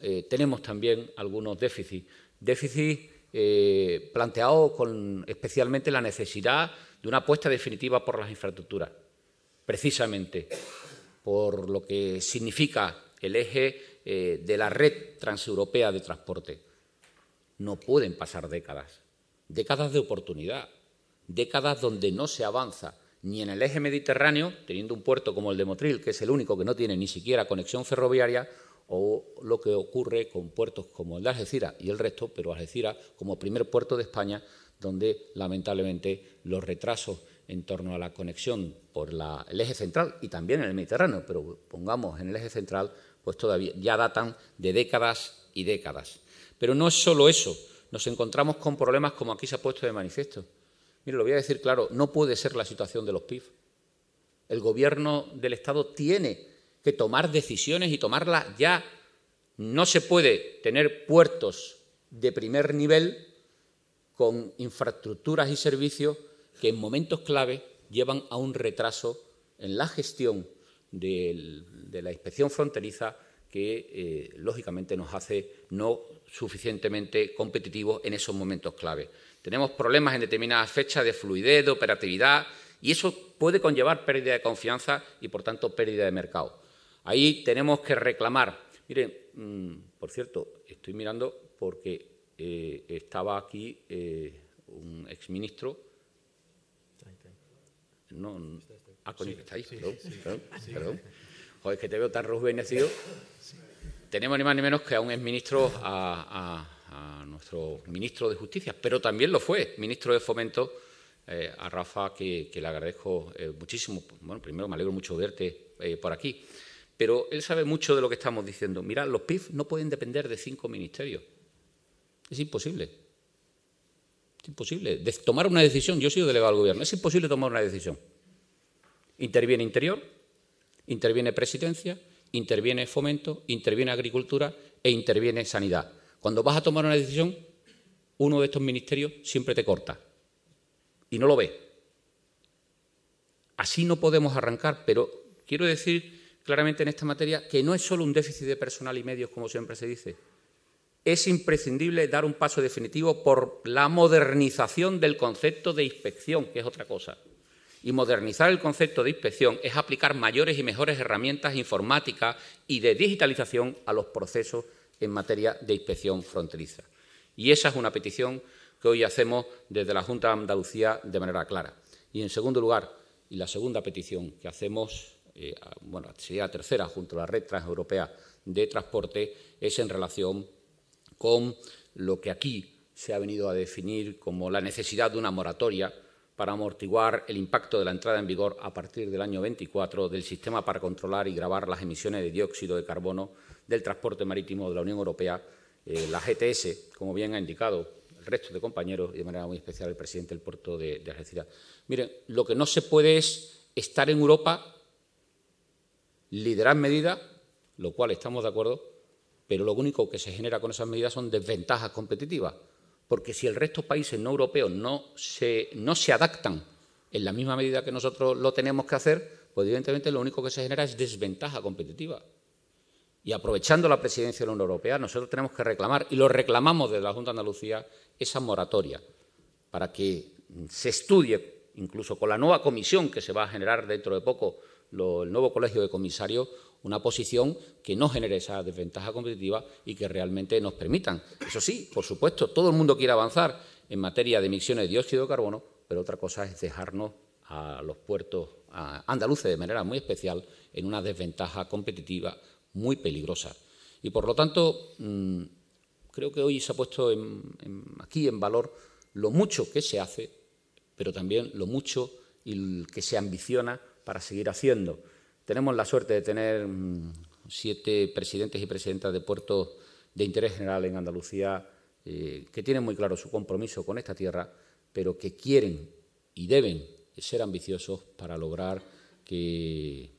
eh, tenemos también algunos déficits. Déficits eh, planteados con especialmente la necesidad de una apuesta definitiva por las infraestructuras, precisamente por lo que significa el eje eh, de la red transeuropea de transporte. No pueden pasar décadas, décadas de oportunidad, décadas donde no se avanza ni en el eje mediterráneo, teniendo un puerto como el de Motril, que es el único que no tiene ni siquiera conexión ferroviaria, o lo que ocurre con puertos como el de Algeciras y el resto, pero Algeciras como primer puerto de España, donde lamentablemente los retrasos en torno a la conexión por el eje central y también en el Mediterráneo, pero pongamos en el eje central, pues todavía ya datan de décadas y décadas. Pero no es solo eso, nos encontramos con problemas como aquí se ha puesto de manifiesto. Mire, lo voy a decir claro, no puede ser la situación de los PIB. El gobierno del Estado tiene que tomar decisiones y tomarlas ya. No se puede tener puertos de primer nivel con infraestructuras y servicios que en momentos clave llevan a un retraso en la gestión de, la inspección fronteriza que eh, lógicamente nos hace no suficientemente competitivos en esos momentos clave. Tenemos problemas en determinadas fechas de fluidez, de operatividad, y eso puede conllevar pérdida de confianza y, por tanto, pérdida de mercado. Ahí tenemos que reclamar. Miren, mm, por cierto, estoy mirando porque eh, estaba aquí eh, un exministro. No, ah, está ahí, perdón, perdón, Joder, que te veo tan rejuvenecido tenemos ni más ni menos que a un exministro, a, a, nuestro ministro de Justicia, pero también lo fue, ministro de Fomento, eh, a Rafa, que, le agradezco eh, muchísimo. Bueno, primero me alegro mucho de verte eh, por aquí, pero él sabe mucho de lo que estamos diciendo. Mira, los PIF no pueden depender de cinco ministerios. Es imposible. Es imposible. Tomar una decisión, yo he sido delegado del gobierno, es imposible tomar una decisión. Interviene Interior, interviene Presidencia, interviene fomento, interviene agricultura e interviene sanidad. Cuando vas a tomar una decisión, uno de estos ministerios siempre te corta y no lo ve. Así no podemos arrancar, pero quiero decir claramente en esta materia que no es solo un déficit de personal y medios, como siempre se dice, es imprescindible dar un paso definitivo por la modernización del concepto de inspección, que es otra cosa. Y modernizar el concepto de inspección es aplicar mayores y mejores herramientas informáticas y de digitalización a los procesos en materia de inspección fronteriza. Y esa es una petición que hoy hacemos desde la Junta de Andalucía de manera clara. Y en segundo lugar, y la segunda petición que hacemos, eh, bueno, sería la tercera junto a la red transeuropea de transporte, es en relación con lo que aquí se ha venido a definir como la necesidad de una moratoria para amortiguar el impacto de la entrada en vigor a partir del año 24 del sistema para controlar y grabar las emisiones de dióxido de carbono del transporte marítimo de la Unión Europea, eh, la GTS, como bien ha indicado el resto de compañeros y de manera muy especial el presidente del puerto de, de Algeciras. Miren, lo que no se puede es estar en Europa, liderar medidas, lo cual estamos de acuerdo, pero lo único que se genera con esas medidas son desventajas competitivas, porque si el resto de países no europeos no se, no se adaptan en la misma medida que nosotros lo tenemos que hacer, pues evidentemente lo único que se genera es desventaja competitiva. Y aprovechando la presidencia de la Unión Europea, nosotros tenemos que reclamar, y lo reclamamos desde la Junta de Andalucía, esa moratoria, para que se estudie, incluso con la nueva comisión que se va a generar dentro de poco, el nuevo colegio de comisarios, una posición que no genere esa desventaja competitiva y que realmente nos permitan. Eso sí, por supuesto, todo el mundo quiere avanzar en materia de emisiones de dióxido de carbono, pero otra cosa es dejarnos a los puertos andaluces de manera muy especial en una desventaja competitiva muy peligrosa. Y por lo tanto, mmm, creo que hoy se ha puesto aquí en valor lo mucho que se hace, pero también lo mucho que se ambiciona para seguir haciendo. Tenemos la suerte de tener mmm, siete presidentes y presidentas de puertos de interés general en Andalucía eh, que tienen muy claro su compromiso con esta tierra, pero que quieren y deben ser ambiciosos para lograr que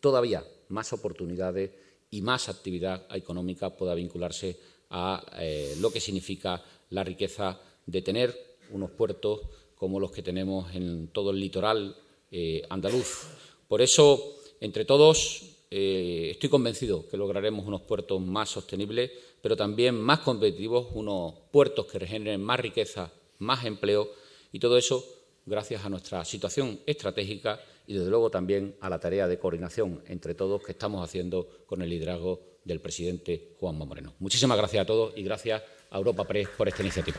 todavía más oportunidades y más actividad económica pueda vincularse a eh, lo que significa la riqueza de tener unos puertos como los que tenemos en todo el litoral eh, andaluz. Por eso, entre todos, eh, estoy convencido que lograremos unos puertos más sostenibles, pero también más competitivos, unos puertos que regeneren más riqueza, más empleo, y todo eso gracias a nuestra situación estratégica y, desde luego, también a la tarea de coordinación entre todos que estamos haciendo con el liderazgo del presidente Juanma Moreno. Muchísimas gracias a todos y gracias a Europa Press por esta iniciativa.